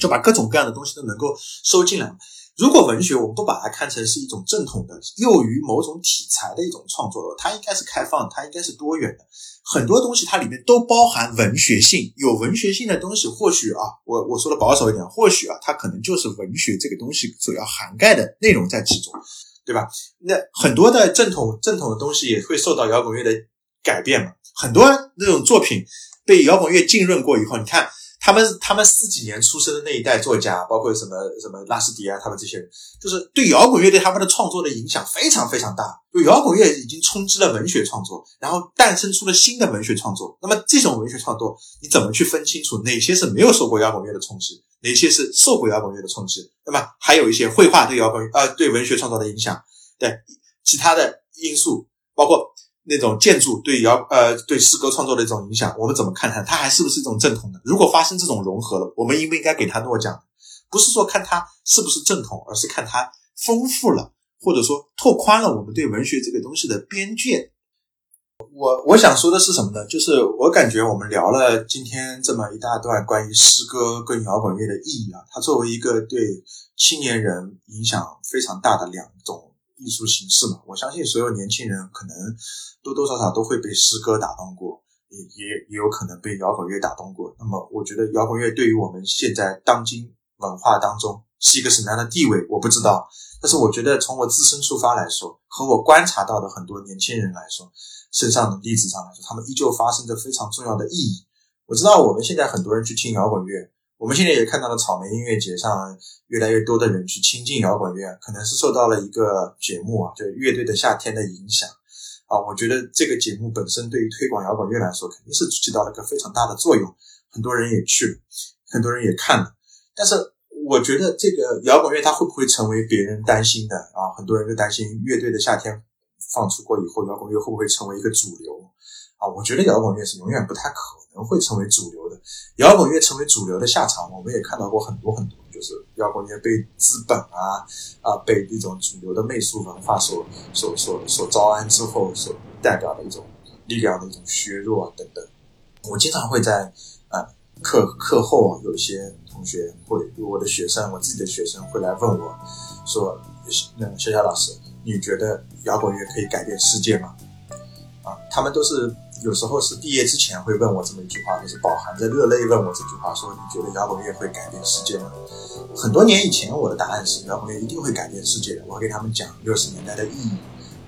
就把各种各样的东西都能够收进来。如果文学我们都把它看成是一种正统的、囿于某种题材的一种创作，它应该是开放，它应该是多元的。很多东西它里面都包含文学性，有文学性的东西，或许啊，我我说的保守一点，或许啊，它可能就是文学这个东西所要涵盖的内容在其中，对吧？那很多的正统正统的东西也会受到摇滚乐的改变嘛，很多那种作品被摇滚乐浸润过以后，你看。他们他们四几年出生的那一代作家，包括什么什么拉斯迪啊，他们这些人，就是对摇滚乐对他们的创作的影响非常非常大。就摇滚乐已经冲击了文学创作，然后诞生出了新的文学创作。那么这种文学创作，你怎么去分清楚哪些是没有受过摇滚乐的冲击，哪些是受过摇滚乐的冲击？那么还有一些绘画对摇滚呃对文学创作的影响，对其他的因素，那种建筑对摇呃对诗歌创作的一种影响，我们怎么看它？它还是不是一种正统的？如果发生这种融合了，我们应不应该给他诺奖？不是说看它是不是正统，而是看它丰富了，或者说拓宽了我们对文学这个东西的边界。我我想说的是什么呢？就是我感觉我们聊了今天这么一大段关于诗歌跟摇滚乐的意义啊，它作为一个对青年人影响非常大的两种艺术形式嘛，我相信所有年轻人可能。多多少少都会被诗歌打动过，也也也有可能被摇滚乐打动过。那么，我觉得摇滚乐对于我们现在当今文化当中是一个什么样的地位，我不知道。但是我觉得从我自身出发来说，和我观察到的很多年轻人来说，身上的例子上来说，他们依旧发生着非常重要的意义。我知道我们现在很多人去听摇滚乐，我们现在也看到了草莓音乐节上越来越多的人去亲近摇滚乐，可能是受到了一个节目啊，就《乐队的夏天》的影响啊。我觉得这个节目本身对于推广摇滚乐来说，肯定是起到了一个非常大的作用。很多人也去了，很多人也看了，但是我觉得这个摇滚乐它会不会成为别人担心的啊？很多人就担心《乐队的夏天》放出过以后，摇滚乐会不会成为一个主流啊？我觉得摇滚乐是永远不太可能能会成为主流的。摇滚乐成为主流的下场，我们也看到过很多很多，就是摇滚乐被资本啊啊被一种主流的媚俗文化所所所所招安之后所代表的一种力量的一种削弱啊等等。我经常会在。课课后，有一些同学会，我的学生，我自己的学生会来问我，说：“那小小老师，你觉得摇滚乐可以改变世界吗？”啊，他们都是有时候是毕业之前会问我这么一句话，就是饱含着热泪问我这句话，说：“你觉得摇滚乐会改变世界吗？”很多年以前，我的答案是摇滚乐一定会改变世界的。我会给他们讲六十年代的意义。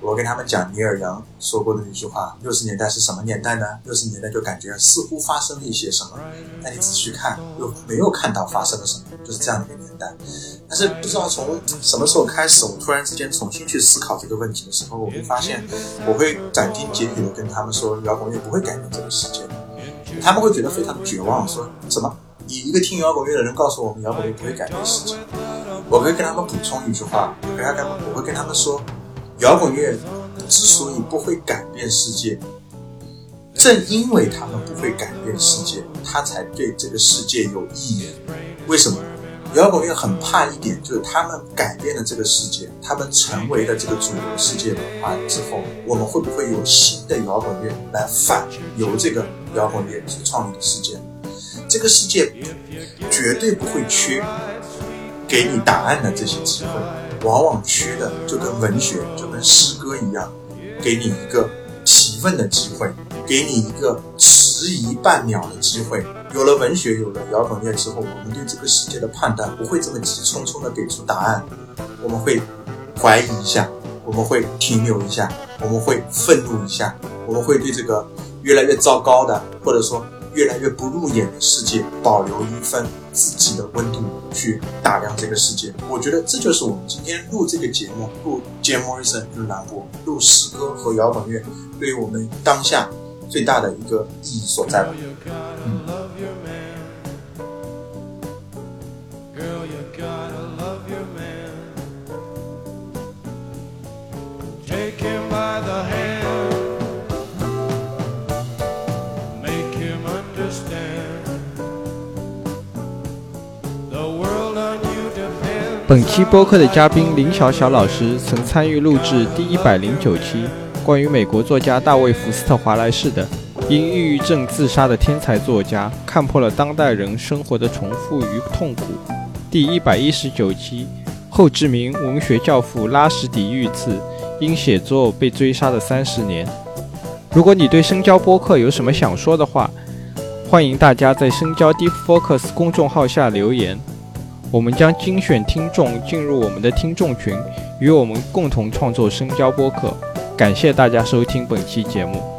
我跟他们讲尼尔杨说过的那句话：六十年代是什么年代呢？六十年代就感觉似乎发生了一些什么，但你仔细看又没有看到发生了什么，就是这样的一个年代。但是不知道从什么时候开始，我突然之间重新去思考这个问题的时候，我会发现，我会斩钉截铁的跟他们说，摇滚乐不会改变这个世界。他们会觉得非常绝望，说什么？你一个听摇滚乐的人告诉我们摇滚乐不会改变世界？我会跟他们补充一句话，我跟他们，我会跟他们说。摇滚乐之所以不会改变世界，正因为他们不会改变世界，他才对这个世界有意义。为什么？摇滚乐很怕一点，就是他们改变了这个世界，他们成为了这个主流世界文化之后，我们会不会有新的摇滚乐来反由这个摇滚乐所创立的世界？这个世界绝对不会缺给你答案的这些机会。往往缺的就跟文学、就跟诗歌一样，给你一个提问的机会，给你一个迟疑半秒的机会。有了文学，有了摇滚乐之后，我们对这个世界的判断不会这么急匆匆的给出答案，我们会怀疑一下，我们会停留一下，我们会愤怒一下，我们会对这个越来越糟糕的，或者说。越来越不入眼的世界，保留一份自己的温度去打量这个世界。我觉得这就是我们今天录这个节目，录《Jam Morrison》的栏目，录诗歌和摇滚乐，对于我们当下最大的一个意义所在吧。嗯。本期播客的嘉宾林小小老师曾参与录制第一百零九期关于美国作家大卫·福斯特·华莱士的因抑郁症自杀的天才作家，看破了当代人生活的重复与痛苦。第一百一十九期后知名文学教父拉什迪遇刺，因写作被追杀的三十年。如果你对深交播客有什么想说的话，欢迎大家在深交 Deep Focus 公众号下留言。我们将精选听众进入我们的听众群，与我们共同创作深交播客。感谢大家收听本期节目。